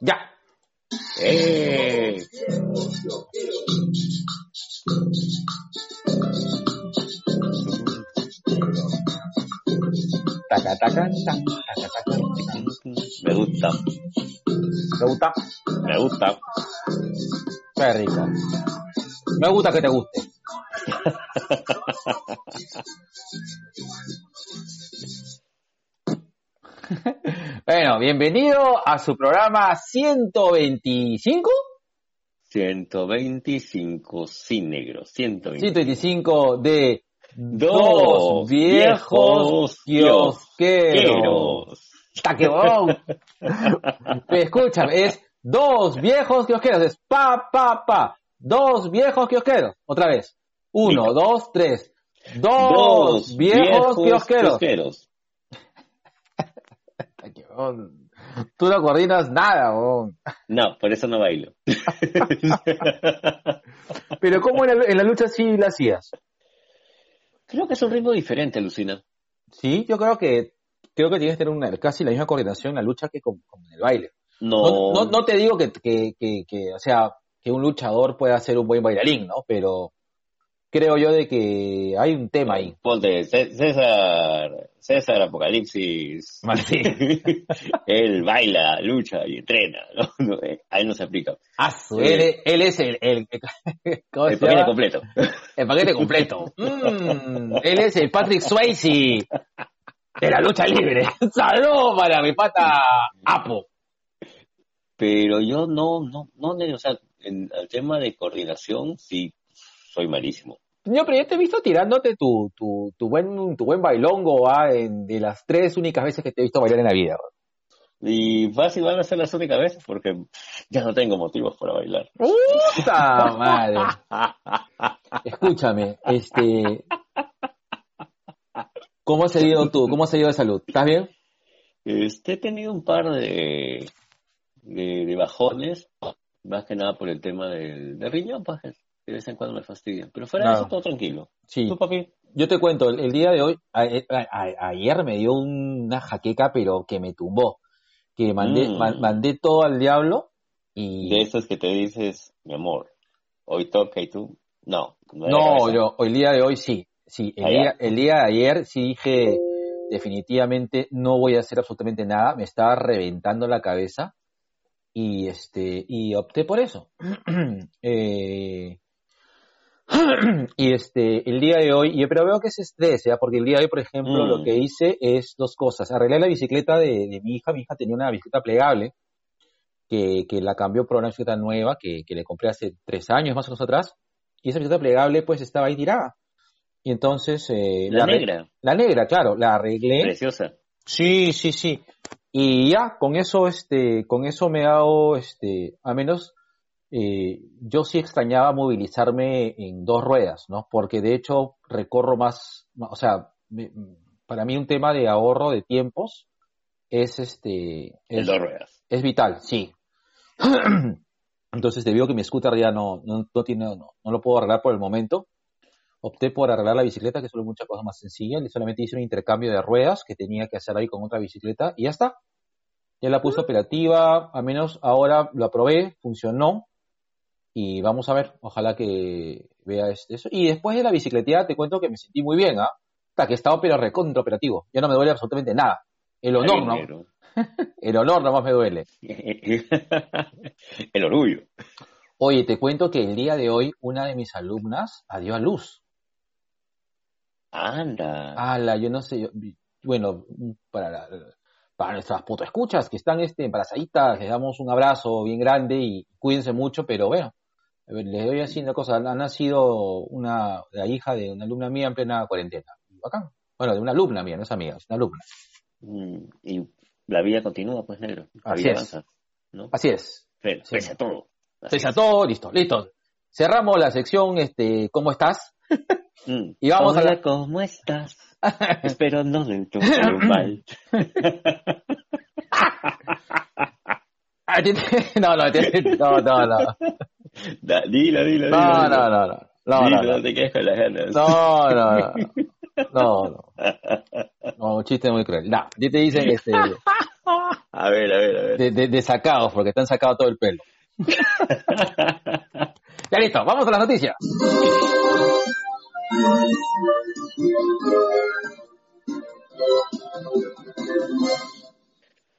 Ya. ¡Eh! Taca, taca, taca. Me gusta, ¿Te gusta? me gusta. Qué rico. Me gusta que te guste. bueno, bienvenido a su programa 125. 125, sin negro, 125. 125 de Dos Dos viejos viejos kiosqueros. Quiero. ¡Ta que bon! Escúchame, es dos viejos kiosqueros. Es pa, pa, pa. Dos viejos kiosqueros. Otra vez. Uno, dos, tres. Dos, viejos, kiosqueros. kiosqueros. Tú no coordinas nada. No, por eso no bailo. Pero ¿cómo en la, en la lucha sí la hacías? Creo que es un ritmo diferente, Lucina. Sí, yo creo que creo que tienes que tener una, casi la misma coordinación en la lucha que con, con el baile. No, No, no, no te digo que, que, que, que, o sea, que un luchador pueda ser un buen bailarín, ¿no? Pero creo yo de que hay un tema ahí. Ponte, Cé- César, César Apocalipsis. Martín. él baila, lucha y entrena, ¿no? No, eh, a él no se aplica. Ah, Sí. él, él es el, el, ¿cómo El paquete completo. El paquete completo. Mm, él es el Patrick Swayze de la lucha libre. Salud para mi pata Apo. Pero yo no, no, no, o sea, en el tema de coordinación sí soy malísimo. Yo, pero yo te he visto tirándote tu, tu, tu buen, tu buen bailongo, ah, en, de las tres únicas veces que te he visto bailar en la vida. Y fácil van a ser las únicas veces porque ya no tengo motivos para bailar. ¡Puta madre! Escúchame, este... ¿Cómo has seguido tú? ¿Cómo has seguido de salud? ¿Estás bien? Este, he tenido un par de, de, de bajones, más que nada por el tema del, riñón, pues, de vez en cuando me fastidia. Pero fuera de eso, todo tranquilo. Sí. ¿Tú, papi? Yo te cuento, el, el día de hoy, a- a- a- ayer me dio una jaqueca, pero que me tumbó. Que mandé, Mm. man- mandé todo al diablo y... De esos que te dices, mi amor, hoy toca y tú, no. No, yo, el día de hoy sí. Sí, el día, el día de ayer sí dije, definitivamente no voy a hacer absolutamente nada. Me estaba reventando la cabeza y este, y opté por eso. Eh, y este, el día de hoy, y, pero veo que es estrés, ¿ya? porque el día de hoy, por ejemplo, Mm. lo que hice es dos cosas. Arreglé la bicicleta de, de mi hija. Mi hija tenía una bicicleta plegable que, que la cambió por una bicicleta nueva que, que le compré hace tres años más o menos atrás. Y esa bicicleta plegable pues estaba ahí tirada. Y entonces... eh, La arre- negra, La negra, claro, la arreglé. preciosa. Sí, sí, sí. Y ya, con eso, este, con eso me ha dado, este, al menos, eh, yo sí extrañaba movilizarme en dos ruedas, ¿no? Porque de hecho recorro más, o sea, me- para mí un tema de ahorro de tiempos es este, En es, dos ruedas. es vital, sí. Entonces, debido a que mi scooter ya no, no, no tiene, no, no lo puedo arreglar por el momento, opté por arreglar la bicicleta, que es muchas cosas más sencillas. Y solamente hice un intercambio de ruedas que tenía que hacer ahí con otra bicicleta y ya está. Ya la puse operativa, al menos ahora lo aprobé, funcionó. Y vamos a ver, ojalá que vea eso. Y después de la bicicleteada te cuento que me sentí muy bien, ¿ah? Hasta que estaba pero recontra operativo. Ya no me duele absolutamente nada. El honor, ¿no? El honor nomás me duele. El orgullo. Oye, te cuento que el día de hoy una de mis alumnas dio a luz. Anda. Ala, yo no sé, yo- bueno, para, la- para nuestras escuchas que están este, embarazaditas, les damos un abrazo bien grande y cuídense mucho, pero bueno, les doy así una cosa, ha nacido una, la hija de una alumna mía en plena cuarentena. Bacán. Bueno, de una alumna mía, no es amiga, es una alumna. Mm, Y la vida continúa, pues, negro. La Así vida es. avanza, ¿no? Así es. Pese, Sí. pese a todo. Así Pese a todo, listo, listo. Cerramos la sección, este, ¿cómo estás? Mm. Y vamos a Hola, la- ¿cómo estás? Espero no todo mal. Ah, No, no, no, no. Da- dilo, dilo, No, dilo. no, no, no. No, Dilo, no, no no. te quedes con las ganas. No, no, no. No, no. No, un chiste muy cruel. No, y te dicen, este, A ver, a ver, a ver. De, de, de sacados, porque te han sacado todo el pelo. ya listo, vamos a las noticias.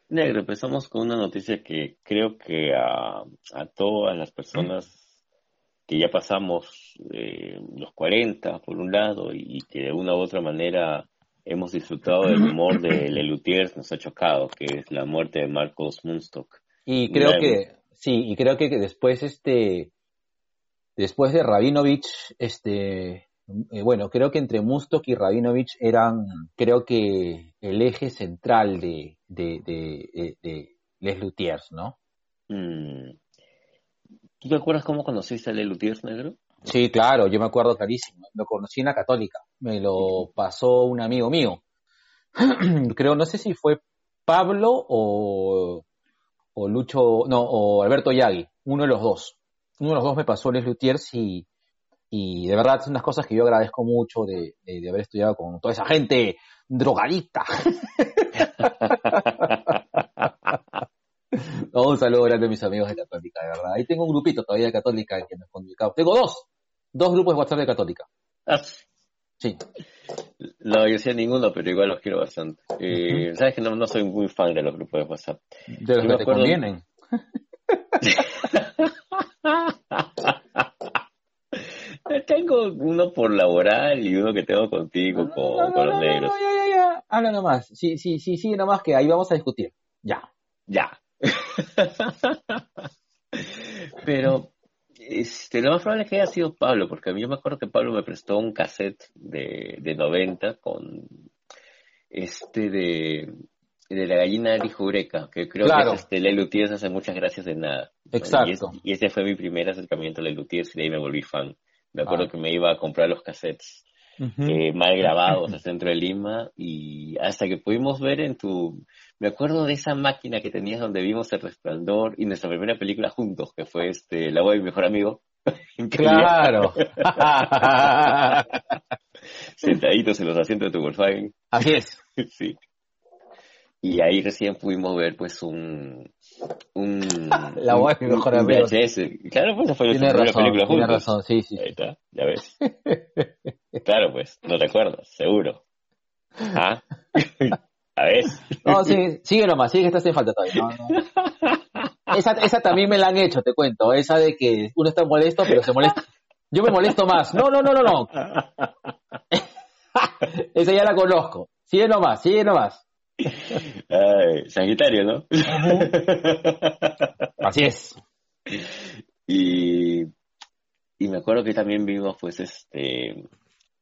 Negro, empezamos con una noticia que creo que a, a todas las personas que ya pasamos eh, los 40 por un lado y que de una u otra manera hemos disfrutado del humor de Lelutiers nos ha chocado, que es la muerte de Marcos Munstock. Y creo que, sí, y creo que después este, después de Rabinovich, este, eh, bueno, creo que entre Mustok y Rabinovich eran, creo que el eje central de, de, de, de, de Les Luthiers, ¿no? mm, ¿Tú te acuerdas cómo conociste a Lelutiers, Negro? Sí, claro, yo me acuerdo clarísimo. Lo conocí en la Católica. Me lo pasó un amigo mío. Creo, no sé si fue Pablo o, o Lucho, no, o Alberto Yagui. Uno de los dos. Uno de los dos me pasó Les Luthiers y, y de verdad son unas cosas que yo agradezco mucho de, de, de haber estudiado con toda esa gente drogadita. un saludo grande a mis amigos de Católica, de verdad. Ahí tengo un grupito todavía de Católica que me he comunicado. Tengo dos. Dos grupos de WhatsApp de Católica. Ah, Sí. No, yo sé ninguno, pero igual los quiero bastante. Eh, Sabes que no, no soy muy fan de los grupos de WhatsApp. De los Yo me que te acuerdo- convienen. Tengo uno por laboral y uno que tengo contigo, con, No, con no, los no, negros. no, ya, ya, ya. Habla nomás. Sí, sí, sí, sí, nomás que ahí vamos a discutir. Ya. Ya. Pero este, lo más probable es que haya sido Pablo, porque a mí yo me acuerdo que Pablo me prestó un cassette de, de 90 con este de, de la gallina Eureka, que creo Claro. que es este Lelutiers hace muchas gracias de nada. Exacto. Y, es- y ese fue mi primer acercamiento a Lelutiers y de ahí me volví fan. Me acuerdo Ah. que me iba a comprar los cassettes eh, mal grabados al centro de Lima y hasta que pudimos ver en tu... Me acuerdo de esa máquina que tenías donde vimos El Resplandor y nuestra primera película juntos, que fue este La voz de mi mejor amigo. Claro. Sentaditos en los asientos de tu Volkswagen. Así es. sí. Y ahí recién pudimos ver pues un... un La voz de mi mejor amigo. Claro, pues fue Tiene razón, película tiene juntos. razón, sí, sí. Ahí está, ya ves. claro, pues, no te acuerdas, seguro. ¿Ah? A ver. No, sí, sigue nomás, sigue que estás en falta todavía. No, no. Esa, esa también me la han hecho, te cuento. Esa de que uno está molesto, pero se molesta. Yo me molesto más. No, no, no, no, no. Esa ya la conozco. Sigue nomás, sigue nomás. Ay, Sagitario, ¿no? Así es. y, y me acuerdo que también vimos, pues, este,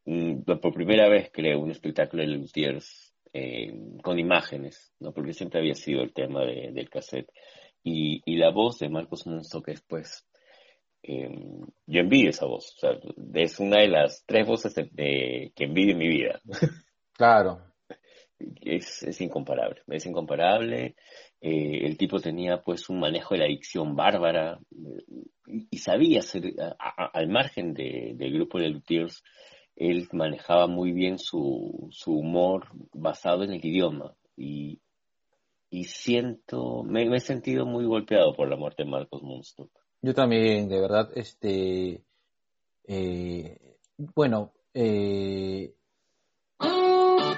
mm, por primera vez, creo, un espectáculo de Lutiers eh, con imágenes, ¿no? Porque siempre había sido el tema de- del cassette. Y, y la voz de Marcos Munsto, que es, pues, eh, yo envidio esa voz. O sea, es una de las tres voces de- de- que envidio en mi vida. Claro. Es, es incomparable, es incomparable. Eh, el tipo tenía pues un manejo de la adicción bárbara eh, y, sabía a- al margen de- del grupo de Lutiers, él manejaba muy bien su, su humor basado en el idioma y, y siento, me, he sentido muy golpeado por la muerte de Marcos Munstock. Yo también, de verdad, este, eh, bueno, eh,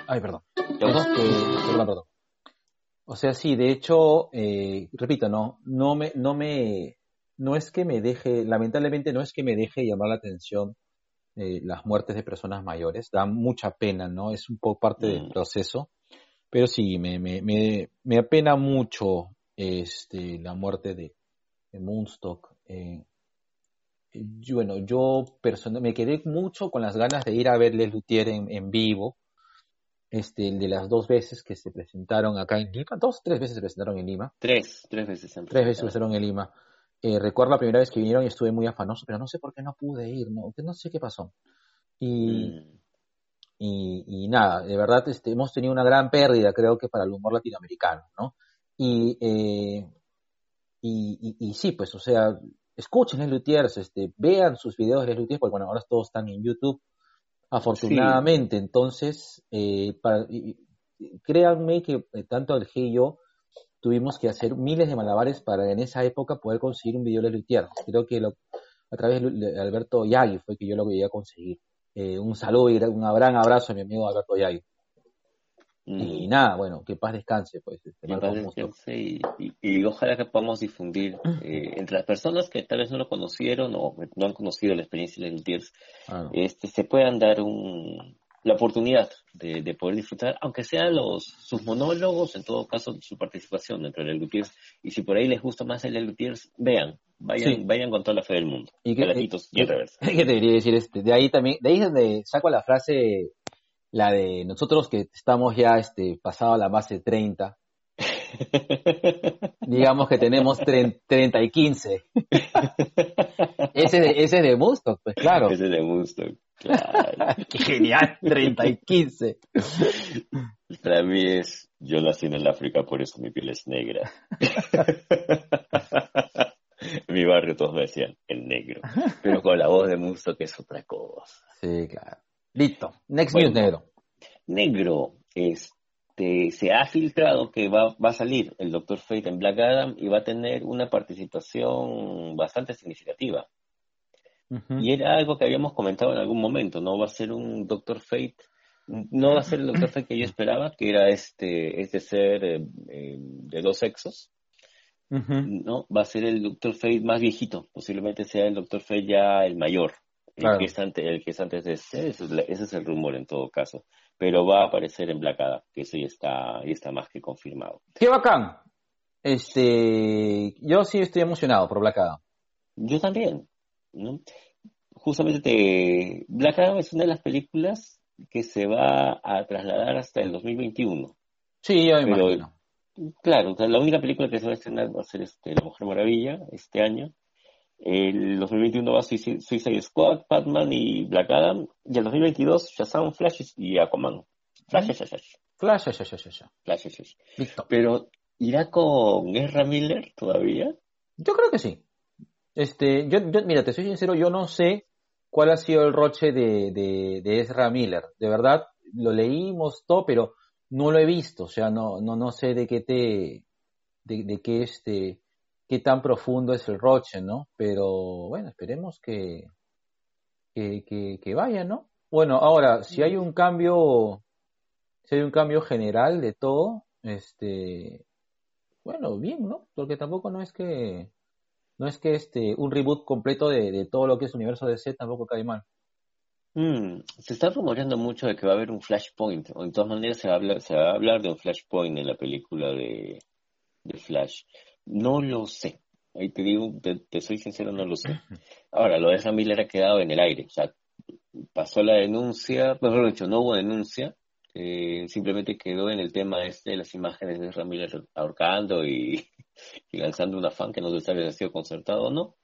ay, perdón, Este, perdón, perdón. O sea, sí, de hecho, eh, repito, no, no me, no me, no es que me deje, lamentablemente no es que me deje llamar la atención eh, las muertes de personas mayores, da mucha pena, ¿no? Es un poco parte del Mm. proceso, pero sí, me, me, me, me apena mucho, este, la muerte de, de Moonstock. Eh, yo, bueno, yo personalmente me quedé mucho con las ganas de ir a ver Les Luthier en, en vivo. Este, el de las dos veces que se presentaron acá en Lima, dos, tres veces se presentaron en Lima, Tres, tres veces. se tres veces se presentaron en Lima. Eh, recuerdo la primera vez que vinieron y estuve muy afanoso, pero no sé por qué no pude ir, no, sé qué pasó. Y, Mm. y, y nada, de verdad este, hemos tenido una gran pérdida, creo que para el humor latinoamericano, ¿no? Y, eh, y, sí, pues, o sea, escuchen Les Luthiers, este, vean sus videos de Les Luthiers, porque bueno, ahora todos están en YouTube, afortunadamente, entonces, eh, para, créanme que eh, tanto el G y yo tuvimos que hacer miles de malabares para en esa época poder conseguir un video de. Creo que a través de Alberto Yagui fue que yo lo llegué a conseguir. Eh, un saludo y un gran abrazo a mi amigo Alberto Yagui. Y mm. nada, bueno, que paz descanse, pues. Este, y, y, ojalá que podamos difundir eh, entre las personas que tal vez no lo conocieron o no han conocido la experiencia de Lutiers, este, se puedan dar un, la oportunidad de, poder disfrutar, aunque sean los, sus monólogos, en todo caso su participación dentro del Lutiers. Y si por ahí les gusta más el Lutiers, vean, vayan, vayan con toda la fe del mundo. Y que, y, ¿Qué te diría decir? Este, de ahí también, de ahí es donde saco la frase la de nosotros que estamos ya este, pasado a la base 30, digamos que tenemos 30 y 15. ese, de, ese de Musto, pues claro. Ese de Musto, claro. Qué genial, 30 y 15. Para mí es, yo nací en el África, por eso mi piel es negra. en mi barrio todos me decían el negro, pero con la voz de Musto que es otra cosa. Sí, claro. Listo. Next news, negro. Negro, este, se ha filtrado que va, va a salir el Doctor Fate en Black Adam y va a tener una participación bastante significativa. Y era algo que habíamos comentado en algún momento, ¿no? Va a ser un Doctor Fate, no va a ser el Doctor Fate que yo esperaba, que era este, este ser eh, eh, de dos sexos, ¿no? Va a ser el Doctor Fate más viejito, posiblemente sea el Doctor Fate ya el mayor, el, que, es antes, el que es antes de ese, ese es, el rumor en todo caso. Pero va a aparecer en Black Adam, que eso ya está, ya está más que confirmado. ¡Qué bacán! Este, yo sí estoy emocionado por Black Adam. Yo también. ¿no? Justamente Black Adam es una de las películas que se va a trasladar hasta el 2021. Sí, yo me imagino. Claro, la única película que se va a estrenar va a ser este, La Mujer Maravilla este año. El 2021 va Suicide Squad, Batman y Black Adam. Y el 2022 Shazam, Flash y Aquaman. Flash, Flash, Flash. Flash, Flash, Listo. Pero, ¿irá con Ezra Miller todavía? Yo creo que sí. Este, yo, yo, mira, te soy sincero, yo no sé cuál ha sido el roche de, de, de Ezra Miller. De verdad, lo leímos todo, pero no lo he visto. O sea, no, no, no sé de qué te, de, de qué este, qué tan profundo es el roche, ¿no? Pero bueno, esperemos que, que, vaya, ¿no? Bueno, ahora, si hay un cambio, si hay un cambio general de todo, este, bueno, bien, ¿no? Porque tampoco no es que, no es que este, un reboot completo de, todo lo que es universo de Z tampoco cae mal. Mm, se está rumoreando mucho de que va a haber un Flashpoint, o en todas maneras se va a hablar, se va a hablar de un Flashpoint en la película de, de Flash. No lo sé. Ahí te digo, te, soy sincero, no lo sé. Ahora, lo de Miller ha quedado en el aire. O sea, pasó la denuncia, mejor dicho, no hubo denuncia. Eh, simplemente quedó en el tema este de las imágenes de Miller ahorcando y, lanzando una fan que no se sabe si ha sido concertado o no.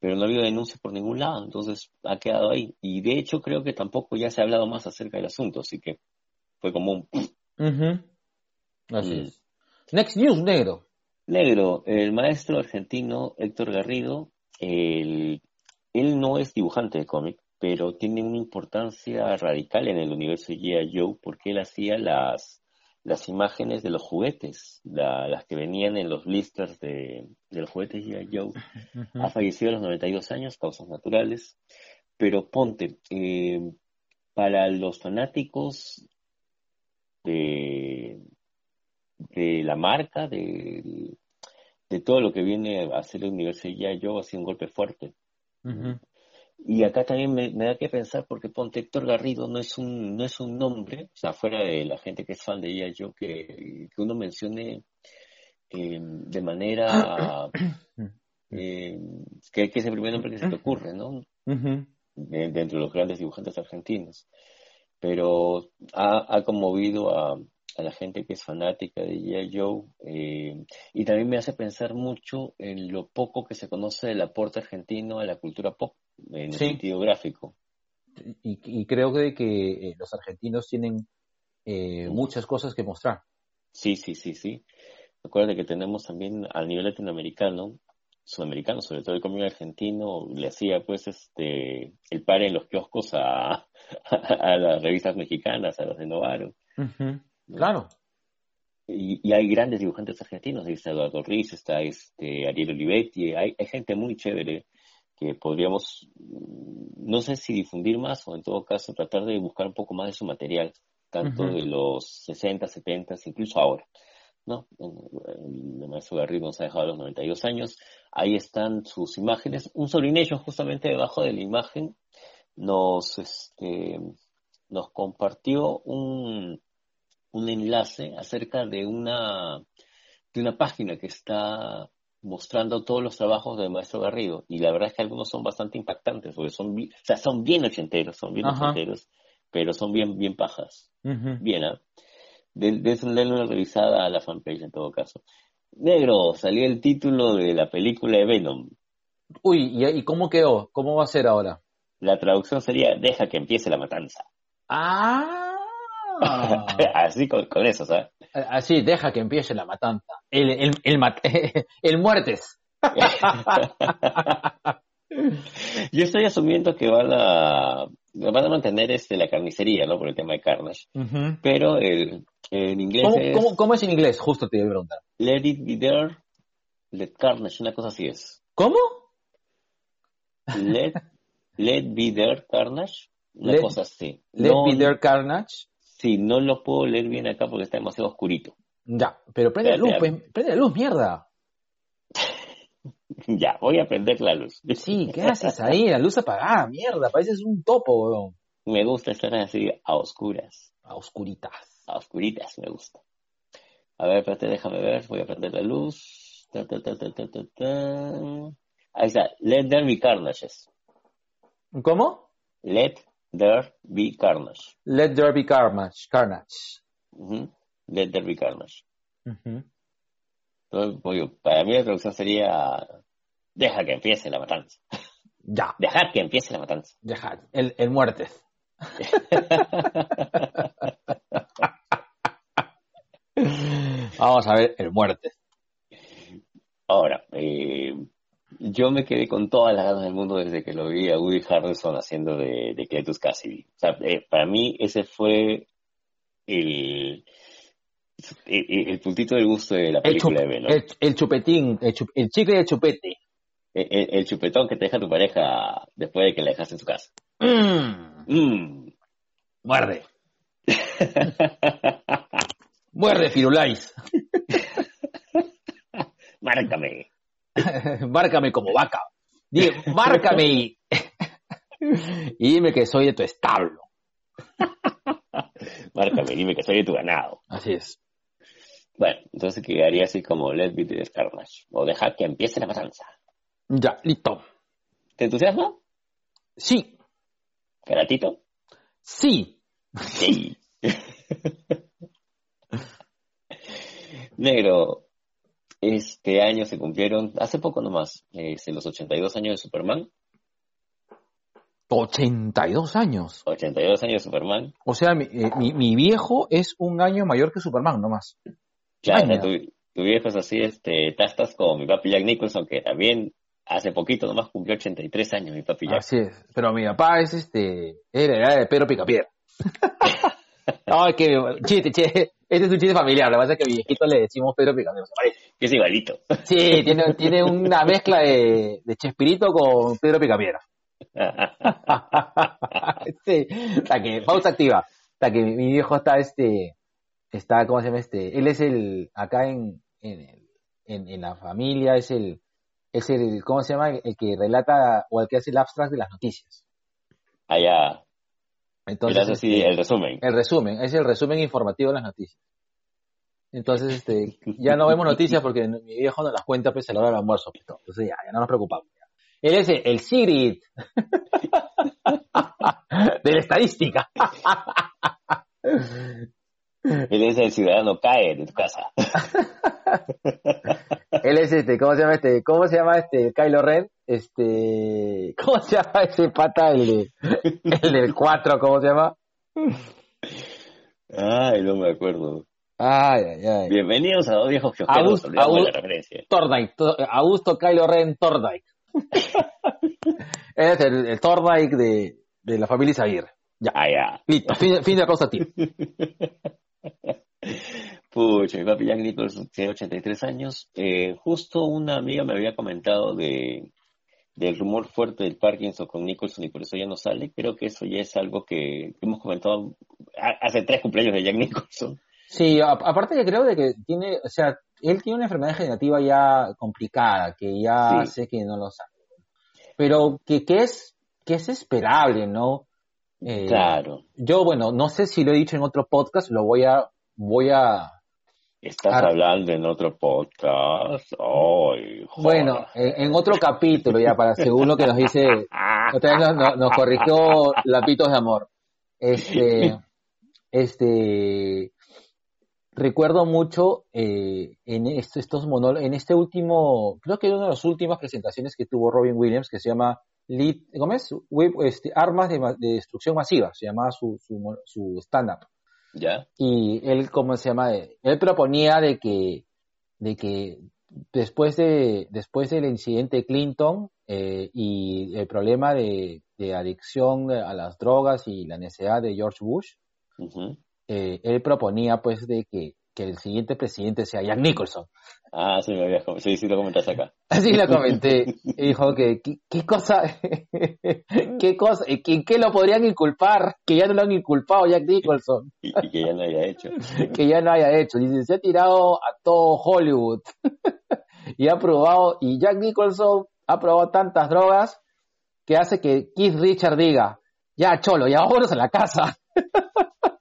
Pero no ha habido denuncia por ningún lado, entonces ha quedado ahí. Y de hecho creo que tampoco ya se ha hablado más acerca del asunto, así que fue como un... Así mm. es. Next News, negro. Negro, el maestro argentino Héctor Garrido, él no es dibujante de cómic, pero tiene una importancia radical en el universo de G.I. Joe porque él hacía las, las imágenes de los juguetes, las que venían en los blisters de, los juguetes G.I. Joe. Ha fallecido a los 92 años, causas naturales, pero ponte, eh, para los fanáticos de, de la marca, de, de todo lo que viene a hacer la universidad, yo ha sido un golpe fuerte. Y acá también me, da que pensar, porque ponte Héctor Garrido no es un, no es un nombre, o sea, fuera de la gente que es fan de ella, yo que, que uno mencione eh, de manera eh, que, que, es el primer nombre que se te ocurre, ¿no? dentro de los grandes dibujantes argentinos. Pero ha, ha conmovido a, a la gente que es fanática de G.I. Joe eh, y también me hace pensar mucho en lo poco que se conoce del aporte argentino a la cultura pop en el sentido gráfico. Y, creo que, que eh, los argentinos tienen eh, muchas cosas que mostrar. Sí, sí, sí, sí. Recuerda que tenemos también a nivel latinoamericano, sudamericano, sobre todo el cómic argentino, le hacía pues este el par en los kioscos a, a, las revistas mexicanas, a las de Novaro. Claro. y, hay grandes dibujantes argentinos, está Eduardo Riz, está este Ariel Olivetti, hay, hay gente muy chévere que podríamos, mm, no sé si difundir más o en todo caso tratar de buscar un poco más de su material, tanto de los 60, 70, incluso ahora. ¿no? El maestro Garrido nos ha dejado a los 92 años. Ahí están sus imágenes. Un sobrinillo justamente debajo de la imagen nos, este, nos compartió un, un enlace acerca de una, de una página que está mostrando todos los trabajos del maestro Garrido y la verdad es que algunos son bastante impactantes porque son, o sea, son bien ochenteros, son bien ochenteros, pero son bien, bien pajas. Bien, ¿ah? De una revisada a la fanpage en todo caso. Negro, salió el título de la película de Venom. Uy, ¿y, ¿y cómo quedó? ¿Cómo va a ser ahora? La traducción sería Deja que empiece la matanza. Ah. Así con, eso, ¿sabes? Así, deja que empiece la matanza. El, el, el, el muertes. Yo estoy asumiendo que van a, van a mantener este, la carnicería, ¿no? Por el tema de Carnage. Pero el, en inglés ¿Cómo, es... ¿cómo, ¿Cómo, es en inglés? Justo te iba a preguntar. Let it be there, let Carnage, una cosa así es. ¿Cómo? Let, let be there, Carnage, una cosa así. Let be there, Carnage. Sí, no lo puedo leer bien acá porque está demasiado oscurito. Ya, pero prende la luz, pues, prende la luz, mierda. ya, voy a prender la luz. Sí, ¿qué haces ahí? La luz apagada, mierda, pareces un topo, weón. Me gusta estar así a oscuras. A oscuritas. A oscuritas, me gusta. A ver, espérate, déjame ver, voy a prender la luz. Ahí está, let there be carnages. ¿Cómo? Let there be carnage. Let there be carnage. carnage. Let there be carnage. para mí la traducción sería deja que empiece la matanza. Ya. Dejar que empiece la matanza. Dejar. El, el muerte. Vamos a ver el muerte. Ahora, eh, yo me quedé con todas las ganas del mundo desde que lo vi a Woody Harrelson haciendo de, de Cletus Cassidy. O sea, eh, para mí ese fue el, el, puntito del gusto de la película de Venom. El, chupetín, el, chicle de chupete. El, chupetón que te deja tu pareja después de que la dejaste en su casa. Mmm. Mmm. Muerde. Muerde, Firulais. Márcame. Márcame como vaca. Dime, márcame y... y dime que soy de tu establo. Márcame, dime que soy de tu ganado. Así es. Bueno, entonces quedaría así como Let's Be the Carnage. O dejar que empiece la matanza. Ya, listo. ¿Te entusiasma? Sí. ¿Caratito? Sí. Sí. Negro, este año se cumplieron, hace poco nomás, este, los 82 años de Superman. 82 años. 82 años de Superman. O sea, mi, eh, mi, viejo es un año mayor que Superman nomás. Claro, tu, tu, viejo es así, este, estás como mi papi Jack Nicholson, que también hace poquito nomás cumplió 83 años mi papi Jack. Así es, pero mi papá es este, era de Pedro Picapiedra. no, es que, chiste, chiste, este es un chiste familiar, lo que pasa es que a mi viejito le decimos Pedro Picapiedra, Que es igualito. Sí, tiene, tiene una mezcla de, de Chespirito con Pedro Picapiedra. sí, la que, pausa activa, la que mi viejo está este, está, ¿cómo se llama este? Él es el, acá en, en, en, la familia, es el, es el, ¿cómo se llama? El que relata o el que hace el abstract de las noticias. Allá. Entonces, este, el resumen. El resumen, es el resumen informativo de las noticias. Entonces, este, ya no vemos noticias porque mi viejo no las cuenta pues a la hora del almuerzo. Pues, Entonces ya, ya no nos preocupamos. Él es el Sigrid de la estadística. Él es el ciudadano cae de tu casa. Él es este, ¿cómo se llama este? ¿Cómo se llama este Kylo Ren? Este, ¿cómo se llama ese pata el, de, el del 4, ¿cómo se llama? Ay, no me acuerdo. Ay, ay, ay. Bienvenidos a dos viejos Augusto, Augusto, referencia. Augusto Kylo Ren Tordike. es el, el Tordike de, de la familia Isaguirre. Ya. Ah, ya. Listo, fin, fin de la cosa, tío. Pucha, mi papi Jack Nicholson tiene 83 años. Eh, justo una amiga me había comentado de del rumor fuerte del Parkinson con Nicholson y por eso ya no sale. Creo que eso ya es algo que hemos comentado hace tres cumpleaños de Jack Nicholson. Sí, aparte que creo de que tiene, o sea, él tiene una enfermedad degenerativa ya complicada, que ya sé que no lo sabe. Pero que, que es, que es esperable, ¿no? Eh, claro. Yo, bueno, no sé si lo he dicho en otro podcast, lo voy a, voy a... Estás hablando en otro podcast. bueno, en, otro capítulo ya, para según lo que nos dice, otra vez nos, nos corrigió Lapitos de Amor. Este, este, recuerdo mucho eh, en estos monólogos, en este último, creo que una de las últimas presentaciones que tuvo Robin Williams, que se llama Lead, ¿cómo es? Este, armas de, destrucción masiva, se llamaba su, su, stand-up. ¿Ya? Y él, ¿cómo se llama? Él proponía de que, de que después de, después del incidente Clinton eh, y el problema de, adicción a las drogas y la necesidad de George Bush, eh, él proponía pues de que, el siguiente presidente sea Jack Nicholson. Ah, sí, me habías, sí, sí lo comentaste acá. Sí, lo comenté. Y dijo que, ¿qué, cosa, qué cosa, ¿en qué lo podrían inculpar? Que ya no lo han inculpado Jack Nicholson. Y, que ya no haya hecho. que ya no haya hecho. Dice, se ha tirado a todo Hollywood. y ha probado, y Jack Nicholson ha probado tantas drogas que hace que Keith Richard diga, ya cholo, ya vámonos a la casa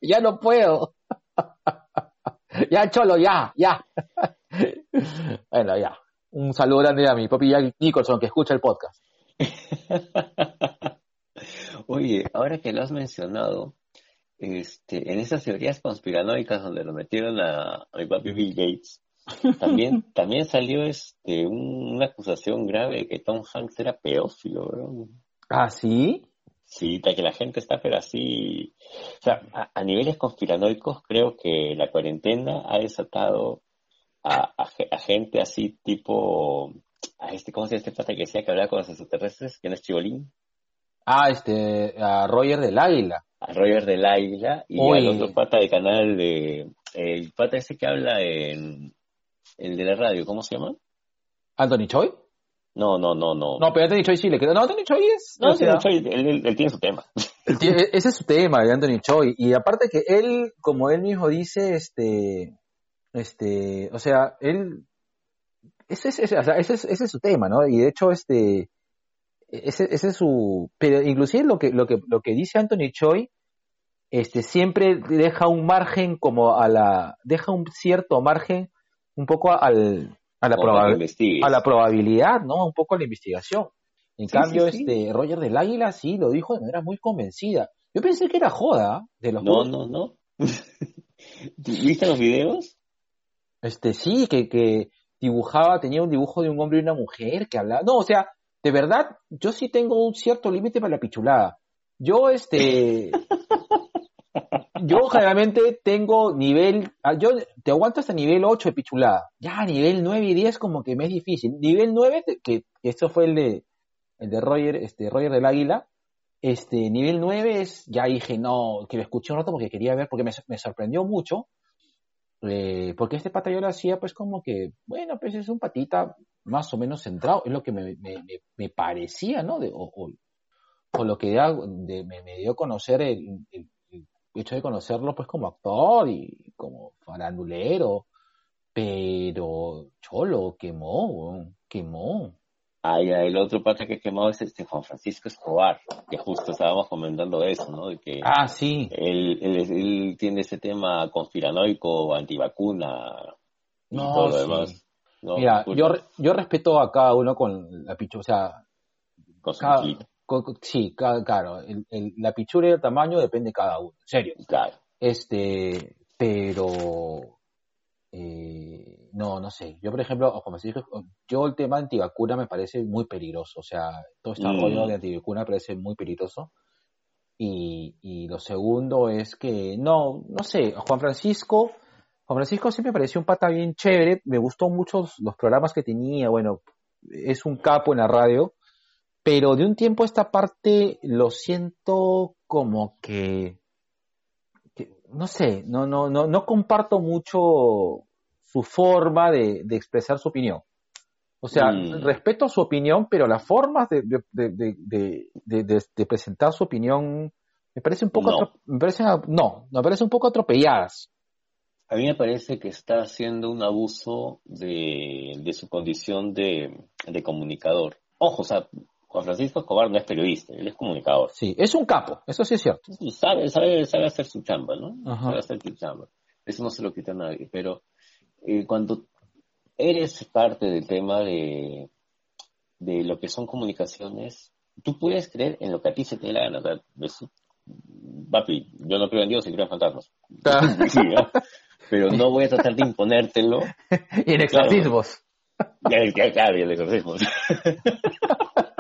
ya no puedo. ya, Cholo, ya, ya. bueno, ya. Un saludo grande a mi papi Jack Nicholson que escucha el podcast. Oye, ahora que lo has mencionado, este, en esas teorías conspiranoicas donde lo metieron a, mi papi Bill Gates, también, también salió este, una acusación grave de que Tom Hanks era pedófilo, ¿verdad? ¿Ah, sí? Sí, que la gente está, pero así. O sea, a, niveles conspiranoicos, creo que la cuarentena ha desatado a, gente así, tipo. A este, ¿Cómo se llama este pata que decía que hablaba con los extraterrestres? ¿Quién es Chibolín? Ah, este. A Roger del Águila. A Roger del Águila y al otro pata de canal de. El pata ese que habla en. El de la radio, ¿cómo se llama? Anthony Choi. No, no, no, no. No, pero Anthony Choi sí le queda. No, Anthony Choi es. No, Anthony Choi, él, tiene su tema. ese es su tema de Anthony Choi. Y aparte que él, como él mismo dice, este. Este. O sea, él. Ese, ese, ese, ese, ese es su tema, ¿no? Y de hecho, este. Ese, ese es su. Pero inclusive lo que, lo que, lo que dice Anthony Choi. Este, siempre deja un margen como a la. Deja un cierto margen un poco al a la, a la probabilidad, ¿no? Un poco a la investigación. En cambio, este Roger del Águila sí lo dijo de manera muy convencida. Yo pensé que era joda de los No, no, no. ¿Viste los videos? Este sí, que, que dibujaba, tenía un dibujo de un hombre y una mujer que hablaba. No, o sea, de verdad, yo sí tengo un cierto límite para la pichulada. Yo, este, yo generalmente tengo nivel, ah, yo te aguanto hasta nivel 8 de pichulada. Ya nivel 9 y 10 como que me es difícil. Nivel 9, que esto fue el de el de Roger, este Roger del Águila, este nivel 9 es, ya dije, no, que lo escuché un rato porque quería ver, porque me, sorprendió mucho, eh, porque este pata yo lo hacía pues como que, bueno, pues es un patita más o menos centrado, es lo que me, me, parecía, ¿no? De, o, lo que me, dio a conocer el, hecho de conocerlo pues como actor y como farandulero, pero cholo, quemó, quemó. Ah, el otro pata que quemó es este Juan Francisco Escobar, que justo estábamos comentando eso, ¿no? De que ah, sí. Él, él, tiene ese tema conspiranoico, antivacuna y no, todo lo demás. Mira, yo, yo respeto a cada uno con la pichu, o sea, sí, claro, la pichura y el tamaño depende de cada uno, en serio. Claro. Este, pero eh, no, no sé. Yo, por ejemplo, como se dijo, yo el tema antivacuna me parece muy peligroso. O sea, todo este rollo mm. de antivacuna me parece muy peligroso. Y, y lo segundo es que, no, no sé, Juan Francisco, Juan Francisco siempre me pareció un pata bien chévere. Me gustó mucho los programas que tenía. Bueno, es un capo en la radio pero de un tiempo a esta parte lo siento como que, no sé, no, no, no, no comparto mucho su forma de, de expresar su opinión. O sea, Mm. respeto su opinión, pero las formas de, de, de, presentar su opinión me parece un poco No. me parecen no, me parece un poco atropelladas. A mí me parece que está haciendo un abuso de, de su condición de, de comunicador. Ojo, o sea, Juan Francisco Escobar no es periodista, él es comunicador. Sí, es un capo, eso sí es cierto. Sabe, sabe, sabe hacer su chamba, ¿no? Ajá. Sabe hacer su chamba. Eso no se lo quita a nadie. Pero eh, cuando eres parte del tema de, de lo que son comunicaciones, tú puedes creer en lo que a ti se te dé la gana. O sea, es- papi, yo no creo en Dios y creo en fantasmas. Sí, ¿no? Pero no voy a tratar de imponértelo. y en exorcismos. Ya, ya, claro, y el exorcismo.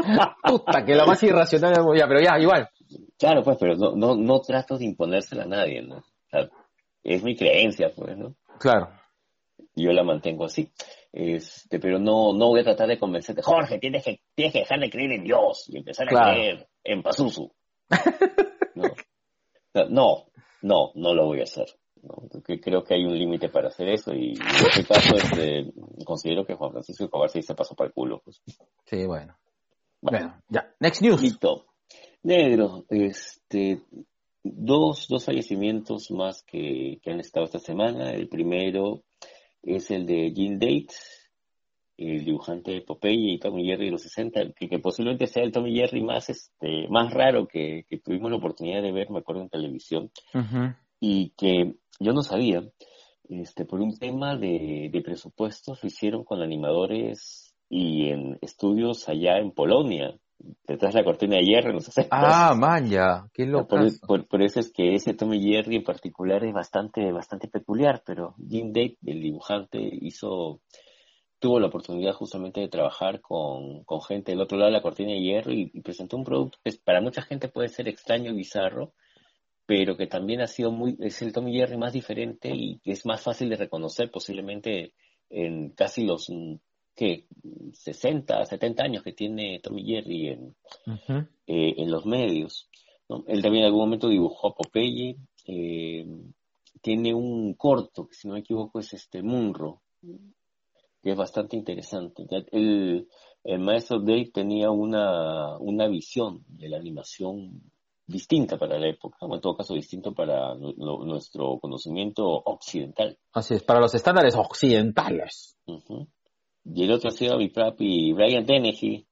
Puta, que la más irracional es- ya, pero ya, igual. Claro, pues, pero no, no, no trato de imponérsela a nadie, ¿no? O sea, es mi creencia, pues, ¿no? Claro. Yo la mantengo así. Este, pero no, no voy a tratar de convencerte, Jorge, tienes que, tienes que dejar de creer en Dios y empezar a creer en Pazuzu. No. No, no, no lo voy a hacer. ¿no? Porque creo que hay un límite para hacer eso y en este caso este, considero que Juan Francisco Escobar se pasó para el culo. Pues. Sí, bueno. Bueno, ya. Next news. Listo. Negro, este, dos, dos fallecimientos más que, que han estado esta semana. El primero es el de Gene Date, el dibujante de Popeye y Tommy Jerry de los 60, que, que posiblemente sea el Tommy Jerry más, este, más raro que, que tuvimos la oportunidad de ver, me acuerdo, en televisión, y que yo no sabía, este, por un tema de, de presupuestos, lo hicieron con animadores y en estudios allá en Polonia, detrás de la cortina de hierro, los 60. Ah, man, ya. Qué loco. Por, por- por eso es que ese Tommy Jerry en particular es bastante, bastante peculiar, pero Jim Date, el dibujante, hizo, tuvo la oportunidad justamente de trabajar con, con gente del otro lado de la cortina de hierro y, y presentó un producto que para mucha gente puede ser extraño y bizarro, pero que también ha sido muy, es el Tommy Jerry más diferente y que es más fácil de reconocer posiblemente en casi los, ¿qué? 60, 70 años que tiene Tommy Jerry en, eh, en los medios. ¿no? Él también en algún momento dibujó a Popeye. eh, tiene un corto, que si no me equivoco es este Munro, que es bastante interesante. El, el maestro Dave tenía una, una visión de la animación distinta para la época, o en todo caso distinto para nu- nu- nuestro conocimiento occidental. Así es, para los estándares occidentales. Ujú. Y el otro ha sido mi papi Brian Dennehy.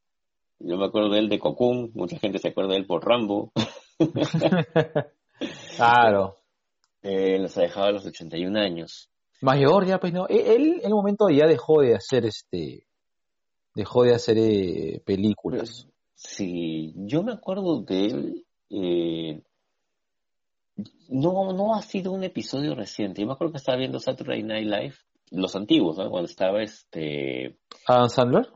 Yo me acuerdo de él de Cocoon, mucha gente se acuerda de él por Rambo. claro. Eh, nos ha dejado a los 81 años. Mayor ya, pues no. E- Él en un momento ya dejó de hacer este. Dejó de hacer eh, películas. Sí, yo me acuerdo de él. eh, no, no ha sido un episodio reciente. Yo me acuerdo que estaba viendo Saturday Night Live, los antiguos, ¿no? Cuando estaba este. Adam Sandler.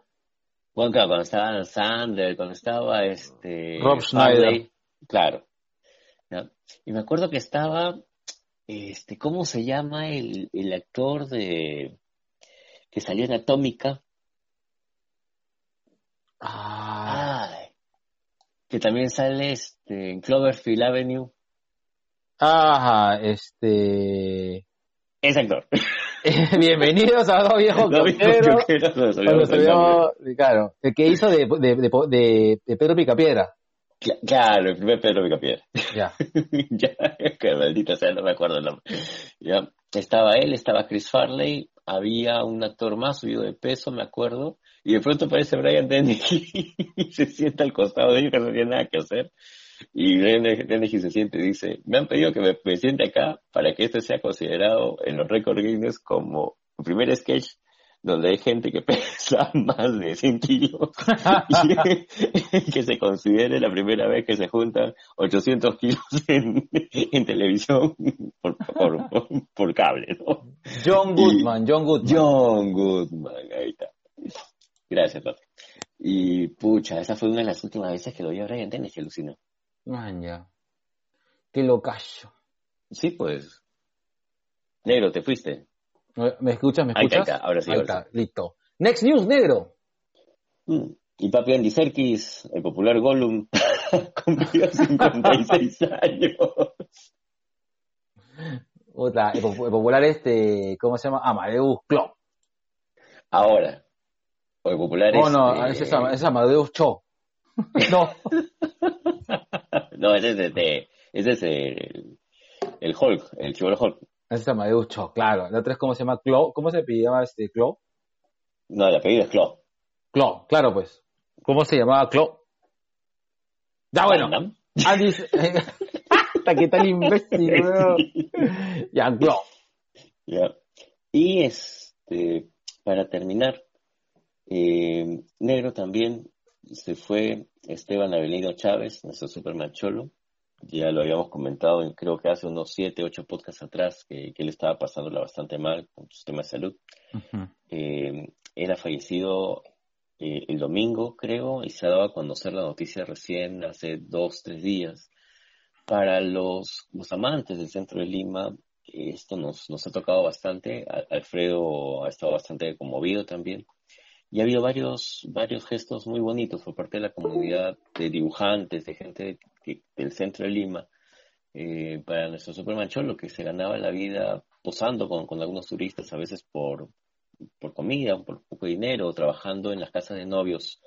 Bueno, claro, cuando estaba Adam Sandler, cuando estaba este. Rob Schneider. Farley, Claro. Y me acuerdo que estaba. Este, ¿cómo se llama el, el actor de. que salió en Atómica? Ah. Ay, que también sale este, en Cloverfield Avenue. Ajá, este. Ese actor. Bienvenidos a dos viejos coqueros. Cuando claro, que hizo de, de, de, de- de Pedro Picapiedra. Cla- Claro, el primer Pedro Picapiedra. Ya. ya, que maldita sea, no me acuerdo el nombre. Ya, estaba él, estaba Chris Farley, había un actor más subido de peso, me acuerdo, y de pronto aparece Brian Dennehy y se sienta al costado de ellos que no tiene nada que hacer. Y Dennehy se siente y dice, me han pedido que me, siente acá para que este sea considerado en los récords Guinness como el primer sketch donde hay gente que pesa más de 100 kilos y que se considere la primera vez que se juntan 800 kilos en, en televisión por, por, por, por cable, ¿no? John Goodman, John Goodman. John Goodman, ahí está. Gracias, papi. Y pucha, esa fue una de las últimas veces que lo vi a Brian Dennis, alucinó. Man, ya. Qué locacho. Sí, pues. Negro, te fuiste. ¿Me escuchas? ¿Me Ahí está, escuchas? ahí está, ahora sí, Ahí ahora está, listo. Next news, negro. Mm. Y papi Andy Serkis, el popular Gollum, cumplió 56 años. Otra, el popular este, ¿cómo se llama? Amadeus Club. Ahora, o el popular oh, no, ese es, Amadeus Cho. no. no, ese es, de, ese es el, el Hulk, el chivo Hulk. Ese es Amadeus Cho, claro. La otra es, ¿cómo se llama? Clo. ¿Cómo se llamaba este Clo? No, el apellido es Clo. Clo, claro, pues. ¿Cómo se llamaba Clo? Ya bueno. Andy, hasta que tal imbécil, Ya, Clo. Ya. Y este, para terminar, eh, negro también se fue Esteban Avelino Chávez, nuestro Superman Cholo. Ya lo habíamos comentado, creo que hace unos siete, ocho podcasts atrás, que, él estaba pasándola bastante mal con su tema de salud. eh, era fallecido eh, el domingo, creo, y se ha dado a conocer la noticia recién hace dos, tres días. Para los, los amantes del centro de Lima, esto nos, nos ha tocado bastante. Alfredo ha estado bastante conmovido también. Y ha habido varios, varios gestos muy bonitos por parte de la comunidad de dibujantes, de gente del centro de Lima, eh, para nuestro Superman Cholo, que se ganaba la vida posando con, con algunos turistas, a veces por, por comida, por poco dinero, trabajando en las casas de novios,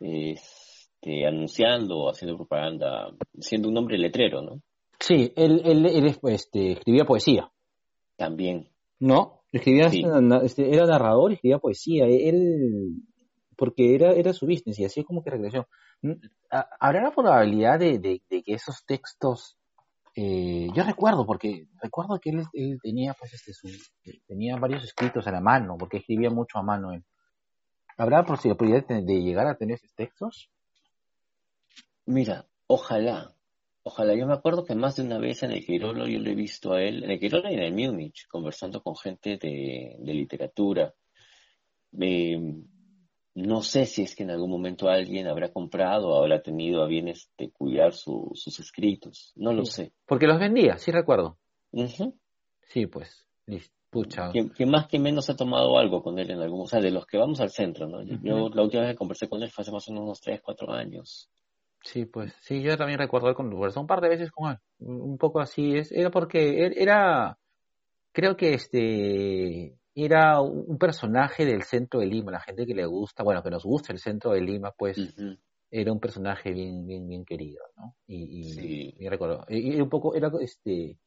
este, anunciando, haciendo propaganda, siendo un hombre letrero, ¿no? Sí, él, él, este, escribía poesía. También. ¿No? Escribía, este, era narrador y escribía poesía. Él, porque era, era su business y así como que regresó. ¿Habrá la probabilidad de, de que esos textos eh, yo recuerdo, porque recuerdo que él, tenía, pues, este, su, tenía varios escritos a la mano, porque escribía mucho a mano él. ¿Habrá posibilidad de, de llegar a tener esos textos? Mira, ojalá, ojalá. Yo me acuerdo que más de una vez en el Quirolo yo lo he visto a él, en el Quirolo y en el Múnich, conversando con gente de, de literatura. Eh, no sé si es que en algún momento alguien habrá comprado o habrá tenido a bien este, cuidar sus escritos. No lo sé. Porque los vendía, sí recuerdo. Sí, pues. Pucha. Que, más que menos ha tomado algo con él en algún... O sea, de los que vamos al centro, ¿no? Yo la última vez que conversé con él fue hace más o menos unos 3, 4 años. Sí, pues. Sí, yo también recuerdo con un par de veces con él. Un poco así. es Era porque él era... Creo que este era un personaje del centro de Lima, la gente que le gusta, bueno, que nos gusta el centro de Lima, pues era un personaje bien, bien, bien querido, ¿no? Y, y, recuerdo, y, un poco, era este,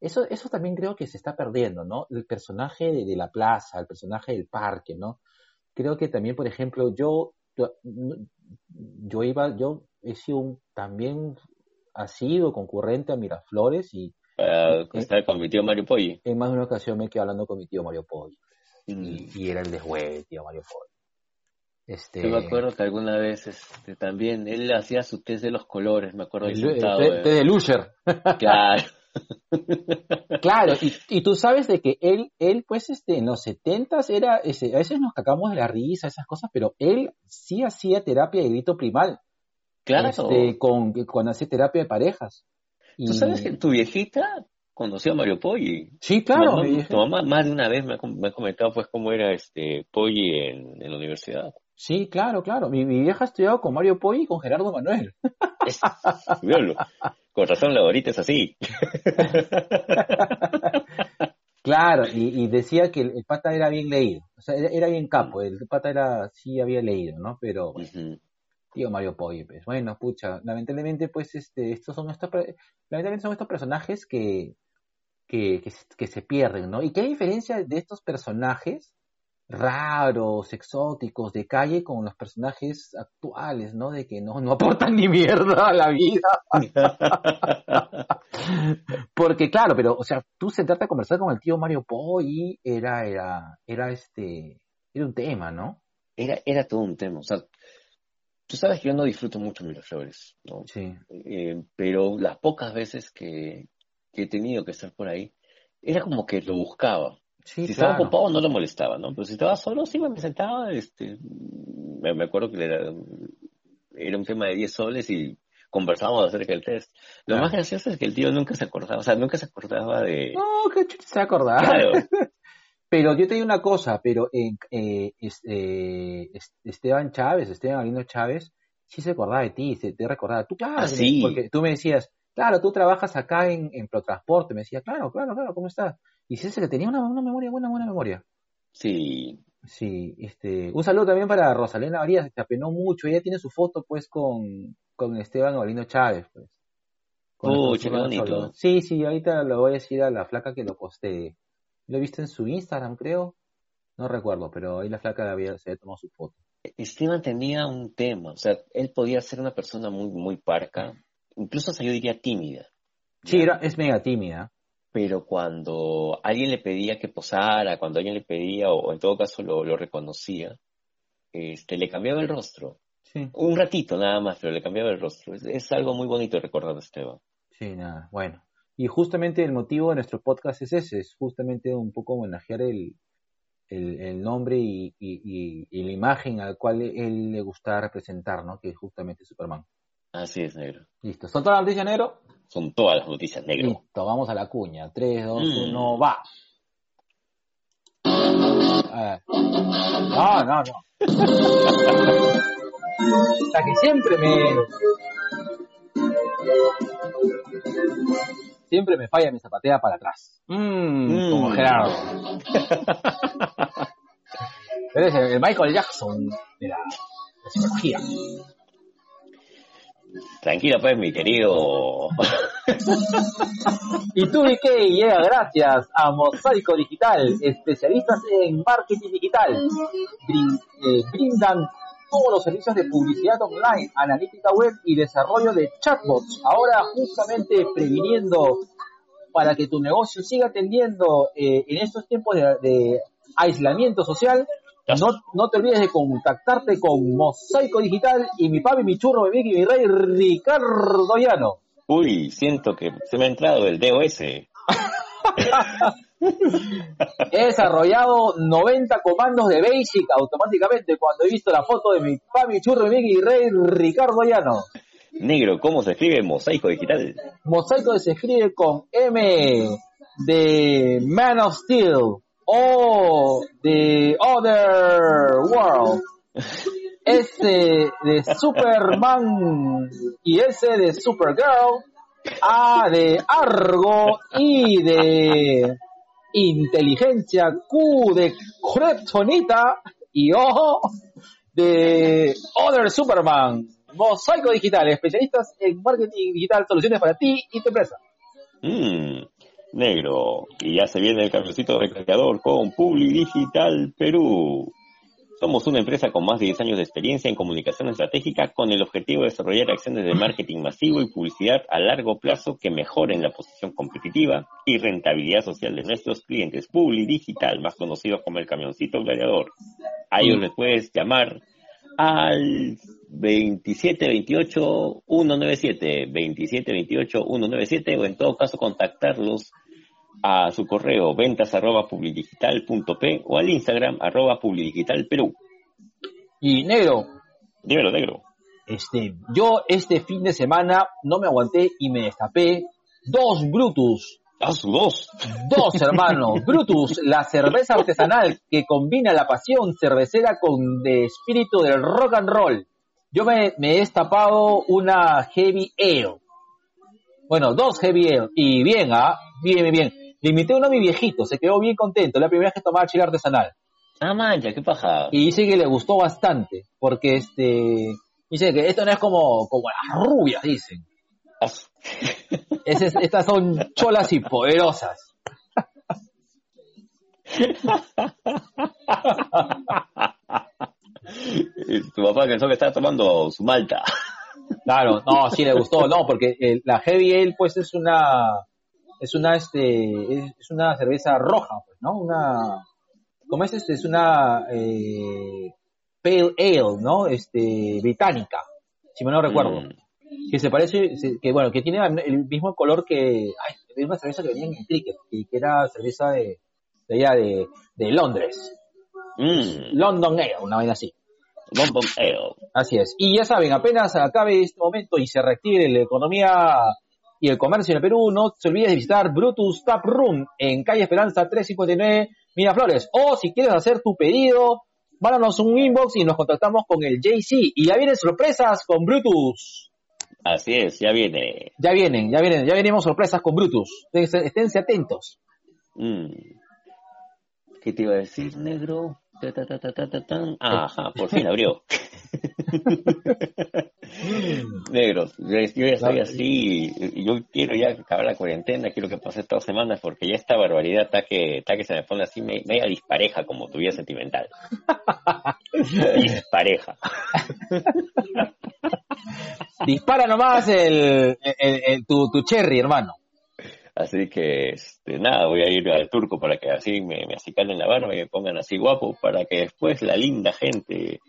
eso, eso también creo que se está perdiendo, ¿no? El personaje de, la plaza, el personaje del parque, ¿no? Creo que también, por ejemplo, yo, yo, iba, yo he sido un, también ha sido concurrente a Miraflores y para estar con mi tío Mario Poggi. En más de una ocasión me quedé hablando con mi tío Mario Poggi. Mm. Y, era el de tío Mario Poggi. Este... Yo me acuerdo que alguna vez este, también él hacía su test de los colores, me acuerdo. El, el de Lusher. Claro. claro, y, y, tú sabes de que él, él pues este, en los setentas era, ese, a veces nos cagamos de la risa, esas cosas, pero él sí hacía terapia de grito primal. Claro. Este, con, con hacía terapia de parejas. ¿Tú sabes que tu viejita conoció a Mario Poggi? Sí, claro. Tu mamá, más de una vez me ha, comentado pues cómo era este Poggi en, la universidad. Sí, claro, claro. Mi, vieja ha estudiado con Mario Poggi y con Gerardo Manuel. Es, con razón la ahorita es así. Claro, y, decía que el, pata era bien leído, o sea, era, bien capo, el pata era, sí había leído, ¿no? Pero, Mario Poi, pues. Bueno, pucha, lamentablemente, pues, este, estos son estos, lamentablemente son estos personajes que, que, que, se pierden, ¿no? ¿Y qué diferencia de estos personajes raros, exóticos, de calle con los personajes actuales, ¿no? De que no, no aportan ni mierda a la vida. Porque claro, pero, o sea, tú sentarte a conversar con el tío Mario Poi era, era, era este, era un tema, ¿no? Era, era todo un tema, o sea, Tú sabes que yo no disfruto mucho Miraflores, ¿no? Sí. Eh, pero las pocas veces que, he tenido que estar por ahí, era como que lo buscaba. si estaba ocupado no lo molestaba, ¿no? Pero si estaba solo, sí me sentaba, este, me, acuerdo que era, era un tema de 10 soles y conversábamos acerca del test. Lo más gracioso es que el tío nunca se acordaba, o sea, nunca se acordaba de... No, que se acordaba. Claro. Pero yo te digo una cosa, pero eh, eh, Esteban Chávez, Esteban Alino Chávez, sí se acordaba de ti, se te recordaba. Tú, claro, ah, porque tú me decías, claro, tú trabajas acá en, en Protransporte. Me decía, claro, claro, claro, ¿cómo estás? Y si ese que tenía una, una memoria, buena, buena memoria. Sí. Sí, este, un saludo también para Rosalena Arias, que apenó mucho. Ella tiene su foto, pues, con, con Esteban Ovalino Chávez, pues. Oh, nuestro qué bonito. Sí, sí, ahorita lo voy a decir a la flaca que lo postee. Lo he visto en su Instagram, creo. No recuerdo, pero ahí la flaca había, se había tomado su foto. Esteban tenía un tema, o sea, él podía ser una persona muy, muy parca, incluso hasta yo diría tímida. Sí, es mega tímida. Pero cuando alguien le pedía que posara, cuando alguien le pedía, o en todo caso lo, lo reconocía, este, le cambiaba el rostro. Sí, Un ratito nada más, pero le cambiaba el rostro. Es, es algo muy bonito recordar a Esteban. sí, nada, bueno. Y justamente el motivo de nuestro podcast es ese, es justamente un poco homenajear el, el, el nombre y, y, y- y la imagen al cual él le gusta representar, ¿no? Que es justamente Superman. Así es, negro. Listo. ¿Son todas las noticias, negro? Son todas las noticias, negro. Listo, vamos a la cuña. 3, 2, Mm. 1, va. A ver. No, no, no. Sea que siempre me. Siempre me falla mi zapatea para atrás. Mmm, como Mm. Gerardo. Eres el, el Michael Jackson de la, psicología. Tranquilo, pues, mi querido. Y tu que llega gracias a Mosaico Digital, especialistas en marketing digital. Brin- eh, brindan todos los servicios de publicidad online, analítica web y desarrollo de chatbots. Ahora justamente previniendo para que tu negocio siga atendiendo eh, en estos tiempos de, de aislamiento social. No, no te olvides de contactarte con Mosaico Digital y mi papi, mi churro, mi Mickey, mi rey, Ricardo Llano. Uy, siento que se me ha entrado el DOS. He desarrollado 90 comandos de Basic automáticamente cuando he visto la foto de mi papi churro y Mickey Rey Ricardo Llano. Negro, ¿cómo se escribe mosaico digital? Mosaico se escribe con M de Man of Steel o de Other World. S de Superman y S de Supergirl. A de Argo y de inteligencia Q de Kryptonita y O de Other Superman. Mosaico Digital, especialistas en marketing digital, soluciones para ti y tu empresa. Mmm, negro. Y ya se viene el camioncito recreador con Publi Digital Perú. Somos una empresa con más de 10 años de experiencia en comunicación estratégica con el objetivo de desarrollar acciones de marketing masivo y publicidad a largo plazo que mejoren la posición competitiva y rentabilidad social de nuestros clientes. Publi Digital, más conocido como el camioncito gladiador. A ellos les puedes llamar al 2728 197 2728 197 o en todo caso contactarlos a su correo ventas arroba publidigital.p o al Instagram arroba publidigitalperú. Y negro, Dímelo, negro. este, yo este fin de semana no me aguanté y me destapé dos Brutus. ¡Ah, su dos! Dos hermanos. Brutus, la cerveza artesanal que combina la pasión cervecera con el espíritu del rock and roll. Yo me, me he destapado una Heavy Ale. Bueno, dos Heavy Ale. Y bien, ¿ah? Bien, bien, bien. Le invité uno a mi viejito, se quedó bien contento. La primera vez que tomaba chile artesanal. Ah, mancha, qué paja. Y dice que le gustó bastante, porque este, dice que esto no es como, como las rubias, dicen. Es- estas son cholas y poderosas. Tu papá pensó que estaba tomando su malta. Claro, no, sí le gustó, no, porque eh, la Heavy Ale, pues es una, es una, este, es, una cerveza roja, pues, ¿no? Una, como es este, es una eh, Pale Ale, ¿no? Este, británica, si me no recuerdo. Mm. que se parece, que bueno, que tiene el mismo color que, ay, es una cerveza que venía en el cricket, y que era cerveza de, de allá de, de Londres, Mm. London Ale, una vaina así. London Ale. Así es. Y ya saben, apenas acabe este momento y se reactive la economía y el comercio en el Perú, no se olvides de visitar Brutus Tap Room en calle Esperanza 359 Miraflores. O si quieres hacer tu pedido, mándanos un inbox y nos contactamos con el JC. Y ya vienen sorpresas con Brutus. Así es, ya viene. Ya vienen, ya vienen, ya venimos sorpresas con Brutus. Esténse, atentos. Mm. ¿Qué te iba a decir, negro? Ta, tan. Ajá, por fin abrió. Negro, yo ya estoy así, yo quiero ya acabar la cuarentena, quiero que pase todas semanas, porque ya esta barbaridad está que, está que se me pone así me- media dispareja como tu vida sentimental. dispareja. Dispara nomás el, el- el- tu, tu cherry, hermano. Así que, este, nada, voy a ir al turco para que así me, me acicalen la barba y me pongan así guapo, para que después la linda gente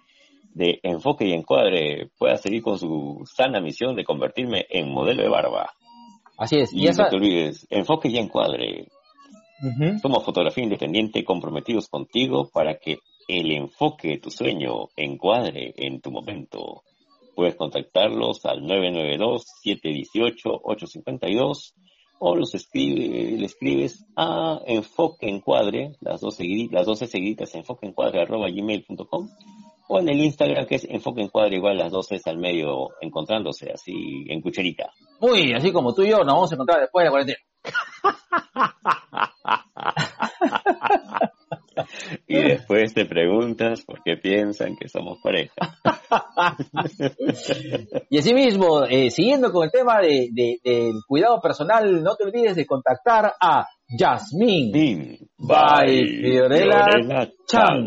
de enfoque y encuadre pueda seguir con su sana misión de convertirme en modelo de barba. Así es. Y Y esa... no te olvides, enfoque y encuadre. Somos fotografía independiente comprometidos contigo para que el enfoque de tu sueño encuadre en tu momento. Puedes contactarlos al 992-718-852 o los escribe, le escribes a enfoque encuadre, las dos las 12 seguiditas enfoque encuadre arroba gmail.com o en el Instagram que es enfoque encuadre igual las 12 al medio encontrándose así en cucharita. Uy, así como tú y yo nos vamos a encontrar después de la cuarentena. Y después te preguntas por qué piensan que somos pareja. Y asimismo, eh, siguiendo con el tema de, de- del cuidado personal, no te olvides de contactar a Yasmín Din, by Fiorella Fiorella Chan.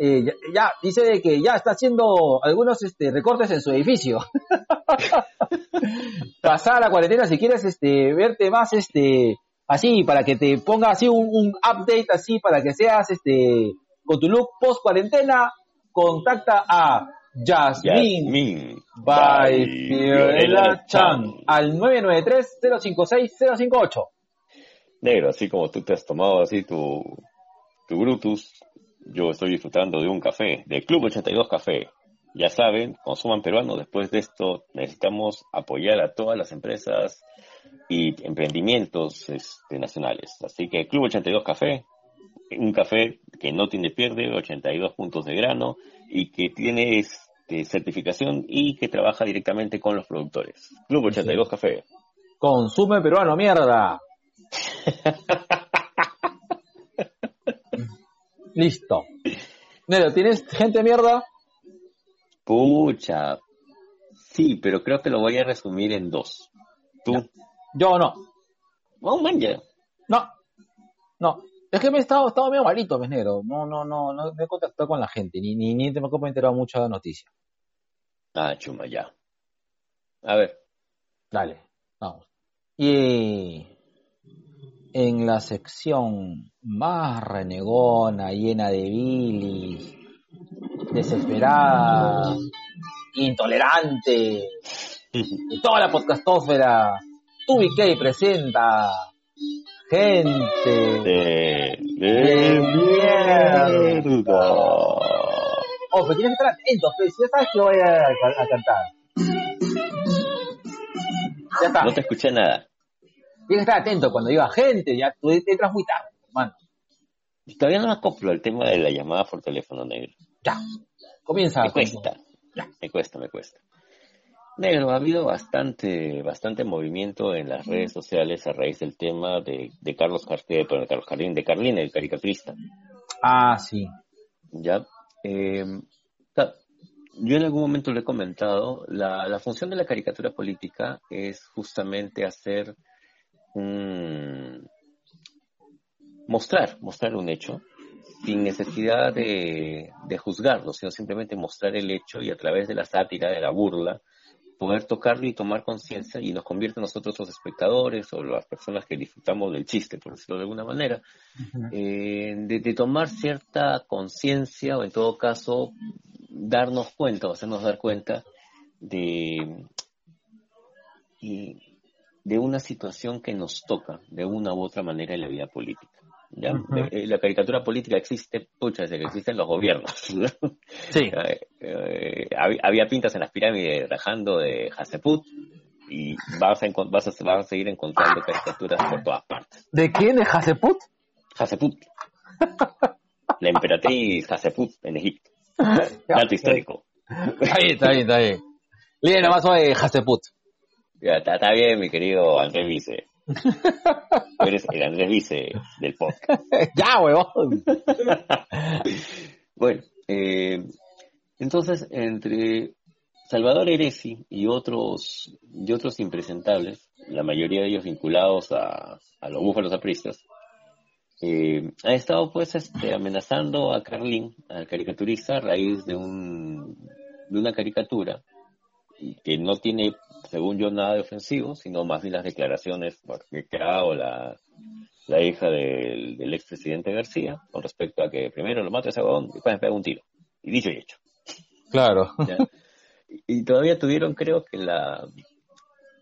Eh, ya, ya, dice de que ya está haciendo algunos este, recortes en su edificio. Pasar la cuarentena si quieres este, verte más este, así, para que te ponga así un, un update así, para que seas este, con tu look post cuarentena, contacta a Yasmín by Fiorella Chan al 993-056-058. Negro, así como tú te has tomado así tu, tu Brutus, yo estoy disfrutando de un café, de Club 82 Café. Ya saben, consuman peruano. Después de esto, necesitamos apoyar a todas las empresas y emprendimientos este, nacionales. Así que Club 82 Café, un café que no tiene pierde, 82 puntos de grano y que tiene este, certificación y que trabaja directamente con los productores. Club 82 Café. Consume peruano, mierda. Listo. Nero, ¿tienes gente mierda? Pucha. Sí, pero creo que lo voy a resumir en dos. Tú. Yo no. Oh, man. No. No. Es que me he estado, estado medio malito, mes negro. No, no, no, no me he contactado con la gente, ni, ni, ni tampoco me he enterado mucho de la noticia. Ah, chuma, ya. A ver. Dale, vamos. Y en la sección más renegona, llena de bilis, desesperada, intolerante, de toda la podcastósfera, TubiK presenta gente De, de mierda. mierda. Oh, pero tienes que estar atento, pues, ya sabes que voy a, a- a cantar. Ya está. No te escuché nada. Tienes que estar atento cuando diga gente, ya tú entras muy tarde, hermano. Y Todavía no me acoplo al tema de la llamada por teléfono negro. Ya. Comienza. Me cuesta. Me cuesta, me cuesta. Negro, ha habido bastante, bastante movimiento en las redes sociales a raíz del tema de, de Carlos Jardín, de Carlos Jardín, de Carlín, el caricaturista. Ah, sí. Ya. Eh, ta- yo en algún momento le he comentado, la, la función de la caricatura política es justamente hacer un... mostrar, mostrar un hecho, sin necesidad de, de juzgarlo, sino simplemente mostrar el hecho y a través de la sátira, de la burla, poder tocarlo y tomar conciencia y nos convierte a nosotros los espectadores o las personas que disfrutamos del chiste, por decirlo de alguna manera, eh, de, de tomar cierta conciencia o en todo caso darnos cuenta o hacernos dar cuenta de, y de una situación que nos toca de una u otra manera en la vida política. ¿ya? Ujú. Eh, La caricatura política existe, pucha, desde que existen los gobiernos. Sí. Eh, eh, hab- había pintas en las pirámides rajando de Haseput y vas a, vas, a, vas a seguir encontrando caricaturas por todas partes. ¿De quién? ¿De Haseput? Haseput. La emperatriz Haseput en Egipto. Dato histórico. Está bien, está bien, está bien. Lee nada más de Haseput. Está, bien, mi querido Andrés Vice. eres el Andrés Vice del podcast. ya, huevón. bueno, eh, entonces, entre Salvador Eresi y otros, y otros impresentables, la mayoría de ellos vinculados a, los búfalos apristas, eh, ha estado pues este, amenazando a Carlín, al caricaturista, a raíz de, un, de una caricatura que no tiene, según yo, nada de ofensivo, sino más bien las declaraciones que ha dado la, la hija del, del expresidente García con respecto a que primero lo mata ese huevón y después me pega un tiro. Y dicho y hecho. Claro. Y todavía tuvieron, creo que la,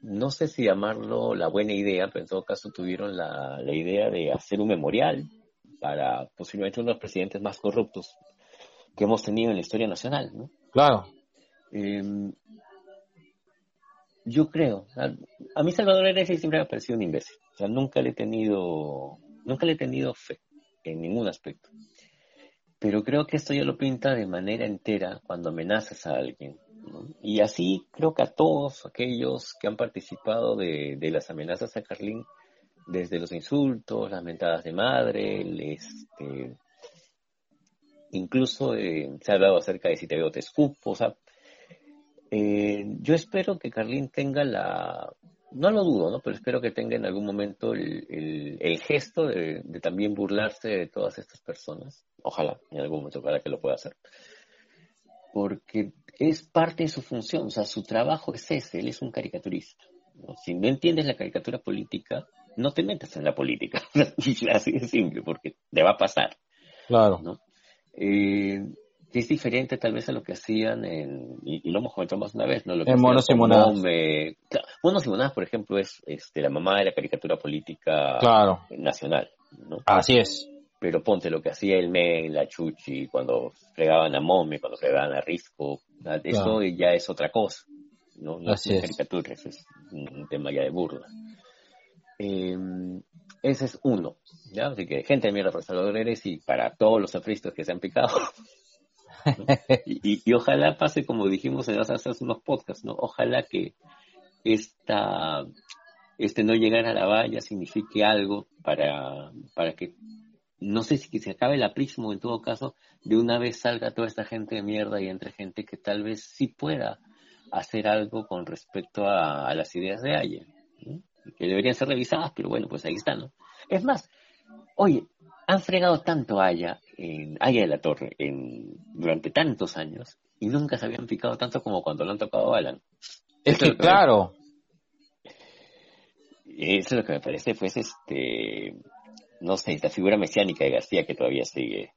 no sé si llamarlo la buena idea, pero en todo caso tuvieron la, la idea de hacer un memorial para posiblemente uno de los presidentes más corruptos que hemos tenido en la historia nacional, ¿no? Claro. Em, yo creo, a, mí Salvador Heredia siempre me ha parecido un imbécil, o sea, nunca le he tenido, nunca le he tenido fe en ningún aspecto. Pero creo que esto ya lo pinta de manera entera cuando amenazas a alguien. Y así creo que a todos aquellos que han participado de, las amenazas a Carlín, desde los insultos, las mentadas de madre, este, incluso eh, se ha hablado acerca de si te veo te escupo, o sea, eh, yo espero que Carlín tenga la, no lo dudo, ¿no? Pero espero que tenga en algún momento el, el, gesto de, también burlarse de todas estas personas. Ojalá, en algún momento, para que lo pueda hacer. Porque es parte de su función, o sea, su trabajo es ese, él es un caricaturista. Si no entiendes la caricatura política, no te metas en la política. Así de simple, porque te va a pasar. Claro. ¿no? Eh, es diferente tal vez a lo que hacían en, y, lo hemos comentado más una vez, ¿no? Lo que en Monos y Monadas. Monos y Monadas, por ejemplo, es este, la mamá de la caricatura política nacional, ¿no? Así es. Pero ponte lo que hacía el Men, la Chuchi, cuando fregaban a Mome, cuando fregaban a Risco, eso ya es otra cosa, ¿no? No Así es caricatura, eso es un tema ya de burla. Em, ese es uno, ¿ya? Así que gente de mierda para Salvador Eres y para todos los afristos que se han picado, y, ojalá pase como dijimos en hace unos podcasts, ¿no? Ojalá que esta, este no llegar a la valla signifique algo para, para que, no sé si que se acabe el aprismo en todo caso, de una vez salga toda esta gente de mierda y entre gente que tal vez sí pueda hacer algo con respecto a, las ideas de Haya, que deberían ser revisadas, pero bueno, pues ahí están, ¿no? Es más, oye, han fregado tanto a en Haya de la Torre en, durante tantos años y nunca se habían picado tanto como cuando lo han tocado a Alan. Es que, claro. Eso es lo que me parece, pues, este, no sé, esta figura mesiánica de García que todavía sigue.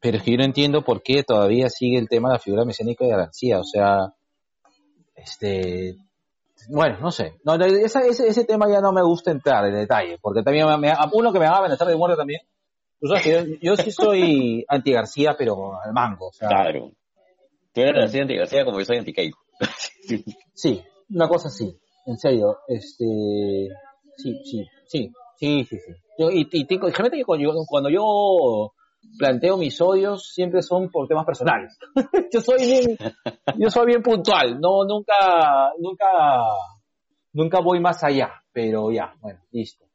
Pero es que yo no entiendo por qué todavía sigue el tema de la figura mesiánica de García, o sea, este, bueno, no sé, no, ese, ese, tema ya no me gusta entrar en detalle, porque también me, uno que me va a amenazar de muerte también, yo, sí soy anti García, pero al mango. claro. Tú eres anti García como yo soy anti Keiko. sí, una cosa sí. En serio, este. Sí, sí, sí. Sí, sí, sí. Yo, y, y, que cuando yo, cuando yo planteo mis odios siempre son por temas personales. yo soy bien, yo soy bien puntual, no, nunca, nunca, nunca voy más allá, pero ya, bueno, listo.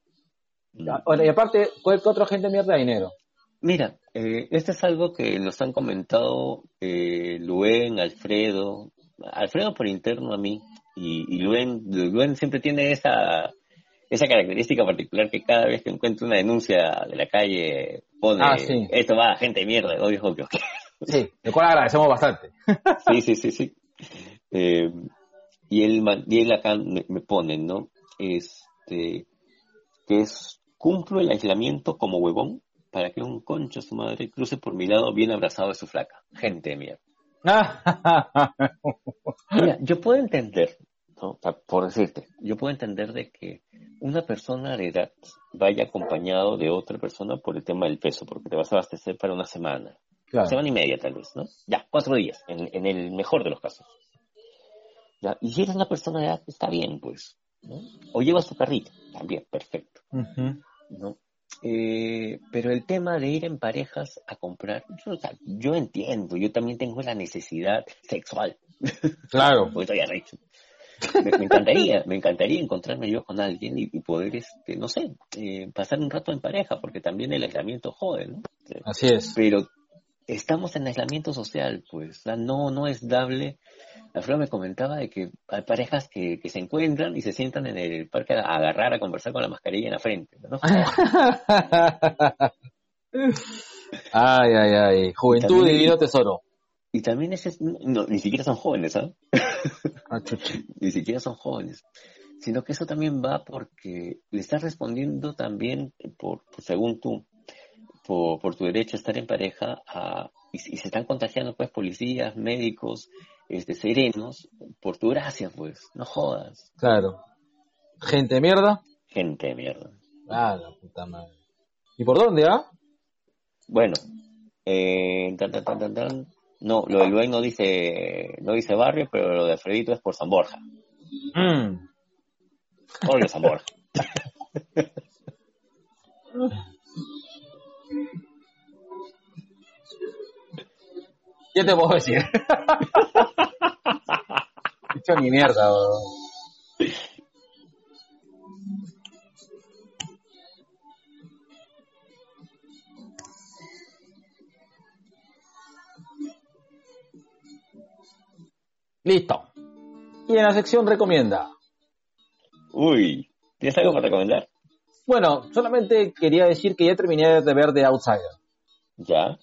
Y aparte, ¿qué otra gente mierda dinero? Mira, eh, este es algo que nos han comentado eh, Luen, Alfredo, Alfredo por interno a mí, y, y Luen, siempre tiene esa, esa característica particular que cada vez que encuentra una denuncia de la calle pone, ah, esto va, gente de mierda, obvio, obvio. Sí, de cual agradecemos bastante. sí, sí, sí, sí. Eh, y, él, y él acá me, me pone, ¿no? Este, que es Cumplo el aislamiento como huevón para que un concho su madre cruce por mi lado bien abrazado de su flaca. Gente de mierda. Mira, yo puedo entender, por decirte, yo puedo entender de que una persona de edad vaya acompañado de otra persona por el tema del peso, porque te vas a abastecer para una semana. Una semana y media tal vez, ¿no? Ya, cuatro días, en, el mejor de los casos. ¿Ya? Y si eres una persona de edad, está bien, pues. O llevas tu carrito, también, perfecto. ¿No? Eh, pero el tema de ir en parejas a comprar, yo, entiendo, yo también tengo la necesidad sexual. Claro. Porque estoy Me, encantaría, me encantaría encontrarme yo con alguien y, poder, este, no sé, eh, pasar un rato en pareja, porque también el aislamiento jode, ¿no? Así es. Pero estamos en aislamiento social, pues, no, no es dable. Alfredo me comentaba de que hay parejas que, se encuentran y se sientan en el parque a agarrar, a conversar con la mascarilla en la frente, ¿no? ay, ay, ay. Juventud y divino tesoro. Y también ese, no, ni siquiera son jóvenes, ¿ah? ah ni siquiera son jóvenes. Sino que eso también va porque le estás respondiendo también, por, según tú, por, tu derecho a estar en pareja, y, se están contagiando pues policías, médicos, este, serenos, por tu gracia, pues, no jodas. Claro. ¿Gente de mierda? Gente de mierda. Ah, la puta madre. ¿Y por dónde, ah? Bueno, eh, tan, tan, tan, tan, no, lo de Luis no dice, no dice barrio, pero lo de Alfredito es por San Borja. Mm. San Borja. ¿Qué te puedo decir? Dicho ni mierda. Listo. Y en la sección recomienda. Uy, ¿tienes algo para recomendar? Bueno, solamente quería decir que ya terminé de ver The Outsider. Ya.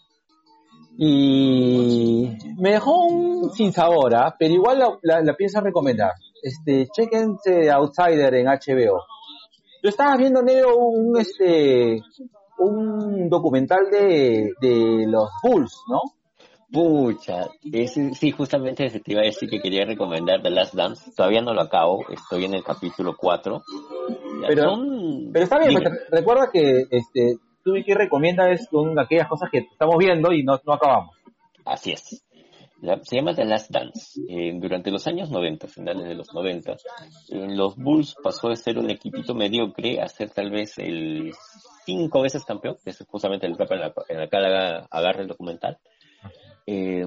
Y me dejó un sin sabor, ¿ah? pero igual la, pienso recomendar. Este, chequense Outsider en HBO. Yo estaba viendo negro un este un documental de, de los Bulls, ¿no? Pucha, sí, justamente te iba a decir que quería recomendar The Last Dance. Todavía no lo acabo, estoy en el capítulo 4. Pero, pero está bien, recuerda que este, tú y que recomiendas son aquellas cosas que estamos viendo y no, no acabamos. Así es. se llama The Last Dance. Eh, durante los años 90, finales de los 90, en los Bulls pasó de ser un equipito mediocre a ser tal vez el cinco veces campeón, que es justamente el que en la, en la cara agarra el documental eh,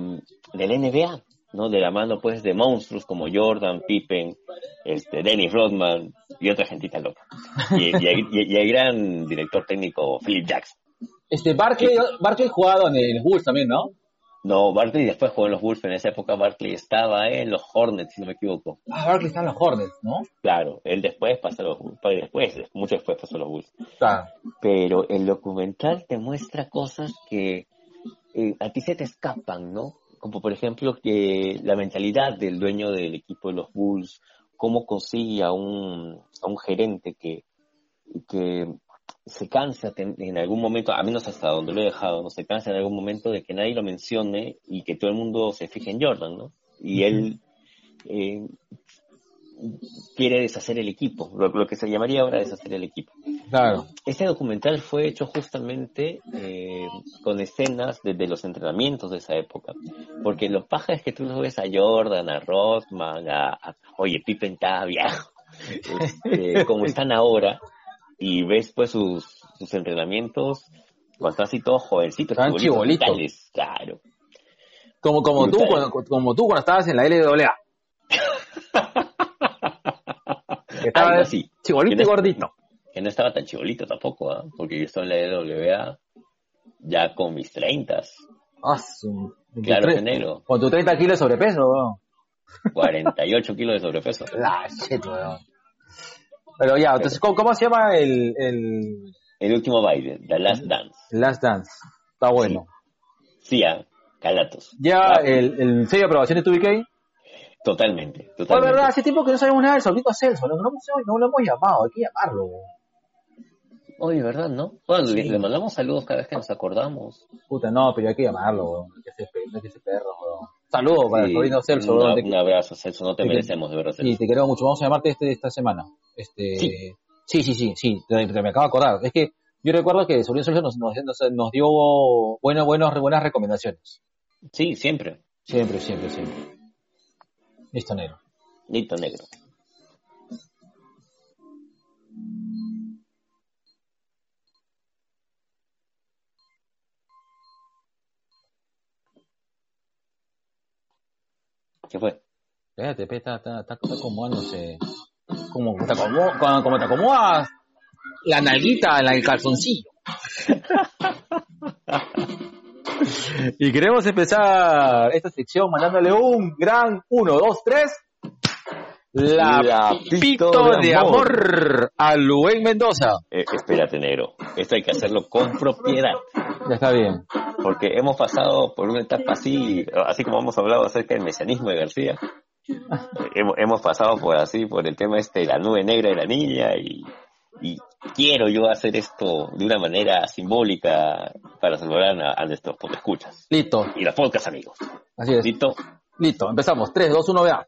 del NBA, ¿no? De la mano, pues, de monstruos como Jordan, Pippen, este, Dennis Rodman y otra gentita loca. Y, el gran director técnico Philip Jackson. Este, Barkley, Barkley jugado en los Bulls también, ¿no? No, Barkley después jugó en los Bulls, en esa época Barkley estaba en los Hornets, si no me equivoco. Ah, Barkley está en los Hornets, ¿no? Claro, él después pasó a los Bulls, después, mucho después pasó a los Bulls. Claro. Pero el documental te muestra cosas que eh, a ti se te escapan, ¿no? Como por ejemplo que la mentalidad del dueño del equipo de los Bulls, cómo consigue a un, a un gerente que, que se cansa en algún momento, a menos hasta donde lo he dejado, ¿no? se cansa en algún momento de que nadie lo mencione y que todo el mundo se fije en Jordan, ¿no? Y él eh, quiere deshacer el equipo, lo, que se llamaría ahora deshacer el equipo. Claro. Este documental fue hecho justamente eh, con escenas desde los entrenamientos de esa época, porque los pajas que tú los ves a Jordan, a Rothman, a, oye, Pippen está viejo, este, como están ahora, y ves pues sus, sus entrenamientos cuando están así todos jovencitos, están chibolitos. Claro. Como, como, tú, cuando, como tú cuando estabas en la LWA. Que estaba así. Chibolito y gordito. Que no estaba tan chibolito tampoco, ¿ah? porque yo estaba en la LWA ya con mis 30. Ah, claro, enero. Con tu 30 kilos de sobrepeso, weón. 48 kilos de sobrepeso. La shit, weón. Pero ya, entonces, ¿cómo, se llama el, el... El último baile, The Last Dance. Last Dance. Está bueno. Sí, sí ah, calatos. ¿Ya el, el sello de aprobación de 2 Totalmente, totalmente. Verdad, hace tiempo que no sabemos nada del solito Celso, no, no, no, lo hemos llamado, hay que llamarlo. Oye, ¿verdad, no? Bueno, le, mandamos saludos cada vez que nos acordamos. Puta, no, pero hay que llamarlo, hay que ser, hay que ser perro, weón. Saludos para el sobrino Celso, Un abrazo, Celso, no te merecemos, de verdad, Celso. Sí, te queremos mucho, vamos a llamarte este, esta semana. Este... Sí. Sí, sí, sí, sí, me acabo de acordar. Es que yo recuerdo que el sobrino Celso nos, nos, nos dio bueno, buenos, buenas recomendaciones. Sí, siempre. Siempre, siempre, siempre. Listo negro. Listo negro. ¿Qué fue? Espérate, está, está, está acomodándose. Como te, acomodas, como, como te acomodas la nalguita en el calzoncillo. y queremos empezar esta sección mandándole un gran 1, 2, 3. La, pito, de, amor. a Luen Mendoza. Eh, espérate, negro. Esto hay que hacerlo con propiedad. Ya está bien. Porque hemos pasado por una etapa así, así como hemos hablado acerca del mesianismo de García. hemos, hemos pasado por así, por el tema este de la nube negra de la niña y y quiero yo hacer esto de una manera simbólica para saludar a, nuestros escuchas. Listo. Y los podcast amigos. Así es. Listo. Listo, empezamos. 3, 2, 1, vea.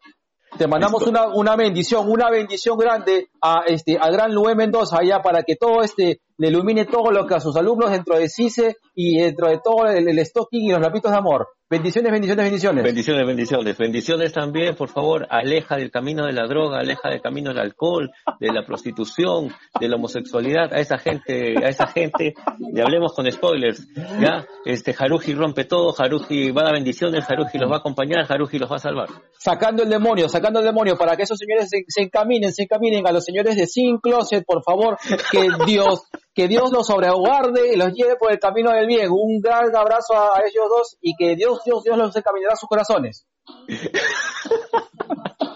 Te mandamos una, una bendición, una bendición grande a este, al gran Luis Mendoza allá para que todo este le ilumine todo lo que a sus alumnos dentro de CICE y dentro de todo el, el stocking y los lapitos de amor. Bendiciones, bendiciones, bendiciones. Bendiciones, bendiciones. Bendiciones también, por favor, aleja del camino de la droga, aleja del camino del alcohol, de la prostitución, de la homosexualidad, a esa gente, a esa gente, y hablemos con spoilers, ya, este Haruji rompe todo, Haruji va a dar bendiciones, Haruji los va a acompañar, Haruji los va a salvar. Sacando el demonio, sacando el demonio, para que esos señores se, se encaminen, se encaminen a los señores de Sin Closet, por favor, que Dios que Dios los sobreguarde y los lleve por el camino del bien. Un gran abrazo a, ellos dos y que Dios, Dios, Dios los encaminará a sus corazones.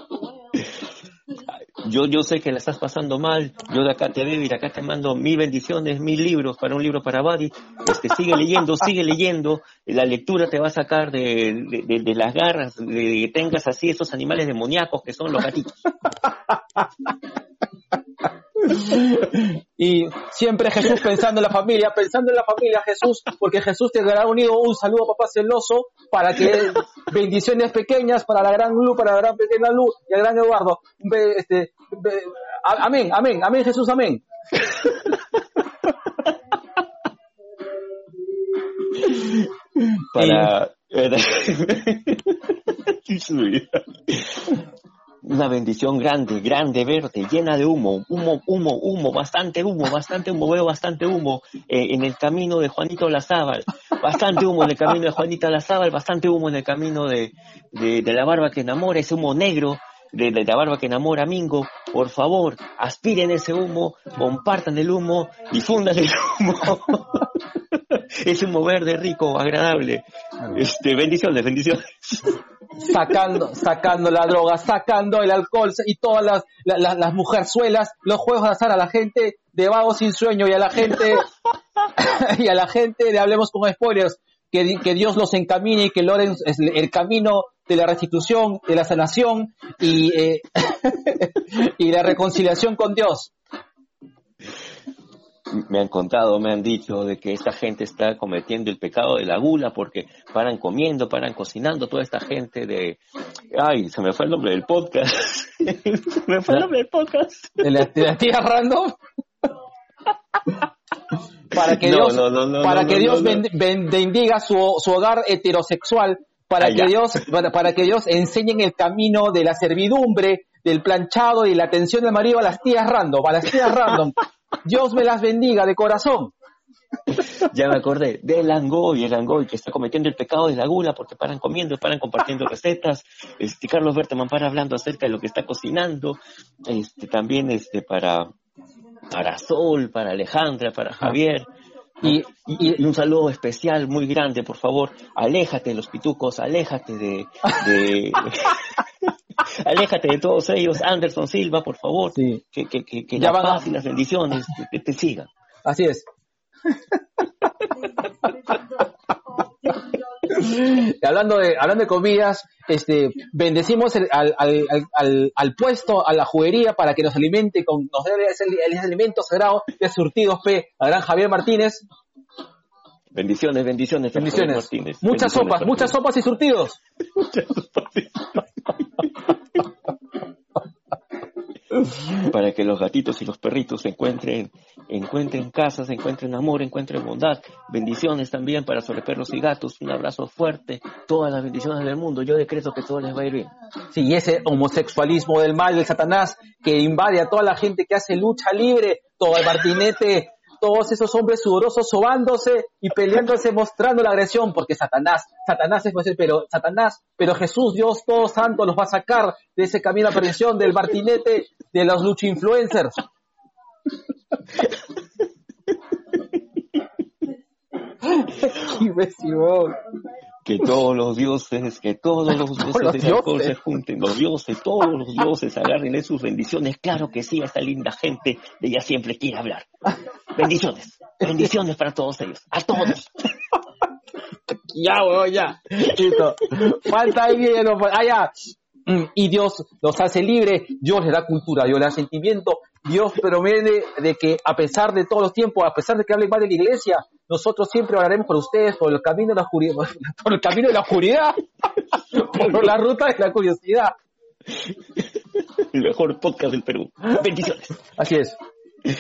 Yo, yo sé que la estás pasando mal, yo de acá te veo y de acá te mando mil bendiciones, mil libros para un libro para Buddy. Este, sigue leyendo, sigue leyendo, la lectura te va a sacar de, de, las garras, de que tengas así esos animales demoníacos que son los gatitos. y siempre Jesús pensando en la familia, pensando en la familia Jesús, porque Jesús te dará unido un saludo a papá celoso para que bendiciones pequeñas para la gran luz, para la gran pequeña luz y al gran Eduardo. Este, amén, amén, amén Jesús, amén. para una bendición grande, grande, verde, llena de humo, humo, humo, humo, bastante humo, bastante humo, veo bastante humo eh, en el camino de Juanito Lazábal, bastante humo en el camino de Juanita Lazábal, bastante humo en el camino de, de, la barba que enamora, ese humo negro de, la barba que enamora Mingo, por favor, aspiren ese humo, compartan el humo, difundan el humo. ese humo verde, rico, agradable. Este, bendiciones, bendiciones sacando, sacando la droga, sacando el alcohol y todas las, las, las mujerzuelas, los juegos de azar a la gente de vago sin sueño y a la gente, y a la gente le hablemos con spoilers, que, que Dios los encamine y que logren el camino de la restitución, de la sanación y, eh, y la reconciliación con Dios me han contado, me han dicho de que esta gente está cometiendo el pecado de la gula porque paran comiendo, paran cocinando, toda esta gente de... Ay, se me fue el nombre del podcast. se me fue el nombre del podcast. ¿De la, tía random? para que Dios, para que Dios bendiga su, su, hogar heterosexual, para que Dios, para, para, que Dios enseñe el camino de la servidumbre, del planchado y la atención del marido a las tías random, a las tías random. Dios me las bendiga de corazón. Ya me acordé del Langoy, el Langoy que está cometiendo el pecado de la gula porque paran comiendo, paran compartiendo recetas. Este Carlos Berteman para hablando acerca de lo que está cocinando. Este también este para para Sol, para Alejandra, para Javier. Y, y, un saludo especial muy grande, por favor, aléjate de los pitucos, aléjate de, de Aléjate de todos ellos, Anderson Silva, por favor, que, que, que, que la paz y las bendiciones te, te sigan. Así es. hablando de hablando de comidas, este bendecimos al, al, al, al, puesto, a la juguería para que nos alimente con nos dé el, alimento sagrado de surtidos P, al gran Javier Martínez. Bendiciones, bendiciones, bendiciones. Muchas sopas, muchas sopas y surtidos. muchas sopas y para que los gatitos y los perritos se encuentren, encuentren casa, se encuentren amor, encuentren bondad, bendiciones también para sobre perros y gatos, un abrazo fuerte, todas las bendiciones del mundo, yo decreto que todo les va a ir bien. Sí, ese homosexualismo del mal del Satanás que invade a toda la gente que hace lucha libre, todo el martinete todos esos hombres sudorosos sobándose y peleándose mostrando la agresión porque Satanás, Satanás es pues, pero Satanás, pero Jesús, Dios todo santo los va a sacar de ese camino a perdición del martinete de los lucha influencers. que todos los dioses, que todos los dioses de se junten, los dioses, todos los dioses agarren sus bendiciones. Claro que sí, esta linda gente de ella siempre quiere hablar. Bendiciones, bendiciones para todos ellos, a todos. ya, weón, ya. Listo. Falta alguien, no, ah, ya. Y Dios los hace libres, Dios les da cultura, Dios les da sentimiento, Dios promete de que a pesar de todos los tiempos, a pesar de que hablen mal de la iglesia, nosotros siempre oraremos por ustedes por el camino de la oscuridad, por el camino de la oscuridad, por la ruta de la curiosidad. El mejor podcast del Perú. Bendiciones. Así es.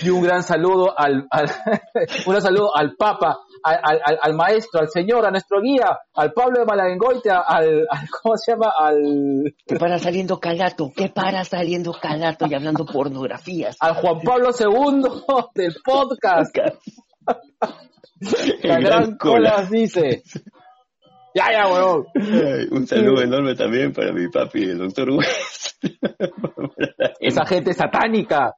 Y un gran saludo al, al un saludo al Papa, al, al, al, maestro, al señor, a nuestro guía, al Pablo de Malagengoitia, al, al, ¿cómo se llama? Al que para saliendo calato, que para saliendo calato y hablando pornografías. Al Juan Pablo II del podcast. La gran cola dice. Ya, ya, weón. Un saludo enorme también para mi papi, el doctor West. Esa gente satánica.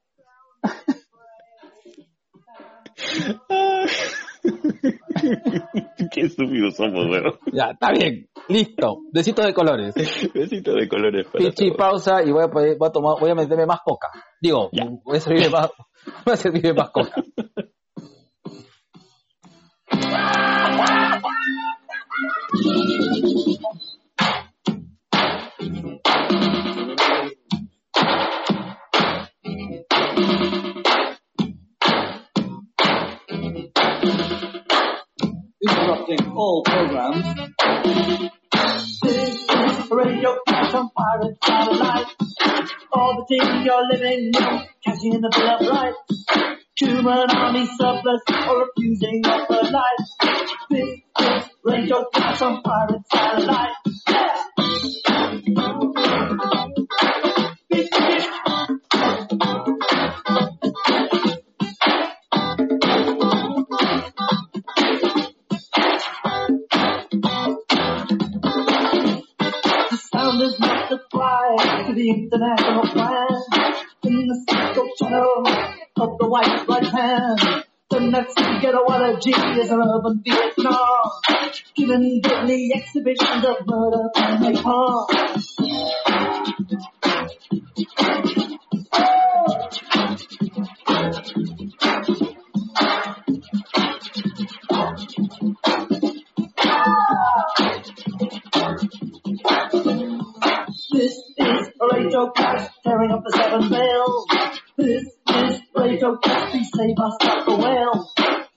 Qué estúpidos somos, weón. Ya, está bien. Listo. Besitos de colores. Besitos de colores. Pichi, pausa y voy a, voy a tomar, voy a meterme más coca. Digo, voy a servirme más, voy a servirme más coca. Interrupting all programs. This is Radio on Pirate Satellite. All the things you're living in, catching in the Bill of Rights. Human army surplus or refusing of the life. This is Radio on Pirate Satellite. Multiplied to the international plan in the Cisco channel of the white right hand. The next to get a water G is an urban Vietnam. Giving deadly exhibitions of murder and napalm. Tearing up the seven veils. This is Radio Cast, please save us not the whale.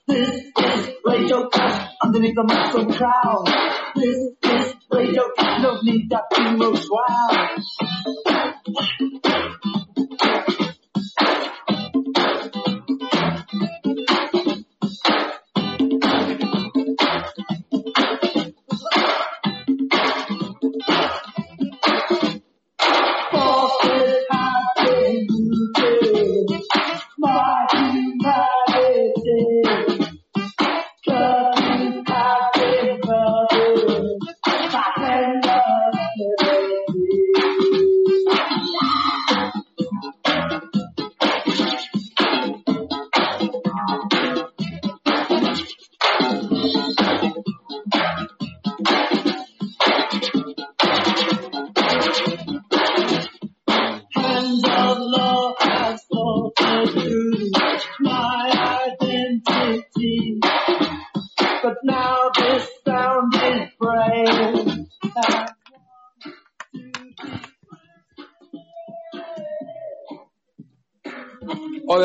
This is Radio Cast underneath the muscle crowd. This is Radio Cast, no need that hero wow. Hands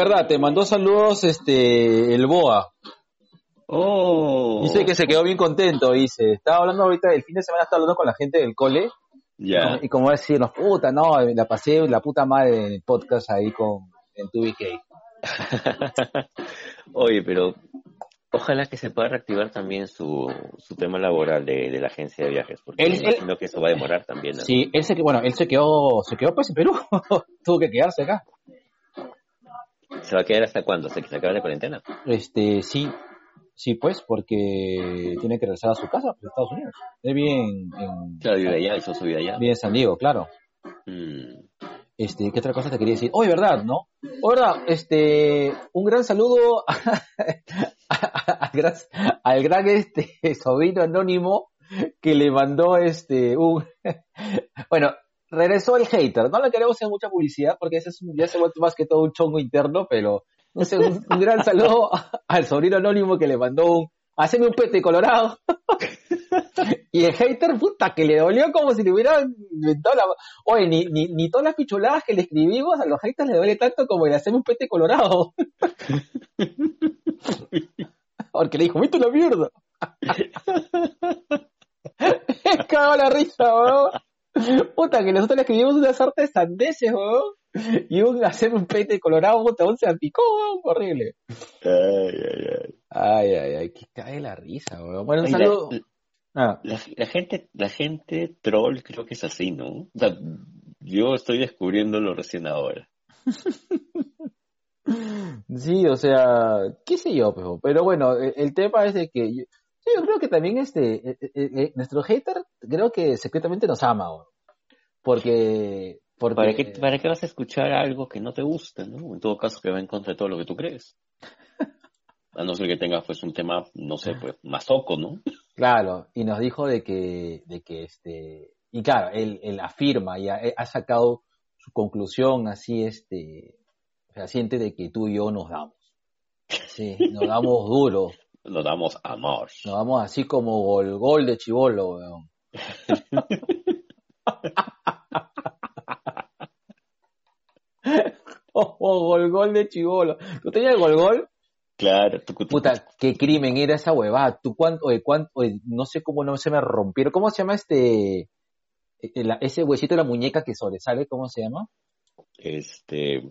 verdad, te mandó saludos este el Boa. Oh. Dice que se quedó bien contento, dice. Estaba hablando ahorita, el fin de semana estaba hablando con la gente del cole. Ya. Y como decirnos, puta, no, la pasé la puta madre en el podcast ahí con en tu. Oye, pero ojalá que se pueda reactivar también su, su tema laboral de, de la agencia de viajes, porque Él- imagino que eso va a demorar también. ¿no? Sí, él se bueno, él se quedó, se quedó pues en Perú, tuvo que quedarse acá. ¿Se va a quedar hasta cuándo? ¿Hasta que se acabe la cuarentena? Este, sí, sí, pues, porque tiene que regresar a su casa, pues, Estados Unidos. Él vive en, en, Claro, vive allá, hizo su vida allá. vive en San Diego, claro. Mm. Este, ¿qué otra cosa te quería decir? Oye, ¿verdad, no? Oh, ¿verdad? Este, un gran saludo al gran, al gran este sobrino anónimo que le mandó este un bueno, regresó el hater. No le queremos hacer mucha publicidad porque ese es un- ya se más que todo un chongo interno, pero no sé, un, un gran saludo al sobrino anónimo que le mandó un haceme un pete colorado. Y el hater, puta, que le dolió como si le hubieran inventado la... Oye, ni, ni, ni todas las pichuladas que le escribimos a los haters le duele tanto como el hacerme un pete colorado. Porque le dijo, viste la mierda. Me cago la risa, weón. Puta, que nosotros le escribimos unas artes sandeces, weón. Y un hacerme un pete colorado, puta, un se picó, weón, horrible. Ay, ay, ay. Ay, ay, ay, que cae la risa, weón. Bueno, un la- saludo. Ah, La, la gente, la gente troll creo que es así, ¿no? O sea, yo estoy descubriéndolo recién ahora. Sí, o sea, qué sé yo, pero, pero bueno, el, el tema es de que yo, creo que también este, eh, eh, eh, nuestro hater creo que secretamente nos ama, porque, porque ¿Para qué, ¿Para qué vas a escuchar algo que no te gusta, no? En todo caso, que va en contra de todo lo que tú crees. A no ser que tengas, pues, un tema, no sé, pues, masoco, ¿no? claro, y nos dijo de que, de que este, y claro, él, él afirma y ha, ha sacado su conclusión así, este, fehaciente de que tú y yo nos damos. Sí, nos damos duro, Nos damos amor. nos damos así como gol, gol de chivolo, weón. Oh, gol, gol de chivolo. ¿Tú tenías el gol, gol? Claro, Puta, qué crimen era esa huevada. ¿Tú cuánto, oye, cuánto, oye, no sé cómo no se me rompieron. ¿Cómo se llama este, eh, ese huesito de la muñeca que sobresale? ¿Cómo se llama? este,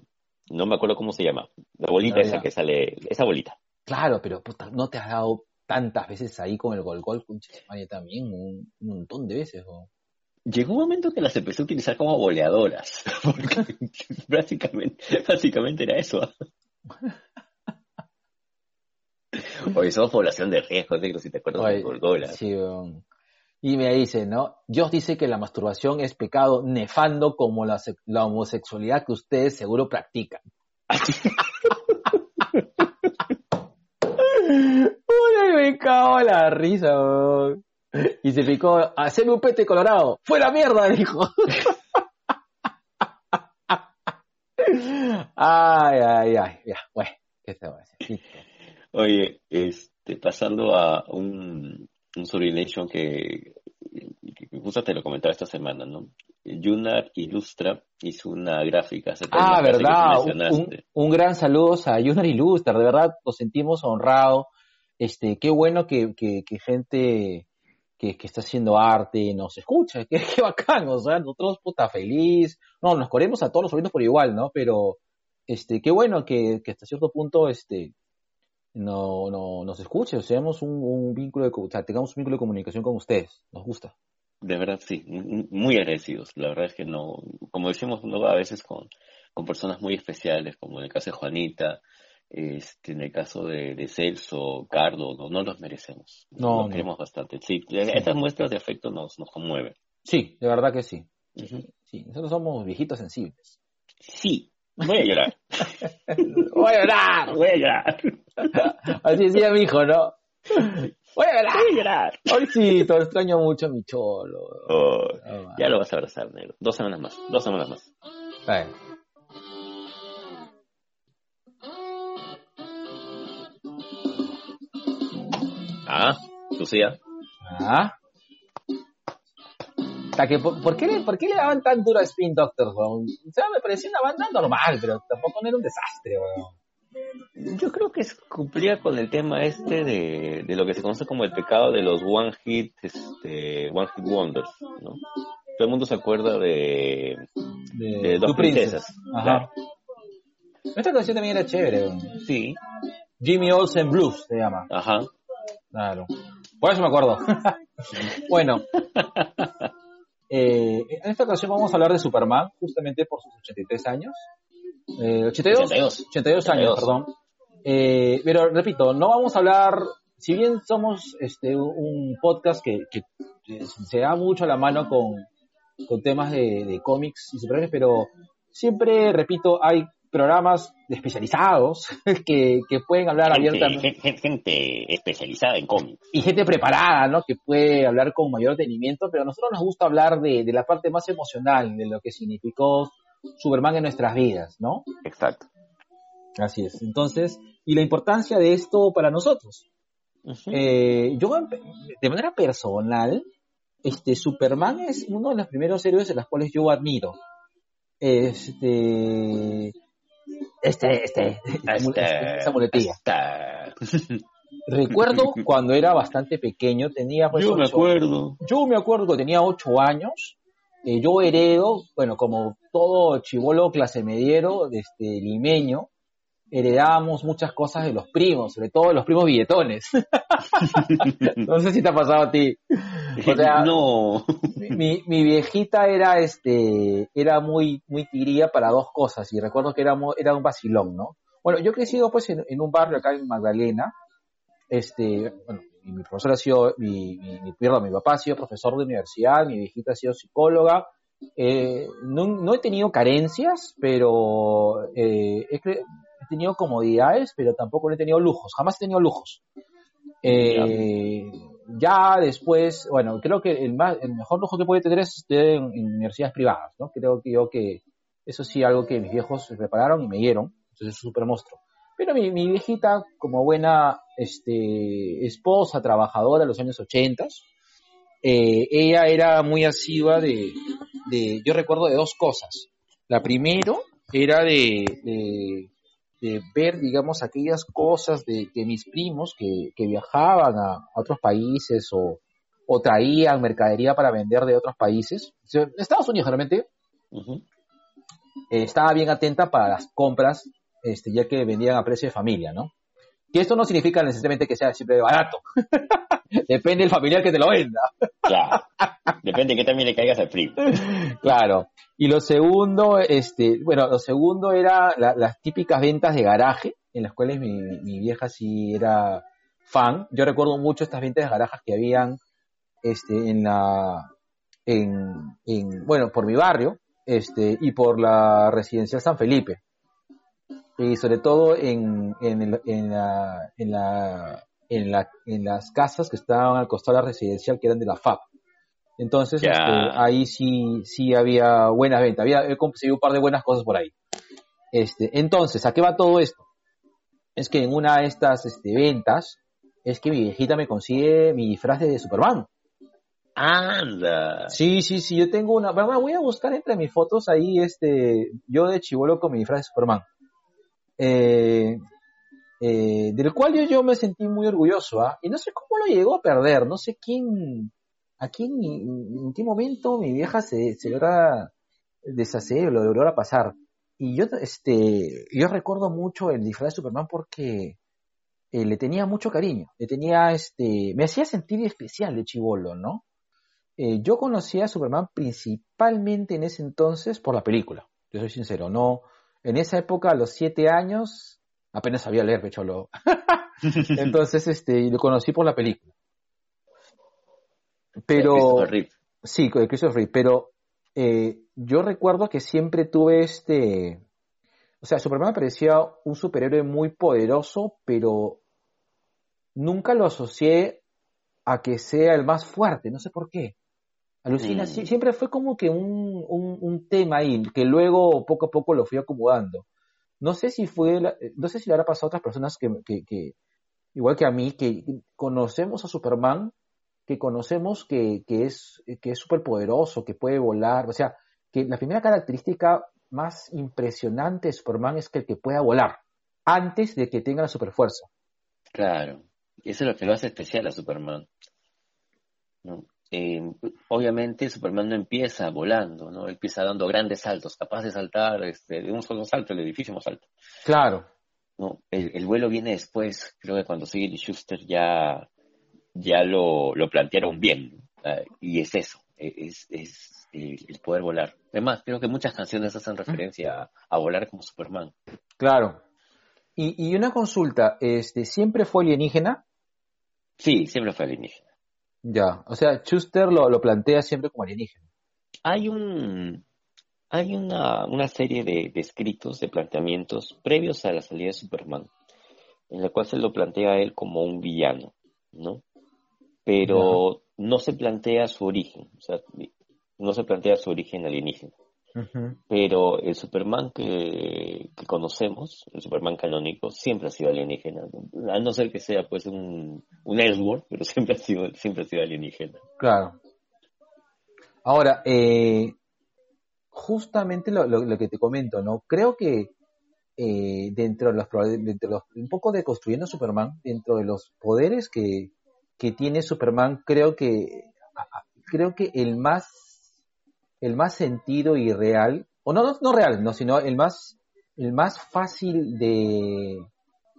no me acuerdo cómo se llama. La bolita esa que sale, esa bolita. Claro, pero puta, no te has dado tantas veces ahí con el gol, gol, también, un, un montón de veces, weón. Llegó un momento que las empecé a utilizar como boleadoras. Porque básicamente, básicamente era eso. Oye, somos población de riesgo, negro, si te acuerdas Oye, de Gorgola. sí, weón. Y me dice, ¿no? Dios dice que la masturbación es pecado nefando como la, la homosexualidad que ustedes seguro practican. Uy, me cago la risa. Y se picó, haceme un pete colorado. ¡Fuera mierda! Dijo. ay, ay, ay. Ya, bueno, ¿qué te voy a? Listo. Oye, este, pasando a un, un Sublimation que, que justo te lo comentaba esta semana, ¿no? Junar Ilustra hizo una gráfica. Ah, verdad. Un, gran saludo a Junar Ilustre. De verdad, nos sentimos honrados. Este, qué bueno que, que, que gente que, que está haciendo arte nos escucha. Qué, qué bacán. O sea, nosotros, puta, feliz. No, nos corremos a todos los sobrinos por igual, ¿no? Pero, este, qué bueno que, que hasta cierto punto, este, no, no, nos escuche. O sea, un, un vínculo de, o sea, tengamos un vínculo de comunicación con ustedes. Nos gusta. De verdad, sí, muy agradecidos. La verdad es que no, como decimos luego a veces con, con personas muy especiales, como en el caso de Juanita, este, en el caso de, de Celso, Cardo, no, no los merecemos. No, los no. queremos bastante. Sí, estas muestras de afecto nos, nos conmueven. Sí, de verdad que sí. Sí, nosotros somos viejitos sensibles. Sí, voy a llorar, Voy a llorar. voy a llorar, Así decía mi hijo, ¿no? Voy a llorar. voy a llorar. Hoy sí, te extraño mucho a mi cholo. Oh, Oh, ya lo vas a abrazar, negro. Dos semanas más, dos semanas más. Bueno. Ah, Lucía. Ah. Que, ¿por, por qué le, ¿Por qué le daban tan duro a Spin Doctors, weón? O sea, me parecía una banda normal, pero tampoco no era un desastre, weón. Yo creo que cumplía con el tema este de, de lo que se conoce como el pecado de los one hit, este, one hit wonders, ¿no? Todo el mundo se acuerda de, De, de dos princesas. Ajá. Claro. Esta canción también era chévere. Sí, Jimmy Olsen Blues se llama. ajá. Claro. Por eso me acuerdo. bueno. Eh, en esta ocasión vamos a hablar de Superman, justamente por sus 83 años. 82, 82, años, perdón. Eh, pero repito, no vamos a hablar, si bien somos este, un podcast que, se da mucho a la mano con, con temas de, cómics y superhéroes, pero siempre, repito, hay programas especializados que, pueden hablar abiertamente. Gente, especializada en cómics. Y gente preparada, ¿no? Que puede hablar con mayor detenimiento, pero a nosotros nos gusta hablar de, de la parte más emocional, de lo que significó Superman en nuestras vidas, ¿no? Exacto. Así es. Entonces, y la importancia de esto para nosotros. Eh, yo, de manera personal, este, Superman es uno de los primeros héroes de los cuales yo admiro. Este, este, este, este esa muletilla. Recuerdo cuando era bastante pequeño, tenía pues, Yo me acuerdo. Yo me acuerdo que tenía ocho años. Eh, yo heredo, bueno, como todo chivolo clase mediero, este, limeño, heredábamos muchas cosas de los primos, sobre todo de los primos billetones. no sé si te ha pasado a ti. O sea, no. mi, mi, viejita era este, era muy, muy tiría para dos cosas, y recuerdo que era, era un vacilón, ¿no? Bueno, yo he crecido pues en, un barrio acá en Magdalena, este, bueno, mi profesor ha sido, mi, mi, perdón, mi papá ha sido profesor de universidad, mi viejita ha sido psicóloga, eh, no, no, he tenido carencias, pero eh, he, he tenido comodidades, pero tampoco he tenido lujos, jamás he tenido lujos. Eh, ya después, bueno, creo que el, más, el mejor lujo que puede tener es estudiar en, universidades privadas, ¿no? Creo que yo que eso sí algo que mis viejos prepararon y me dieron, entonces es un súper monstruo. Pero mi, mi, viejita, como buena este, esposa, trabajadora de los años 80, eh, ella era muy asidua de, de, yo recuerdo de dos cosas. La primero era de, de de ver, digamos, aquellas cosas de, que mis primos que, viajaban a, otros países o, traían mercadería para vender de otros países. Estados Unidos realmente eh, estaba bien atenta para las compras, este, ya que vendían a precio de familia, ¿no? Que esto no significa necesariamente que sea siempre barato. Depende del familiar que te lo venda. Claro. Depende de que también le caigas al primo. Claro. Y lo segundo, este, bueno, lo segundo era las típicas ventas de garaje, en las cuales mi, mi, vieja sí era fan. Yo recuerdo mucho estas ventas de garajes que habían, este, en la, en, en, bueno, por mi barrio, este, y por la residencial San Felipe. Y sobre todo en, en, en, la, en, la, en, la, en las casas que estaban al costado de la residencial, que eran de la FAP. Entonces, este, ahí sí, sí había buenas ventas. Había, he conseguido un par de buenas cosas por ahí. Este, entonces, ¿a qué va todo esto? Es que en una de estas este, ventas, es que mi viejita me consigue mi disfraz de Superman. Anda. Sí, sí, sí, yo tengo una, voy a buscar entre mis fotos ahí, este, yo de chivolo con mi disfraz de Superman. Eh, eh, del cual yo, yo me sentí muy orgulloso, ¿ah? Y no sé cómo lo llegó a perder, no sé quién, aquí en, qué momento mi vieja se, se logra deshacer, lo logra pasar. Y yo, este, yo recuerdo mucho el disfraz de Superman porque eh, le tenía mucho cariño, le tenía, este, me hacía sentir especial de chivolo, ¿no? Eh, yo conocía a Superman principalmente en ese entonces por la película, yo soy sincero, no, en esa época a los siete años apenas sabía leer, pecholo. entonces, este, lo conocí por la película. Pero. Sí, de Christopher Reeve, pero eh, yo recuerdo que siempre tuve este. O sea, Superman me parecía un superhéroe muy poderoso, pero nunca lo asocié a que sea el más fuerte, no sé por qué. Alucina, mm. siempre fue como que un, un, tema ahí, que luego poco a poco lo fui acomodando. No sé si fue, no sé si le habrá pasado a otras personas que, que, que, igual que a mí, que conocemos a Superman que conocemos que, que es que es súper poderoso, que puede volar, o sea, que la primera característica más impresionante de Superman es que el que pueda volar antes de que tenga la superfuerza. Claro, eso es lo que lo hace especial a Superman. Eh, obviamente Superman no empieza volando, ¿no? Empieza dando grandes saltos, capaz de saltar este, de un solo salto el edificio más alto. Claro. No, el, el vuelo viene después, creo que cuando sigue Schuster ya ya lo, lo plantearon bien. y es eso, es, es, el, poder volar. Además, creo que muchas canciones hacen referencia a, volar como Superman. Claro. Y, una consulta, este, ¿siempre fue alienígena? Sí, siempre fue alienígena. Ya, o sea, Schuster lo, lo plantea siempre como alienígena. Hay un, hay una, una serie de, escritos, de planteamientos previos a la salida de Superman, en la cual se lo plantea a él como un villano, ¿no? Pero no se plantea su origen, o sea, no se plantea su origen alienígena. Pero el Superman que, conocemos, el Superman canónico, siempre ha sido alienígena. A no ser que sea pues un, un Ellsworth, pero siempre ha sido, siempre ha sido alienígena. Claro. Ahora, eh, justamente lo, lo, que te comento, ¿no? Creo que eh, dentro, de los, dentro de los, un poco de construyendo Superman, dentro de los poderes que, que tiene Superman, creo que creo que el más el más sentido y real, o no, no, real, no, sino el más el más fácil de,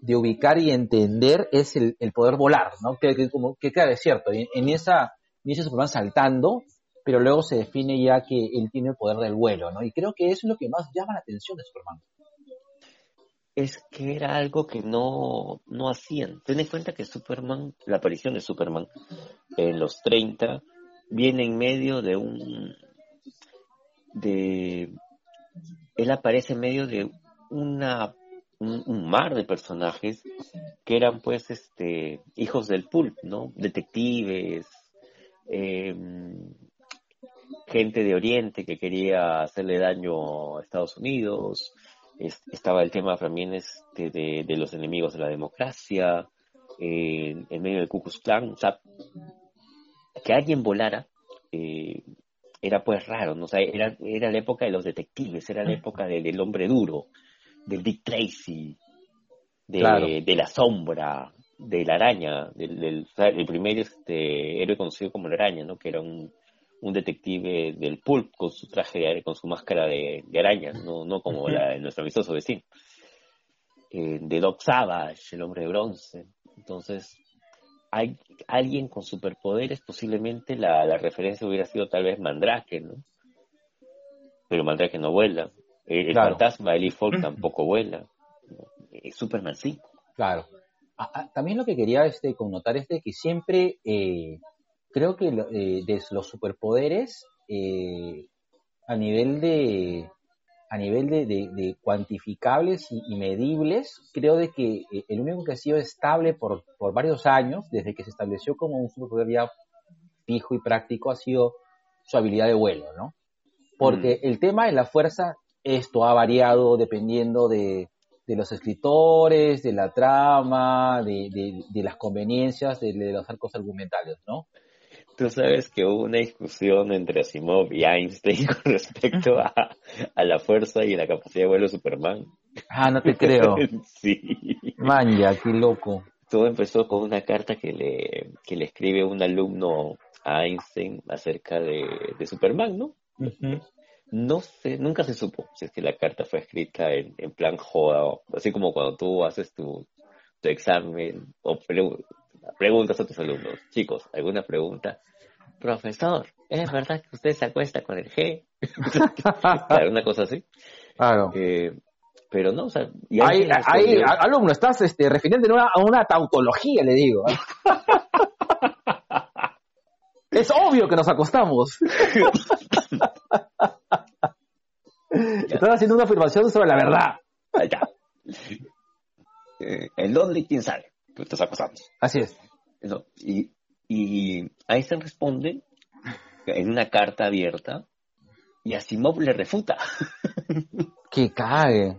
de ubicar y entender es el, el poder volar, ¿no? Que, como, que claro, es cierto, en, en esa, ese Superman saltando, pero luego se define ya que él tiene el poder del vuelo, ¿no? Y creo que eso es lo que más llama la atención de Superman. Es que era algo que no, no hacían. Ten en cuenta que Superman, la aparición de Superman en los 30, viene en medio de un... de... Él aparece en medio de una un, mar de personajes que eran pues este hijos del pulp, ¿no? Detectives, eh, gente de Oriente que quería hacerle daño a Estados Unidos, estaba el tema también este de, los enemigos de la democracia, en medio del Ku Klux Klan, o sea, que alguien volara eh, era pues raro, ¿no? O sea, era, era la época de los detectives, era la época del, hombre duro, del Dick Tracy, de, de la sombra, de la araña, del, el primer este, héroe conocido como la araña, ¿no? Que era un, un detective del pulp con su traje de, con su máscara de, araña, no, no como la de nuestro amistoso vecino. Eh, de Doc Savage, el hombre de bronce. Entonces, hay alguien con superpoderes, posiblemente la, la referencia hubiera sido tal vez Mandrake, ¿no? Pero Mandrake no vuela. El, fantasma de Lee tampoco vuela. Es Superman sí. Claro. Ah, ah, también lo que quería este, connotar es de que siempre eh, creo que eh, de los superpoderes eh, a nivel de a nivel de, cuantificables y, medibles, creo de que eh, el único que ha sido estable por, por varios años, desde que se estableció como un superpoder ya fijo y práctico, ha sido su habilidad de vuelo, ¿no? Porque mm. el tema de la fuerza, esto ha variado dependiendo de, de los escritores, de la trama, de, de las conveniencias de, los arcos argumentales, ¿no? Tú sabes que hubo una discusión entre Asimov y Einstein con respecto a, la fuerza y la capacidad de vuelo de Superman. Ah, no te creo. sí. Manja, qué loco. Todo empezó con una carta que le, que le escribe un alumno a Einstein acerca de, Superman, ¿no? No sé, nunca se supo si es que la carta fue escrita en, plan joda, así como cuando tú haces tu, tu examen o preguntas a tus alumnos. Chicos, ¿alguna pregunta? Profesor, ¿es verdad que usted se acuesta con el G? claro, una cosa así. Claro. Eh, pero no, o sea... Hay, alumno, estás este, refiriendo a una, tautología, le digo. es obvio que nos acostamos. Estás haciendo una afirmación sobre la verdad. Ya. Eh, ¿En dónde? ¿Quién sabe? Estás. Así es. y, y Einstein responde en una carta abierta y Asimov le refuta. ¡Que cae!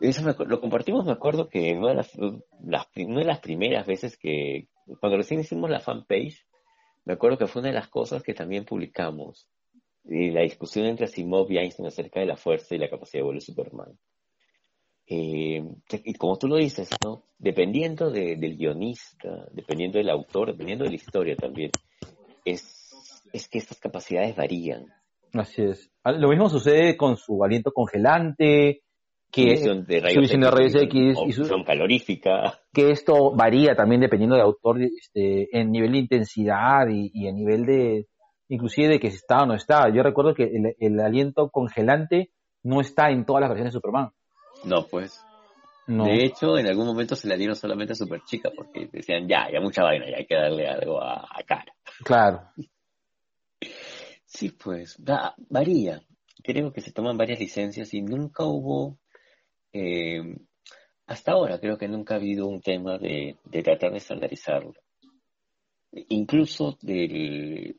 Eso lo compartimos, me acuerdo que una de las, de las primeras veces que, cuando recién hicimos la fanpage, me acuerdo que fue una de las cosas que también publicamos, y la discusión entre Asimov y Einstein acerca de la fuerza y la capacidad de vuelo de Superman. Eh, y como tú lo dices, ¿no? Dependiendo del guionista, dependiendo del autor, dependiendo de la historia también, es, es que estas capacidades varían. Así es. Ah, lo mismo sucede con su aliento congelante, que su visión de rayos, X, y su calorífica. Que esto varía también dependiendo del autor este, en nivel de intensidad y, y en nivel de, inclusive de que si está o no está. Yo recuerdo que el, el aliento congelante no está en todas las versiones de Superman. No, pues. No. De hecho, en algún momento se la dieron solamente a Superchica porque decían, ya, ya mucha vaina, ya hay que darle algo a, a cara. Claro. Sí, pues, va- varía. Creo que se toman varias licencias y nunca hubo, eh, hasta ahora creo que nunca ha habido un tema de, de tratar de estandarizarlo. Incluso de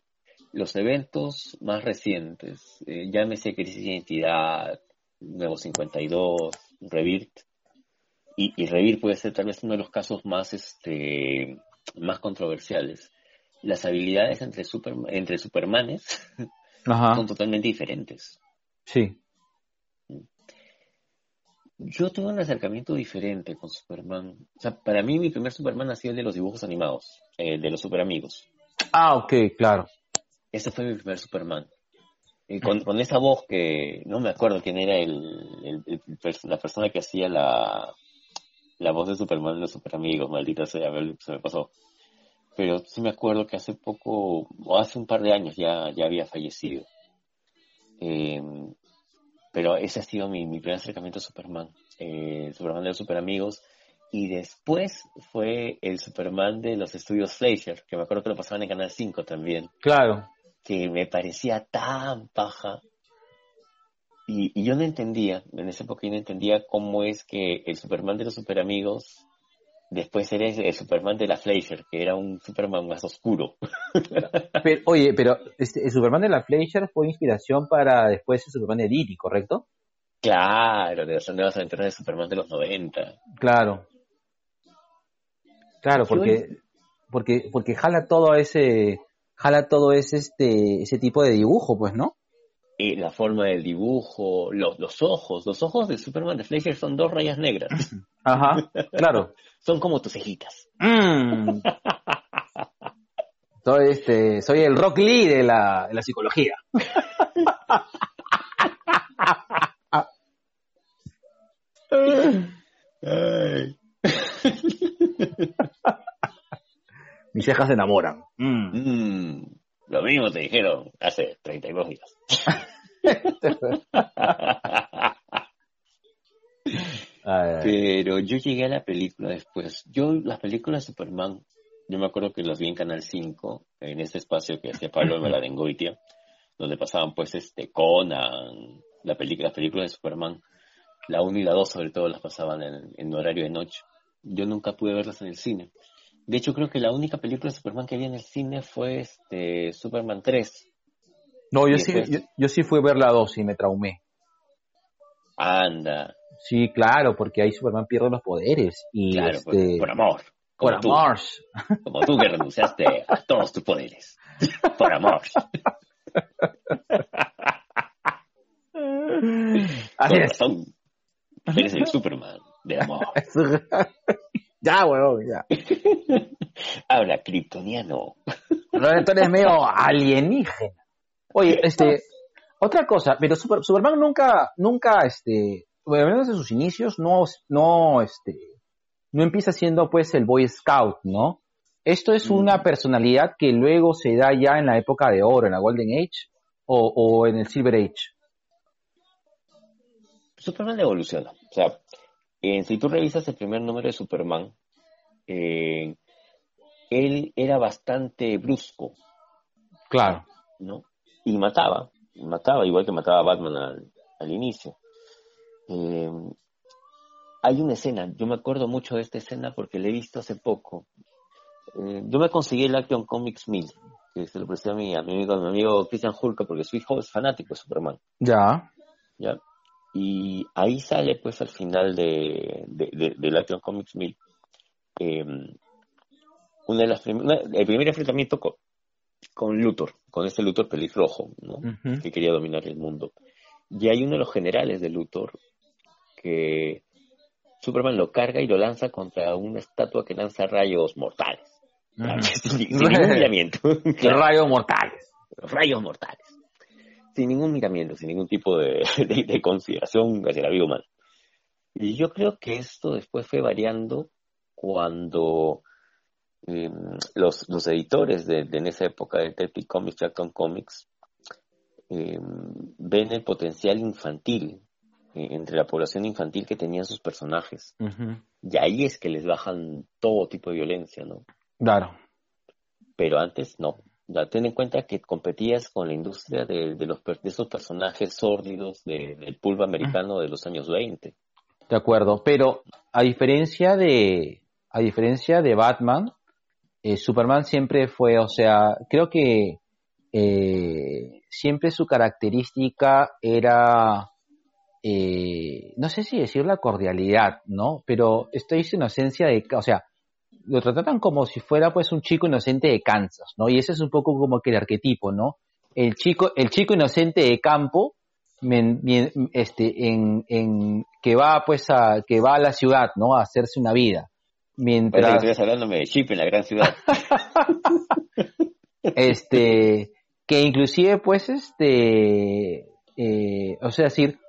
los eventos más recientes, eh, llámese Crisis de Identidad, Nuevo 52, Rebirth, y, y Rebirth puede ser tal vez uno de los casos más, este, más controversiales. Las habilidades entre, super, entre Supermanes Ajá. son totalmente diferentes. Sí. Yo tuve un acercamiento diferente con Superman. O sea, para mí mi primer Superman ha sido el de los dibujos animados, el de los Super Amigos. Ah, ok, claro. Ese fue mi primer Superman. Con, con esa voz que no me acuerdo quién era el, la persona que hacía la, la voz de Superman de los Super Amigos, maldita sea, se me pasó. Pero sí me acuerdo que hace poco, o hace un par de años ya, ya había fallecido. Eh, pero ese ha sido mi, mi primer acercamiento a Superman. Eh, Superman de los Super Amigos. Y después fue el Superman de los estudios Fleischer, que me acuerdo que lo pasaban en Canal 5 también Claro. Que me parecía tan paja. Y, y yo no entendía, en esa época yo no entendía cómo es que el Superman de los Super Amigos después era el, Superman de la Fleischer, que era un Superman más oscuro. Pero, oye, pero este, el Superman de la Fleischer fue inspiración para después el Superman de Didi, ¿correcto? Claro, de las nuevas aventuras de Superman de los 90. Claro. Claro, porque, porque, porque jala todo ese, jala todo ese, este, ese tipo de dibujo, pues, ¿no? Y la forma del dibujo, los, los ojos, los ojos del Superman de Fleischer son dos rayas negras. Ajá, claro. Son como tus cejitas. Mm. Soy este, soy el Rock Lee de la, de la psicología. Ay. Mis cejas se enamoran. Mm. Mm, lo mismo te dijeron hace 32 días. Pero yo llegué a la película después. Yo, las películas de Superman, yo me acuerdo que las vi en Canal 5, en este espacio que hacía Pablo Maladengoitia, donde pasaban pues este Conan, la película, las películas de Superman, la 1 y la 2 sobre todo las pasaban en, en horario de noche. Yo nunca pude verlas en el cine. De hecho, creo que la única película de Superman que vi en el cine fue este Superman 3. No, yo sí, después- yo, yo sí fui a ver la 2 y me traumé. Anda, Sí, claro, porque ahí Superman pierde los poderes. Y claro, este, pues, por amor. por tú. amor. Como tú que renunciaste a todos tus poderes. Por amor. Así Con es. razón. Eres el Superman del amor. ya, weón, ya. Habla kryptoniano. Tú eres medio alienígena. Oye, este, otra cosa, pero Super- Superman nunca, nunca, este, bueno, al menos en sus inicios, no, no, este, no empieza siendo pues el Boy Scout, ¿no? Esto es Mm. una personalidad que luego se da ya en la época de oro, en la Golden Age, o, o en el Silver Age. Superman evoluciona. O sea, eh, si tú revisas el primer número de Superman, eh, él era bastante brusco, Claro. ¿no? Y mataba, mataba, igual que mataba a Batman al, al inicio. Eh, hay una escena, yo me acuerdo mucho de esta escena porque la he visto hace poco. Eh, yo me conseguí el Action Comics 1000, que se lo presté a mi, a mi amigo, a mi amigo Christian Hulka, porque su hijo es fanático de Superman. Ya. ¿ya? Y ahí sale, pues, al final de, de, de- Action Comics 1000, eh, una de las prim- una- el primer enfrentamiento con, con Luthor, con este Luthor pelirrojo, ¿no? Que quería dominar el mundo. Y hay uno de los generales de Luthor que Superman lo carga y lo lanza contra una estatua que lanza rayos mortales. Claro, Ujú. sin, sin ningún miramiento. Rayos mortales. rayos mortales. Sin ningún miramiento, sin ningún tipo de, de- de consideración hacia la vida humana. Y yo creo que esto después fue variando cuando eh, los, los editores de, en esa época de Detective Comics, Jackson Comics, eh, ven el potencial infantil eh, entre la población infantil que tenían sus personajes. Y ahí es que les bajan todo tipo de violencia, ¿no? Claro. Pero antes no. Ya ten en cuenta que competías con la industria de, los, de esos personajes sórdidos del pulpo americano de los años 20. De acuerdo, pero a diferencia de, a diferencia de Batman, eh, Superman siempre fue, o sea, creo que eh, siempre su característica era, eh, no sé si decir la cordialidad, ¿no? Pero estoy su inocencia de, o sea, lo tratan como si fuera pues un chico inocente de Kansas, ¿no? Y ese es un poco como que el arquetipo, ¿no? El chico, el chico inocente de campo, este, en, en, que va pues a, que va a la ciudad, ¿no? A hacerse una vida. Mientras... Estás hablándome de chip en la gran ciudad. este, que inclusive pues este, eh, o sea, decir,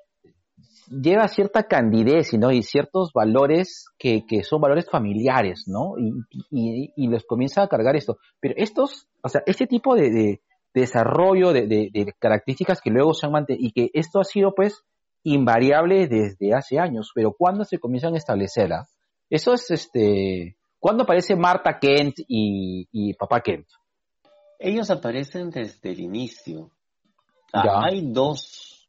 lleva cierta candidez ¿no? y ciertos valores que, que son valores familiares, ¿no? Y, y, y, los comienza a cargar esto. Pero estos, o sea, este tipo de, de, desarrollo de, de, características que luego se han mantenido y que esto ha sido pues invariable desde hace años, pero ¿cuándo se comienzan a establecer? Ah? Eso es este. ¿Cuándo aparece Marta Kent y, y Papá Kent? Ellos aparecen desde el inicio. Ah, hay dos.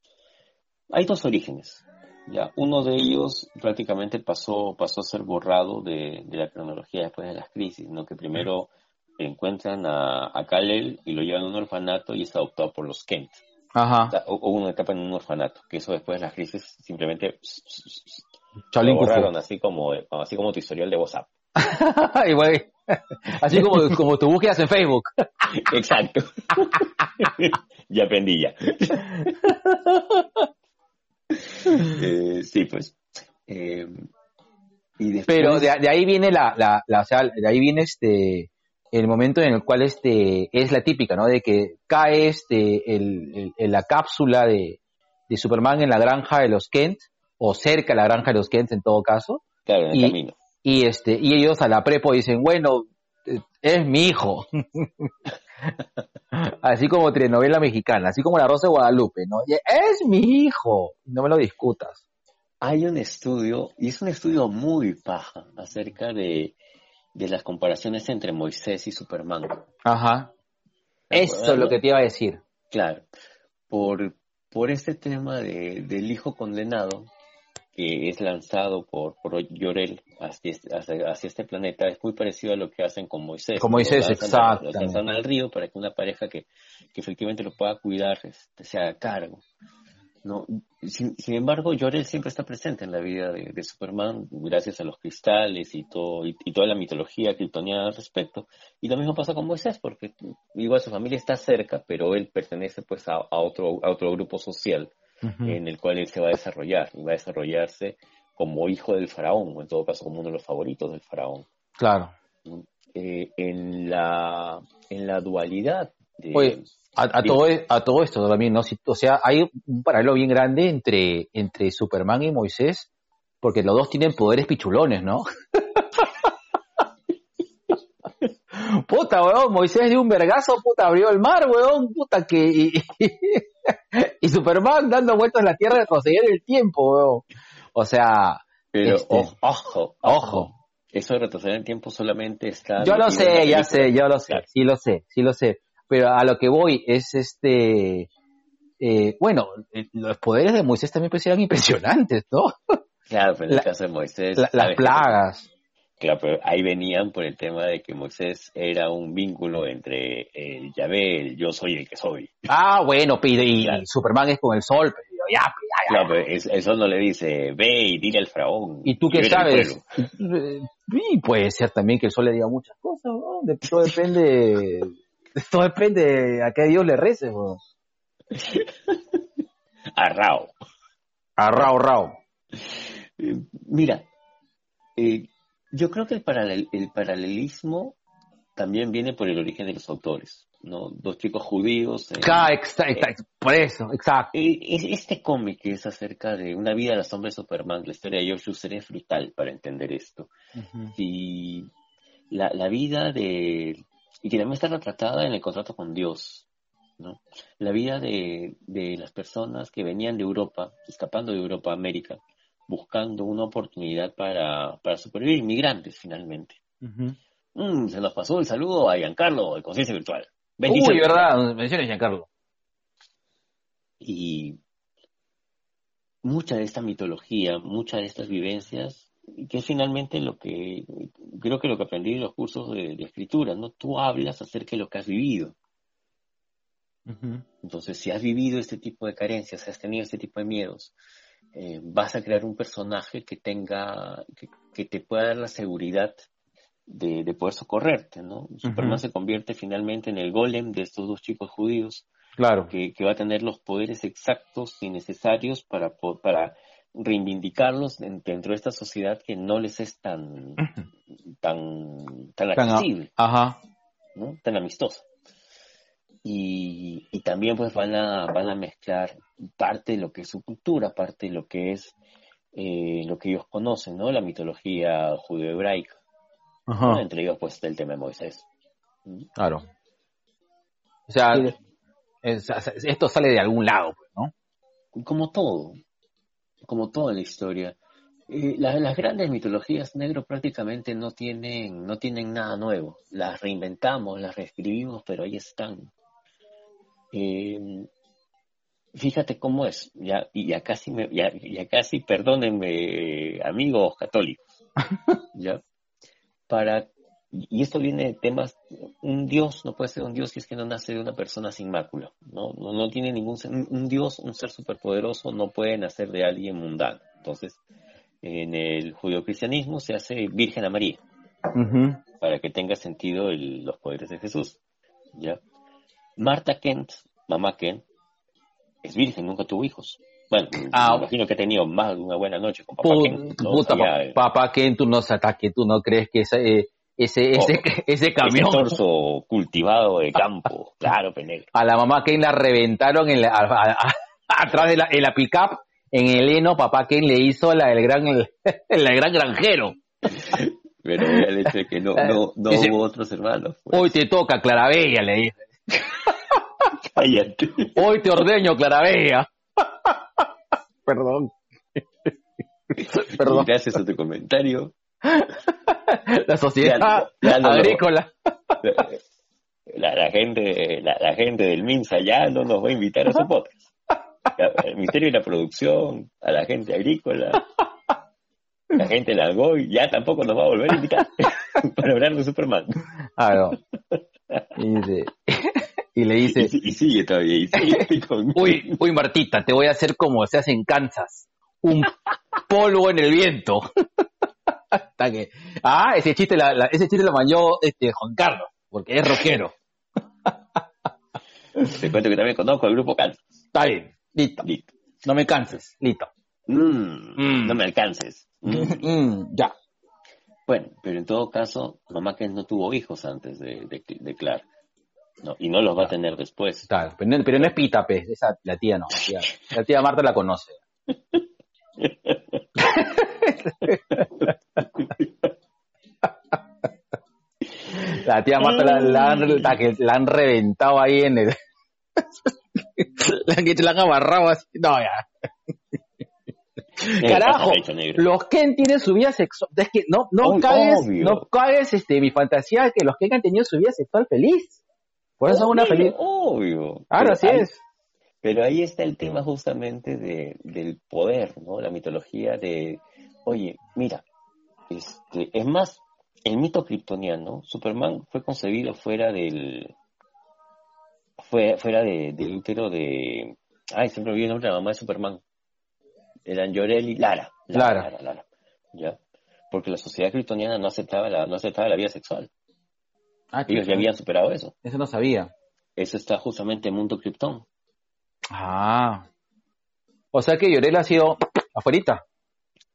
Hay dos orígenes. Ya, uno de ellos prácticamente pasó, pasó a ser borrado de, de la cronología después de las crisis, ¿no? Que primero encuentran a, a Kal-El y lo llevan a un orfanato y está adoptado por los Kent. Ajá. O, una etapa en un orfanato, que eso después de las crisis simplemente lo borraron así como, así como tu historial de WhatsApp. así como, como tu búsquedas en Facebook. Exacto. ya aprendí ya. Eh, sí, pues. Eh, Pero de, ahí viene la, la, la, o sea, de ahí viene este el momento en el cual este es la típica, ¿no? De que cae este el, la cápsula de, de, Superman en la granja de los Kent o cerca de la granja de los Kent en todo caso. Claro, en el y, camino. Y este y ellos a la prepo dicen, bueno, es mi hijo. así como telenovela mexicana, así como la Rosa de Guadalupe, ¿no? Es mi hijo, no me lo discutas. Hay un estudio, y es un estudio muy paja, acerca de, de las comparaciones entre Moisés y Superman. Ajá. Eso es lo que te iba a decir. Claro. Por, por este tema de, del hijo condenado, que es lanzado por, por Llorel hacia este, hacia, este planeta es muy parecido a lo que hacen con Moisés. Con Moisés, exacto. Lo lanzan al río para que una pareja que, que efectivamente lo pueda cuidar este, se haga cargo. ¿no? Sin, embargo, Llorel siempre está presente en la vida de, Superman gracias a los cristales y, todo, y, toda la mitología kryptoniana al respecto. Y lo mismo pasa con Moisés, porque igual su familia está cerca, pero él pertenece pues a, a otro, a otro grupo social en el cual él se va a desarrollar y va a desarrollarse como hijo del faraón, o en todo caso como uno de los favoritos del faraón. Claro. Eh, en, la, en la dualidad Oye, a, todo, e, a todo esto también, ¿no? o sea, hay un paralelo bien grande entre, entre Superman y Moisés, porque los dos tienen poderes pichulones, ¿no? puta, weón, Moisés dio un vergazo, puta, abrió el mar, weón, puta, que... y Superman dando vueltas en la Tierra retroceder el tiempo, O sea... Pero este, ojo, ojo, Eso de retroceder el tiempo solamente está... Yo lo sé, ya sé, yo lo sé, sí lo sé, sí lo sé. Pero a lo que voy es este... Eh, bueno, eh, los poderes de Moisés también eran impresionantes, ¿no? Claro, pero en el caso de Moisés... las plagas. Claro, pero ahí venían por el tema de que Moisés era un vínculo entre el Yahvé, el yo soy el que soy. Ah, bueno, pide, y Superman es con el sol, pero ya, ya, ya. Claro, pero el, sol no le dice, ve y dile al faraón. ¿Y tú qué sabes? Y puede ser también que el sol le diga muchas cosas, ¿no? Todo depende, todo depende a qué Dios le rece, ¿no? a Rao. A Rao, Rao. Eh, mira, eh, yo creo que el, el paralelismo también viene por el origen de los autores, ¿no? Dos chicos judíos. Eh, exacto, por eso, exacto. Eh, este cómic es acerca de una vida de la sombra de Superman, la historia de George User es brutal para entender esto. si, la, la vida de, y que también está retratada en el contrato con Dios, ¿no? La vida de, de las personas que venían de Europa, escapando de Europa a América, buscando una oportunidad para, para supervivir, inmigrantes finalmente. Mm, se nos pasó el saludo a Giancarlo, de Conciencia Virtual. Bendiciones. Uy, verdad, menciones Giancarlo. Y mucha de esta mitología, muchas de estas vivencias, que es finalmente lo que creo que lo que aprendí en los cursos de, escritura, ¿no? Tú hablas acerca de lo que has vivido. Entonces, si has vivido este tipo de carencias, si has tenido este tipo de miedos, eh, vas a crear un personaje que tenga, que, te pueda dar la seguridad de, poder socorrerte, ¿no? Superman se convierte finalmente en el golem de estos dos chicos judíos, claro. que, va a tener los poderes exactos y necesarios para, para reivindicarlos dentro de esta sociedad que no les es tan, tan, tan accesible, Ajá. ¿no? tan amistosa. Y, y, también pues van a, van a mezclar parte de lo que es su cultura, parte de lo que es eh, lo que ellos conocen, ¿no? La mitología judeo-hebraica. Entre ellos, pues, el tema de Moisés. Claro. O sea, esto sale de algún lado, pues, ¿no? Como todo, como toda la historia. Eh, las, grandes mitologías negro prácticamente no tienen, no tienen nada nuevo. Las reinventamos, las reescribimos, pero ahí están. Eh, fíjate cómo es, ya, y ya casi, me, ya, ya casi, perdónenme, amigos católicos, ya, para, y esto viene de temas, un Dios no puede ser un Dios si es que no nace de una persona sin mácula, no, no, no tiene ningún, un Dios, un ser superpoderoso no puede nacer de alguien mundano, entonces, en el judeocristianismo se hace Virgen a María, para que tenga sentido los poderes de Jesús, ya. Marta Kent, mamá Kent, es virgen, nunca tuvo hijos. Bueno, ah, me imagino que ha tenido más de una buena noche con papá Ken. Puta, papá Ken, tú no que tú no crees que ese, eh, ese, ese, oh, ese camión... Ese torso cultivado de campo, claro, penel. A la mamá Ken la reventaron en la, atrás de la, en la pick-up, en el heno, papá Ken le hizo la del gran, el, gran granjero. Pero el hecho de que no, no, no hubo otros hermanos. Pues. Hoy te toca, Clarabella, le dice. Hoy te ordeño, Clarabella. Perdón. Perdón. Gracias a tu comentario. La sociedad agrícola. La, gente, la, gente del Minsa ya no nos va a invitar a su podcast. El Ministerio de la Producción, a la gente agrícola, la gente de la GOI, ya tampoco nos va a volver a invitar para hablar de Superman. Ah, no. Y le dice... Y, sigue todavía, y sigue con... uy, uy, Martita, te voy a hacer como se hace en Kansas, un polvo en el viento. Hasta que... Ah, ese chiste, la, ese chiste lo mañó este, Juan Carlos, porque es rockero. Te cuento que también conozco el grupo Kansas. Está bien, listo. listo. No me canses, listo. Mm, mm. No me alcances. Mm. ya. Bueno, pero en todo caso, mamá que no tuvo hijos antes de, de, de Clark. No, y no los va a tener después. Claro, pero no, pero no es Pita, pues, esa, la tía no. La tía, Marta la conoce. la tía Marta la, han, reventado ahí en el... la que la han amarrado así. No, ya. Carajo, los Ken tienen su vida sexual. Es que no, no cagues, no cagues este, mi fantasía de que los Ken han tenido su vida sexual feliz. Por eso es una película. Obvio. Claro, así es. Pero ahí está el tema justamente de, del poder, ¿no? La mitología de, oye, mira, este, es más, el mito kryptoniano, Superman fue concebido fuera del, fue, fuera de, del útero de, ay, siempre olvidé el nombre de la mamá de Superman. Eran Yorel Lara. Lara. Lara, Lara, ¿ya? Porque la sociedad kryptoniana no aceptaba la, no aceptaba la vida sexual. Ah, Ellos ya habían superado eso. Eso no sabía. Eso está justamente en Mundo Krypton. Ah. O sea que Llorel ha sido afuerita.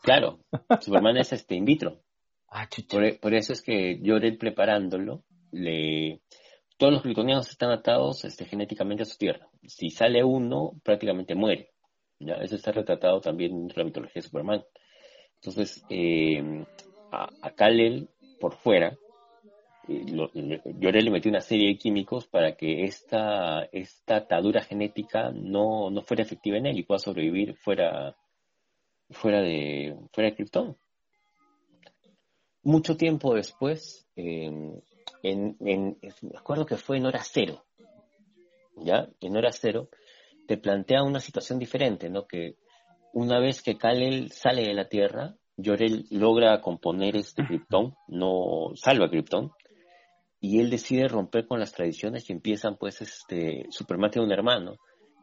Claro. Superman es este in vitro. Ah, por, por, eso es que Llorel preparándolo, le todos los kryptonianos están atados este, genéticamente a su tierra. Si sale uno, prácticamente muere. ¿Ya? Eso está retratado también en la mitología de Superman. Entonces, eh, a, a Kal-El, por fuera, Llorel le metió una serie de químicos para que esta, esta atadura genética no, no fuera efectiva en él y pueda sobrevivir fuera, fuera de, fuera de Krypton. Mucho tiempo después, en, en, me acuerdo que fue en hora cero, ¿ya? En hora cero, te plantea una situación diferente, ¿no? Que una vez que Kal-El sale de la Tierra, Jorel logra componer este Krypton, no salva Krypton, y él decide romper con las tradiciones y empiezan, pues, este, Superman tiene un hermano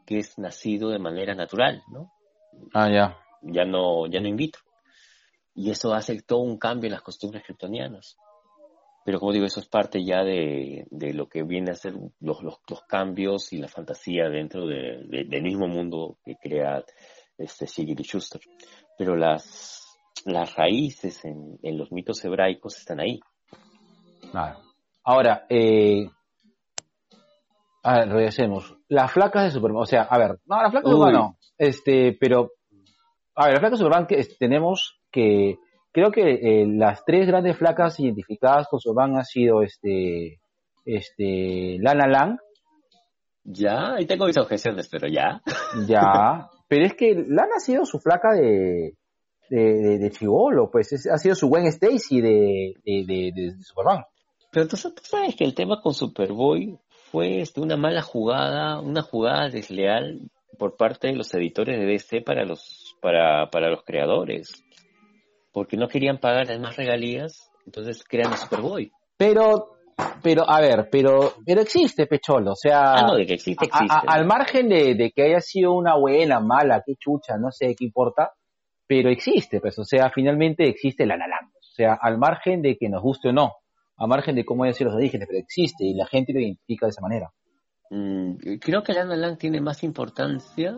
que es nacido de manera natural, ¿no? Ah, ya. Ya no, ya no in vitro. Y eso hace todo un cambio en las costumbres kryptonianas. Pero como digo, eso es parte ya de, lo que viene a ser los, los, cambios y la fantasía dentro del mismo mundo que crea este y Schuster. Pero las, las raíces en, los mitos hebraicos están ahí. Ahora, eh, a ver, regresemos. Las flacas de Superman, o sea, a ver, no, las flacas de Superman no, este, pero, a ver, las flacas de Superman que tenemos que, creo que eh, las tres grandes flacas identificadas con Superman han sido, este, este, Lana Lang. Ya, ahí tengo mis objeciones, pero ya. Ya, pero es que Lana ha sido su flaca de, de, de, Chivolo, pues ha sido su buen Stacy de, de, Superman. Pero tú, sabes que el tema con Superboy fue este, una mala jugada, una jugada desleal por parte de los editores de DC para los, para, para los creadores. Porque no querían pagar las más regalías, entonces crean a Superboy. Pero pero, a ver, pero, pero existe Pecholo, o sea, ah, no, de que existe, existe. al margen de, de, que haya sido una buena, mala, qué chucha, no sé qué importa, pero existe, pues, o sea, finalmente existe la Nalam, o sea, al margen de que nos guste o no, al margen de cómo hayan sido los orígenes, pero existe y la gente lo identifica de esa manera. Mm, creo que la Nalam tiene más importancia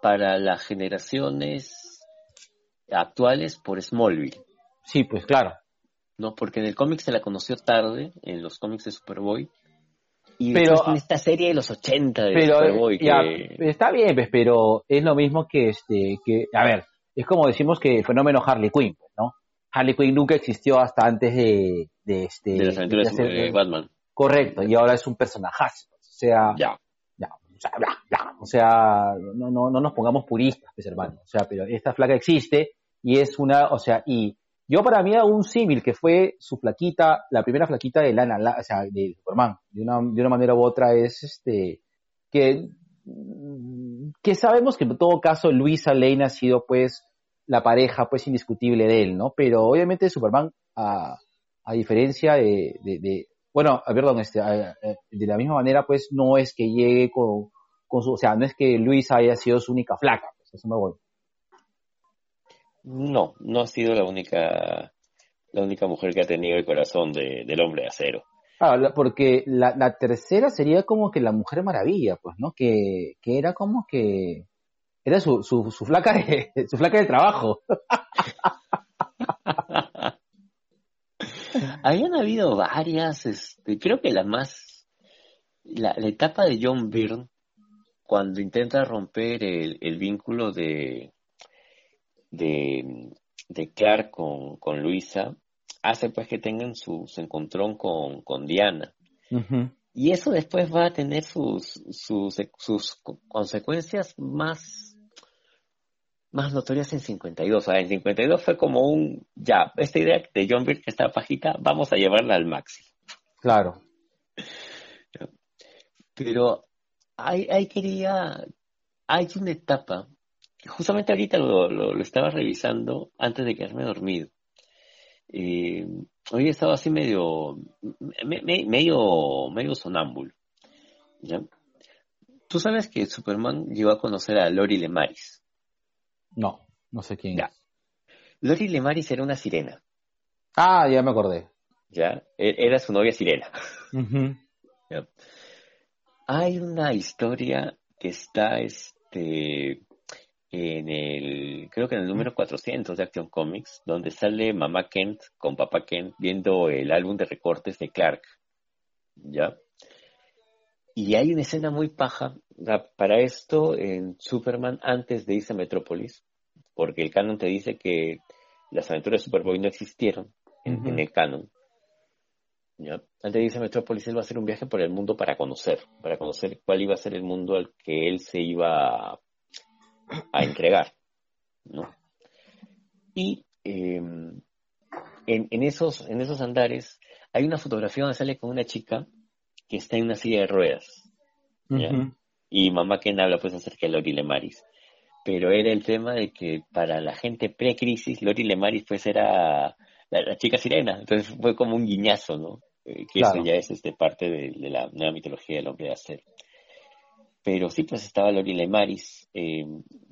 para las generaciones actuales por Smallville. Sí, pues claro. No, porque en el cómic se la conoció tarde, en los cómics de Superboy, y pero, en esta serie de los 80 de Superboy. está bien, pues, pero es lo mismo que este, que, a ver, es como decimos que el fenómeno Harley Quinn, pues, ¿no? Harley Quinn nunca existió hasta antes de, de este. De las aventuras de, Batman. Correcto, y ahora es un personaje. O sea. Ya. Ya, o sea, o sea no, no, no nos pongamos puristas, pues, hermano. O sea, pero esta flaca existe y es una, o sea, y yo para mí hago un símil que fue su flaquita, la primera flaquita de Lana, o sea, de Superman. De una, de una manera u otra es este, que, que sabemos que en todo caso Luisa Lane ha sido pues la pareja pues indiscutible de él, ¿no? Pero obviamente Superman, a, a diferencia de, de, bueno, perdón, este, de la misma manera pues no es que llegue con, con su, o sea, no es que Luisa haya sido su única flaca, pues eso me voy. No, no ha sido la única, la única mujer que ha tenido el corazón de, del hombre de acero. Ah, porque la, la, tercera sería como que la Mujer Maravilla, pues, ¿no? Que, que era como que era su, su, su flaca de, su flaca de trabajo. Habían habido varias, este, creo que la más, la, la, etapa de John Byrne, cuando intenta romper el, el vínculo de, de, de Clark con, con, Luisa hace pues que tengan su, encontrón con, con Diana. Y eso después va a tener sus, sus, sus consecuencias más, más notorias en 52. O sea, en 52 fue como un, ya, esta idea de John Byrne que está pajita, vamos a llevarla al máximo. Claro. Pero hay, hay quería, hay una etapa justamente ahorita lo, estaba revisando antes de quedarme dormido. Eh, hoy he estado así medio, medio, medio sonámbulo. ¿ya? Tú sabes que Superman llegó a conocer a Lori Lemaris. No, no sé quién ya. Lori Lemaris era una sirena. Ah, ya me acordé. Ya, e, era su novia sirena. Hay una historia que está, este, en el, creo que en el número 400 de Action Comics, donde sale Mamá Kent con Papá Kent viendo el álbum de recortes de Clark. ¿Ya? Y hay una escena muy paja para esto en Superman antes de irse a Metrópolis, porque el canon te dice que las aventuras de Superboy no existieron en, el canon. ¿ya? Él te dice Metrópolis, él va a hacer un viaje por el mundo para conocer, para conocer cuál iba a ser el mundo al que él se iba a, entregar, ¿no? Y em, en, esos, en esos andares hay una fotografía donde sale con una chica que está en una silla de ruedas. Y mamá Ken habla pues acerca de Lori Lemaris. Pero era el tema de que para la gente pre-crisis, Lori Lemaris pues era la, chica sirena. Entonces fue como un guiñazo, ¿no? Eh, que eso ya es este, parte de, la nueva mitología del hombre de acero. Pero sí, pues estaba Lori Lemaris, eh,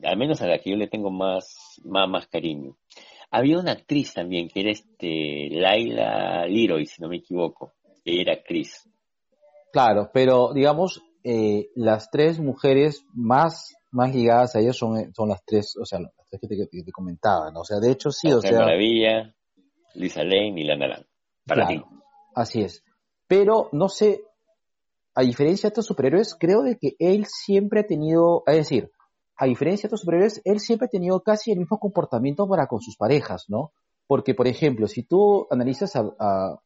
al menos a la que yo le tengo más, más, más cariño. Había una actriz también, que era este Laila Leroy, si no me equivoco, que era actriz. Claro, pero digamos, eh, las tres mujeres más, más ligadas a ella son, son las tres, o sea, las tres que te, comentaba, ¿no? O sea, de hecho sí, o sea... Maravilla, Lisa Lane y Lana Lang. Para ti. Así es. Pero, no sé, a diferencia de estos superhéroes, creo de que él siempre ha tenido, es decir, a diferencia de otros superhéroes, él siempre ha tenido casi el mismo comportamiento para con sus parejas, ¿no? Porque, por ejemplo, si tú analizas a,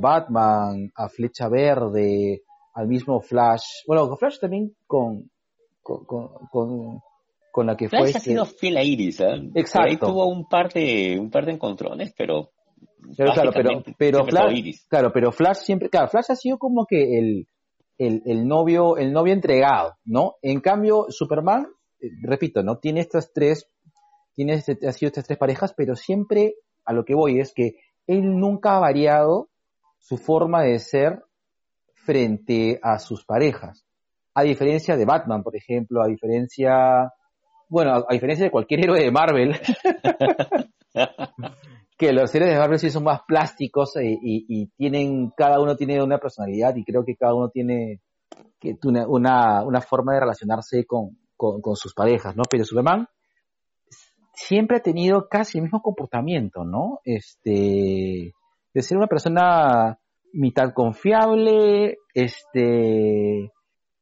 Batman, a Flecha Verde, al mismo Flash, bueno, con Flash también con, con, la que Flash fue... ha este sido fiel a Iris, ¿eh? Exacto. ahí tuvo un par de, un par de encontrones, pero... claro, pero, pero Flash, claro, pero Flash siempre, claro, Flash ha sido como que el, el, novio, el novio entregado, ¿no? En cambio, Superman repito, ¿no? Tiene estas tres, tiene este, ha sido estas tres parejas, pero siempre a lo que voy es que él nunca ha variado su forma de ser frente a sus parejas. A diferencia de Batman, por ejemplo, a diferencia, bueno, a, diferencia de cualquier héroe de Marvel, que los héroes de Marvel sí son más plásticos eh, y, tienen, cada uno tiene una personalidad y creo que cada uno tiene una, una forma de relacionarse con, con, sus parejas, ¿no? Pero Superman siempre ha tenido casi el mismo comportamiento, ¿no? Este, de ser una persona mitad confiable, este,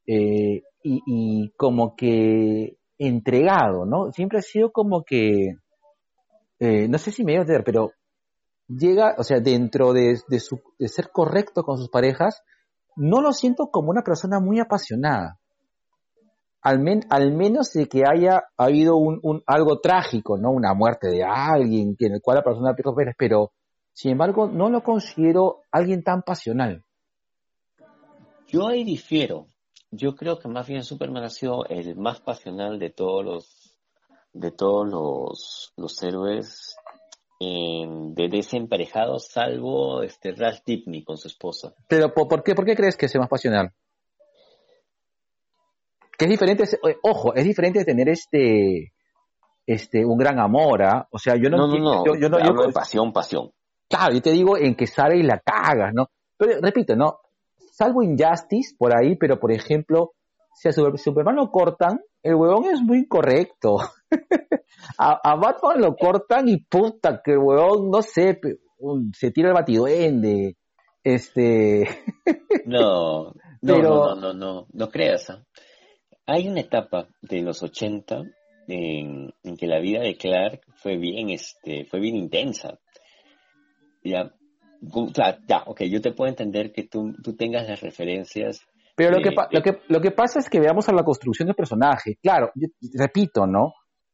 eh, y, como que entregado, ¿no? Siempre ha sido como que, eh, no sé si me voy a entender, pero llega, o sea, dentro de, su, de ser correcto con sus parejas, no lo siento como una persona muy apasionada al, al menos de que haya habido un, algo trágico, ¿no? Una muerte de alguien, que en el cual la persona pierde pero sin embargo no lo considero alguien tan pasional. Yo ahí difiero. Yo creo que más bien Superman ha sido el más pasional de todos los de todos los, los héroes de desemparejados, salvo este Ralph Tipney con su esposa. Pero ¿por qué, por qué crees que es más pasional? que es diferente, eh, ojo, es diferente tener este, este, un gran amor, ¿ah? O sea, yo no, no, no, yo, yo, no, yo, de pasión, pasión. Claro, yo te digo en que sale y la cagas, ¿no? Pero repito, ¿no? Salvo Injustice por ahí, pero por ejemplo, si a Superman lo cortan, el huevón es muy incorrecto. a, Batman lo cortan y puta, que huevón, no sé, se tira el batiduende. Este. no, no, no, no, no, no, creas. ¿ah? Hay una etapa de los 80 en, que la vida de Clark fue bien, este, fue bien intensa. Ya, ya, ok, yo te puedo entender que tú, tú tengas las referencias. Pero lo, que, lo, que, lo que pasa es que veamos a la construcción del personaje. Claro, repito, ¿no?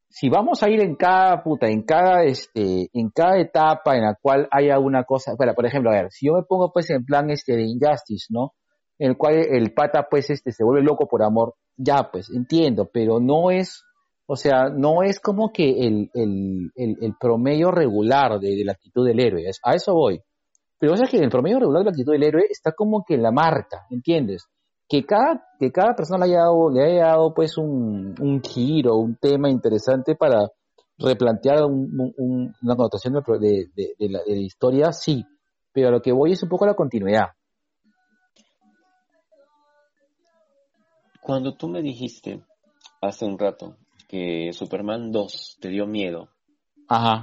Si vamos a ir en cada puta, en cada, este, en cada etapa en la cual haya una cosa, bueno, por ejemplo, a ver, si yo me pongo pues en plan este de Injustice, ¿no? En el cual el pata pues este se vuelve loco por amor, ya, pues entiendo, pero no es, o sea, no es como que el, el, el, promedio regular de, la actitud del héroe, a eso voy. Pero o sea que el promedio regular de la actitud del héroe está como que en la marca, ¿entiendes? Que cada, que cada persona le haya dado, le haya dado pues un, un giro, un tema interesante para replantear un, una connotación de, de, la, de la historia, sí, pero a lo que voy es un poco la continuidad. Cuando tú me dijiste hace un rato que Superman 2 te dio miedo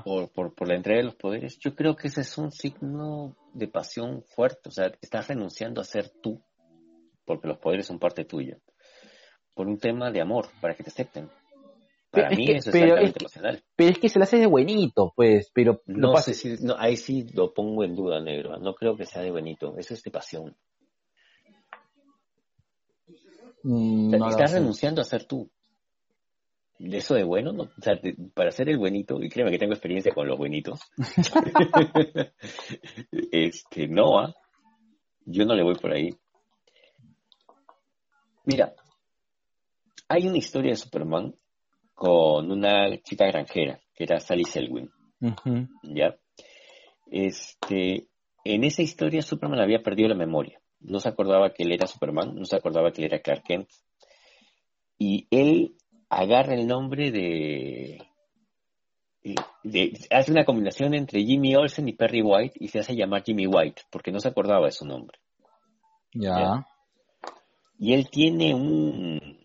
Por, por, la entrega de los poderes, yo creo que ese es un signo de pasión fuerte. O sea, estás renunciando a ser tú, porque los poderes son parte tuya, por un tema de amor, para que te acepten. Para Pero mí es que- eso es pero es que- emocional. Pero es que se le hace de buenito, pues, pero lo No pasa- sé si, no, ahí sí lo pongo en duda, negro. No creo que sea de bonito. Eso es de pasión. Mm, O sea, no lo estás sé. renunciando a ser tú. De eso de bueno, ¿no? O sea, de- para ser el buenito, y créeme que tengo experiencia con los buenitos, este, no, ¿ah? yo no le voy por ahí. Mira, hay una historia de Superman con una chica granjera, que era Sally Selwyn. ¿ya? Este, en esa historia Superman había perdido la memoria. No se acordaba que él era Superman, no se acordaba que él era Clark Kent. Y él agarra el nombre de, de- hace una combinación entre Jimmy Olsen y Perry White y se hace llamar Jimmy White porque no se acordaba de su nombre. Ya. Ya. Y él tiene un,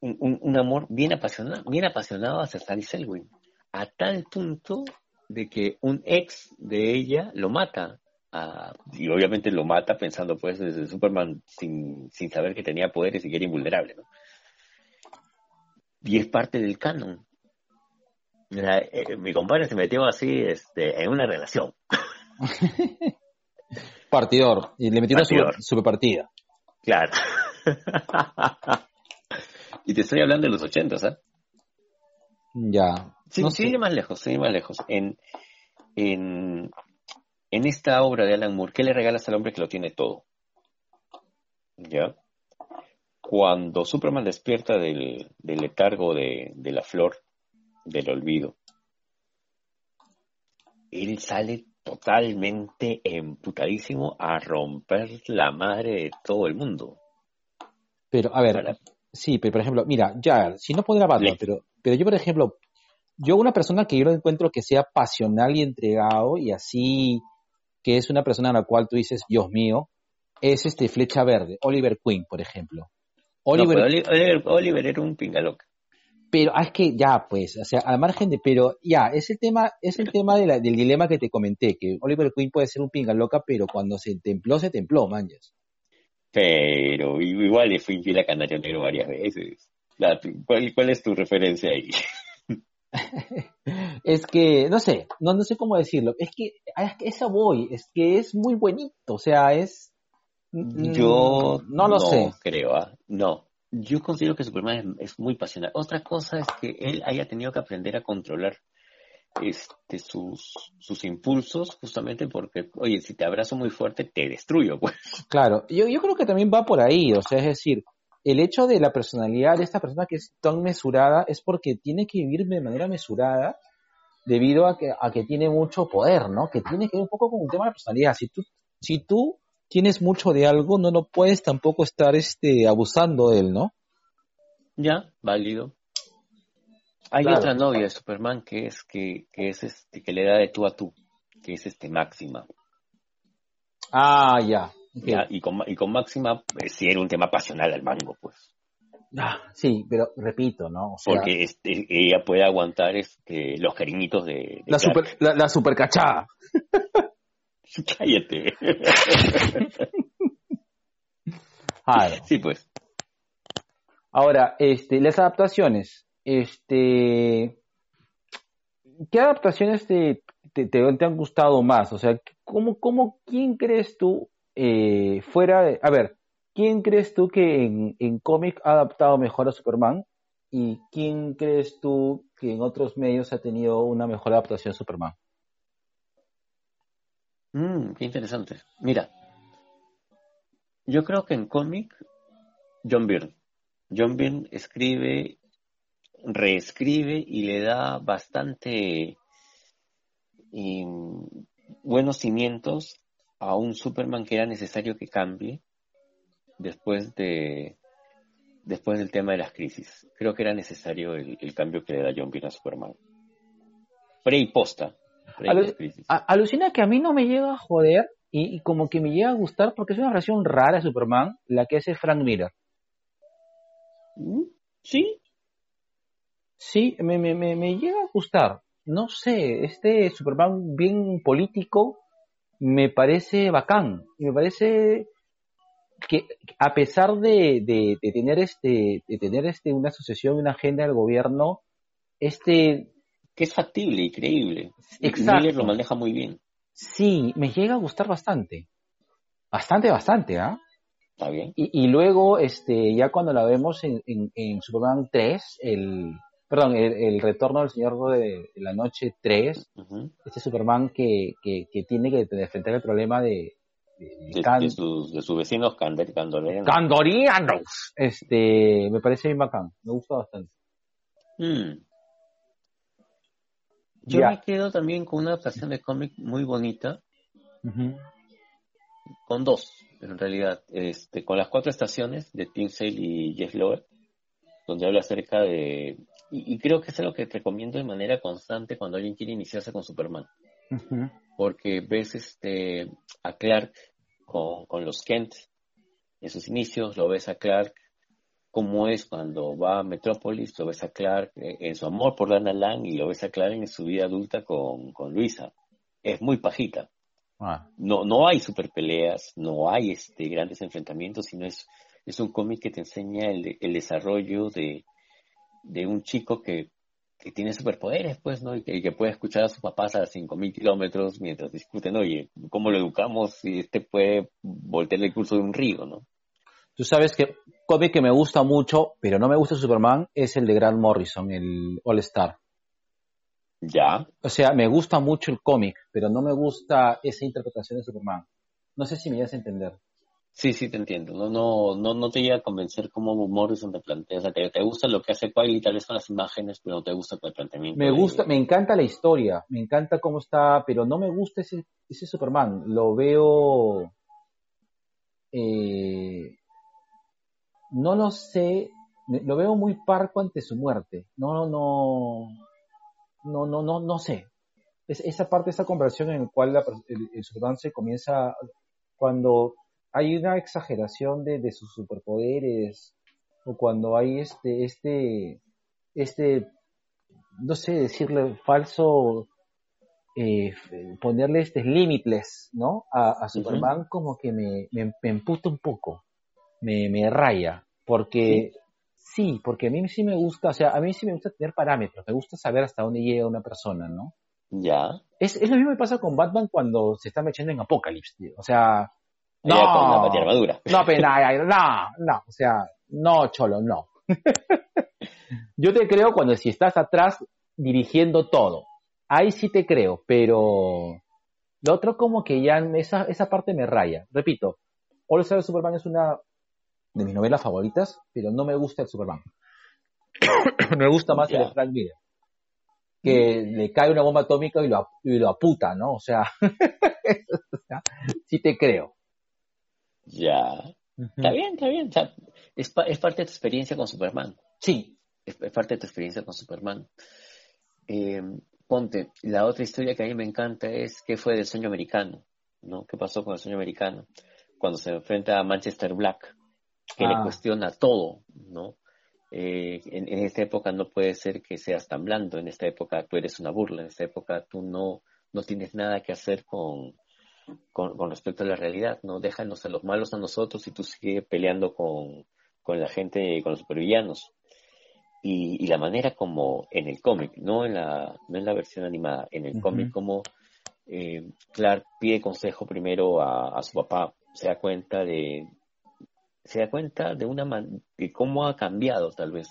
un, amor bien apasionado, bien apasionado hacia Sally Selwyn, a tal punto de que un ex de ella lo mata. a- y obviamente lo mata pensando pues desde Superman sin, sin saber que tenía poderes y que era invulnerable, ¿no? Y es parte del canon. Mira, eh, mi compadre se metió así este, en una relación. Partidor. Y le metió una Partidor. super, super partida. Claro. y te estoy hablando de los ochentas, ¿ah? Ya. Sí, No sí, sé. más lejos, sí, más lejos. En, en, en esta obra de Alan Moore, ¿qué le regalas al hombre que lo tiene todo? ¿Ya? Cuando Superman despierta del, del letargo de, de la flor, del olvido, él sale totalmente emputadísimo a romper la madre de todo el mundo. Pero, a ver, sí, pero por ejemplo, mira, ya, si no Batman, Le- pero, pero yo, por ejemplo, yo una persona que yo encuentro que sea pasional y entregado y así, que es una persona a la cual tú dices, Dios mío, es este Flecha Verde, Oliver Queen, por ejemplo. Oliver, Oliver, Oliver era un pingaloca. Pero ah, es que ya, pues, o sea, al margen de, pero ya, es el tema, es el tema de la- del dilema que te comenté, que Oliver Queen puede ser un pinga loca, pero cuando se templó, se templó, manches. Pero igual le fui infiel a Canario Negro varias veces. La- ¿cuál, ¿Cuál es tu referencia ahí? Es que, no sé, no, no sé cómo decirlo. Es que a es que esa voy, es que es muy bonito, o sea, es... mm, Yo no lo sé. creo, ¿ah? no. Yo considero que Superman es, es muy pasional. Otra cosa es que él haya tenido que aprender a controlar este sus, sus impulsos justamente porque, oye, si te abrazo muy fuerte, te destruyo, pues. Claro, yo, yo creo que también va por ahí, o sea, es decir, el hecho de la personalidad de esta persona que es tan mesurada es porque tiene que vivir de manera mesurada debido a que, a que tiene mucho poder, ¿no? Que tiene que ver un poco con el tema de la personalidad. Si tú, si tú tienes mucho de algo, no lo puedes tampoco estar este, abusando de él, ¿no? Ya, válido. Hay Claro. otra novia de Superman que es que, que es este que le da de tú a tú, que es este Máxima. Ah, ya. y con y con Máxima pues, sí era un tema pasional al mango, pues. Ah, sí, pero repito, ¿no? O sea, Porque este, ella puede aguantar este los cariñitos de, de la, Clark. super, la, la super cachada. Cállate. Claro. sí, pues. Ahora, este, las adaptaciones, este, ¿qué adaptaciones te, te, te- te han gustado más? O sea, ¿cómo, cómo, quién crees tú, eh, fuera de, a ver, quién crees tú que en, en cómic ha adaptado mejor a Superman? ¿Y quién crees tú que en otros medios ha tenido una mejor adaptación a Superman? Mm, qué interesante. Mira, yo creo que en cómic, John Byrne. John Byrne escribe, reescribe y le da bastante em, buenos cimientos a un Superman que era necesario que cambie después de después del tema de las crisis. Creo que era necesario el, el cambio que le da John Byrne a Superman. Pre y posta. Alucina que a mí no me llega a joder y, y como que me llega a gustar porque es una versión rara de Superman, la que hace Frank Miller. Mm, Sí, Sí, me, me, me, me llega a gustar. No sé, este Superman bien político me parece bacán. Y me parece que a pesar de, de, tener este, de tener este una asociación, una agenda del gobierno, este que es factible y creíble. Exacto. lo maneja muy bien. Sí, me llega a gustar bastante. Bastante, bastante, ¿ah? Está bien. Y, luego, este, ya cuando la vemos en, en, Superman 3, el, perdón, el, retorno del Señor de, la Noche 3, este Superman que, que, que tiene que enfrentar el problema de, de, sus, de sus vecinos candorianos. Candorianos. Este, me parece bien bacán, me gusta bastante. Mm. Yo me quedo también con una adaptación de cómic muy bonita. Con dos, en realidad. Este, con las cuatro estaciones de Tim Sale y Jeff Lowe, donde habla acerca de. Y, creo que es algo que recomiendo de manera constante cuando alguien quiere iniciarse con Superman. Porque ves este, a Clark con, con los Kent en sus inicios, lo ves a Clark cómo es cuando va a Metrópolis, lo ves a Clark eh, en su amor por Lana Lang y lo ves a Clark en su vida adulta con, Luisa. Es muy pajita. Ah. No, no hay super peleas, no hay este, grandes enfrentamientos, sino es, es un cómic que te enseña el, el desarrollo de, de un chico que, que tiene superpoderes, pues, ¿no? Y que, puede escuchar a sus papás a 5.000 kilómetros mientras discuten, oye, ¿cómo lo educamos si este puede voltear el curso de un río, ¿no? Tú sabes que cómic que me gusta mucho, pero no me gusta Superman, es el de Grant Morrison, el All Star. Ya. O sea, me gusta mucho el cómic, pero no me gusta esa interpretación de Superman. No sé si me llegas a entender. Sí, sí, te entiendo. No, no, no, no te llega a convencer cómo Morrison te plantea. O sea, te, gusta lo que hace Quiley tal vez con las imágenes, pero no te gusta el planteamiento. Me gusta, me encanta la historia, me encanta cómo está, pero no me gusta ese, ese Superman. Lo veo, eh, no lo sé, lo veo muy parco ante su muerte. No, no, no, no, no, no sé. Es, esa parte, esa conversión en la cual el, el Superman se comienza cuando hay una exageración de, de, sus superpoderes o cuando hay este, este, este, no sé decirle falso, eh, ponerle este limitless, ¿no? A, Superman como que me, me, me emputa un poco me, me raya, porque ¿Sí? porque a mí sí me gusta, o sea, a mí sí me gusta tener parámetros, me gusta saber hasta dónde llega una persona, ¿no? Ya. Es, es lo mismo que pasa con Batman cuando se está metiendo en Apocalypse, tío. O sea, no, con la armadura. No, pero no, no, o sea, no, cholo, no. Yo te creo cuando si estás atrás dirigiendo todo. Ahí sí te creo, pero lo otro como que ya esa, esa parte me raya. Repito, All Star Superman es una de mis novelas favoritas, pero no me gusta el Superman. me gusta más el Frank Miller. Que le cae una bomba atómica y lo, y lo aputa, ¿no? O sea, sí te creo. Ya. Está bien, está bien. es, parte de tu experiencia con Superman. Sí. Es, parte de tu experiencia con Superman. Eh, ponte, la otra historia que a mí me encanta es qué fue del sueño americano, ¿no? ¿Qué pasó con el sueño americano? Cuando se enfrenta a Manchester Black que le ah. cuestiona todo, ¿no? Eh, en, esta época no puede ser que seas tan blando, en esta época tú eres una burla, en esta época tú no, no tienes nada que hacer con, con, respecto a la realidad, ¿no? Déjanos a los malos a nosotros y tú sigues peleando con, con la gente, con los supervillanos. Y, y, la manera como en el cómic, no en la, no en la versión animada, en el cómic como eh, Clark pide consejo primero a, a, su papá, se da cuenta de, se da cuenta de una de cómo ha cambiado tal vez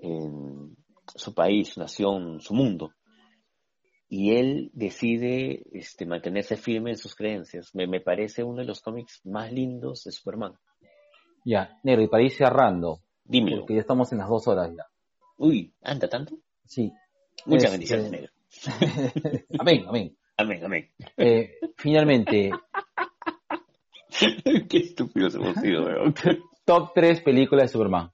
en su país, su nación, su mundo. Y él decide este, mantenerse firme en sus creencias. Me, me parece uno de los cómics más lindos de Superman. Ya, Negro, y para ir cerrando. Dímelo. Porque ya estamos en las dos horas ya. Uy, ¿anda tanto? Sí. Muchas este, bendiciones, Negro. amén, amén. Amén, amén. Eh, finalmente, Qué estúpidos hemos sido, weón. Top 3 películas de Superman.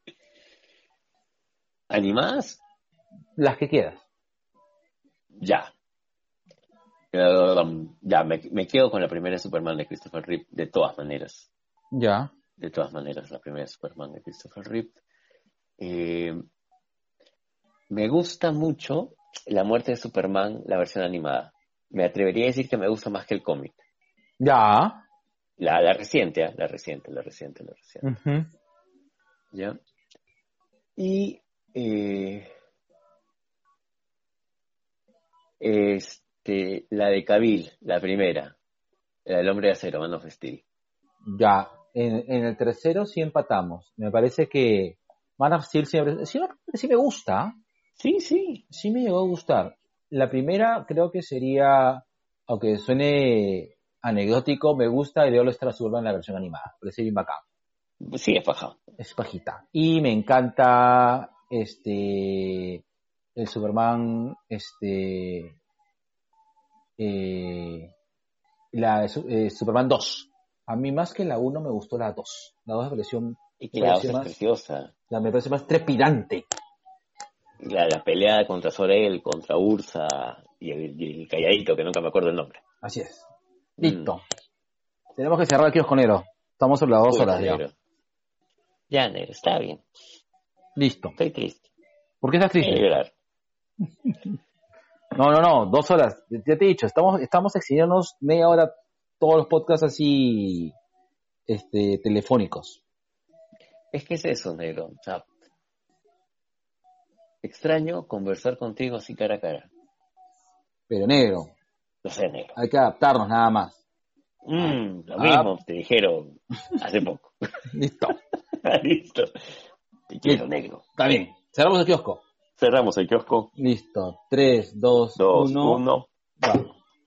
¿Animadas? Las que quieras. Ya. Ya, me, quedo con la primera Superman de Christopher Reeve, de todas maneras. Ya. De todas maneras, la primera Superman de Christopher Reeve. Eh, me gusta mucho la muerte de Superman, la versión animada. Me atrevería a decir que me gusta más que el cómic. Ya La, la reciente, la reciente, la reciente, la reciente. ¿Ya? Y eh, este, la de Cabil, la primera, la del hombre de acero, Man of Steel. Ya, en, en el tercero sí empatamos. Me parece que Man of Steel siempre, sí, sí me gusta. Sí, sí. Sí me llegó a gustar. La primera creo que sería, aunque suene anecdótico, me gusta y veo lo Suburban en la versión animada. Parece bien bacán. Sí, es paja. Es pajita. Y me encanta este el Superman, este eh, la eh, Superman 2. A mí más que la 1 me gustó la 2. La 2 me pareció, y la 2 es preciosa. La me parece más trepidante. La, la pelea contra Sorel, contra Ursa y el, y el, calladito, que nunca me acuerdo el nombre. Así es. Listo. Mm. Tenemos que cerrar el kiosconero. Estamos sobre las dos horas ya. negro. Ya, negro, está bien. Listo. Estoy triste. ¿Por qué estás triste? llorar. No, no, no, dos horas. Ya te he dicho, estamos, estamos excediéndonos media hora todos los podcasts así este, telefónicos. Es que es eso, negro. O sea, extraño conversar contigo así cara a cara. Pero negro, Lo sé, negro. hay que adaptarnos nada más. Mm, lo Ah. mismo te dijeron hace poco. Listo. Listo. Te quiero, negro. Está bien. Cerramos el kiosco. Cerramos el kiosco. Listo. 3, 2, Dos, 1. uno. Vamos.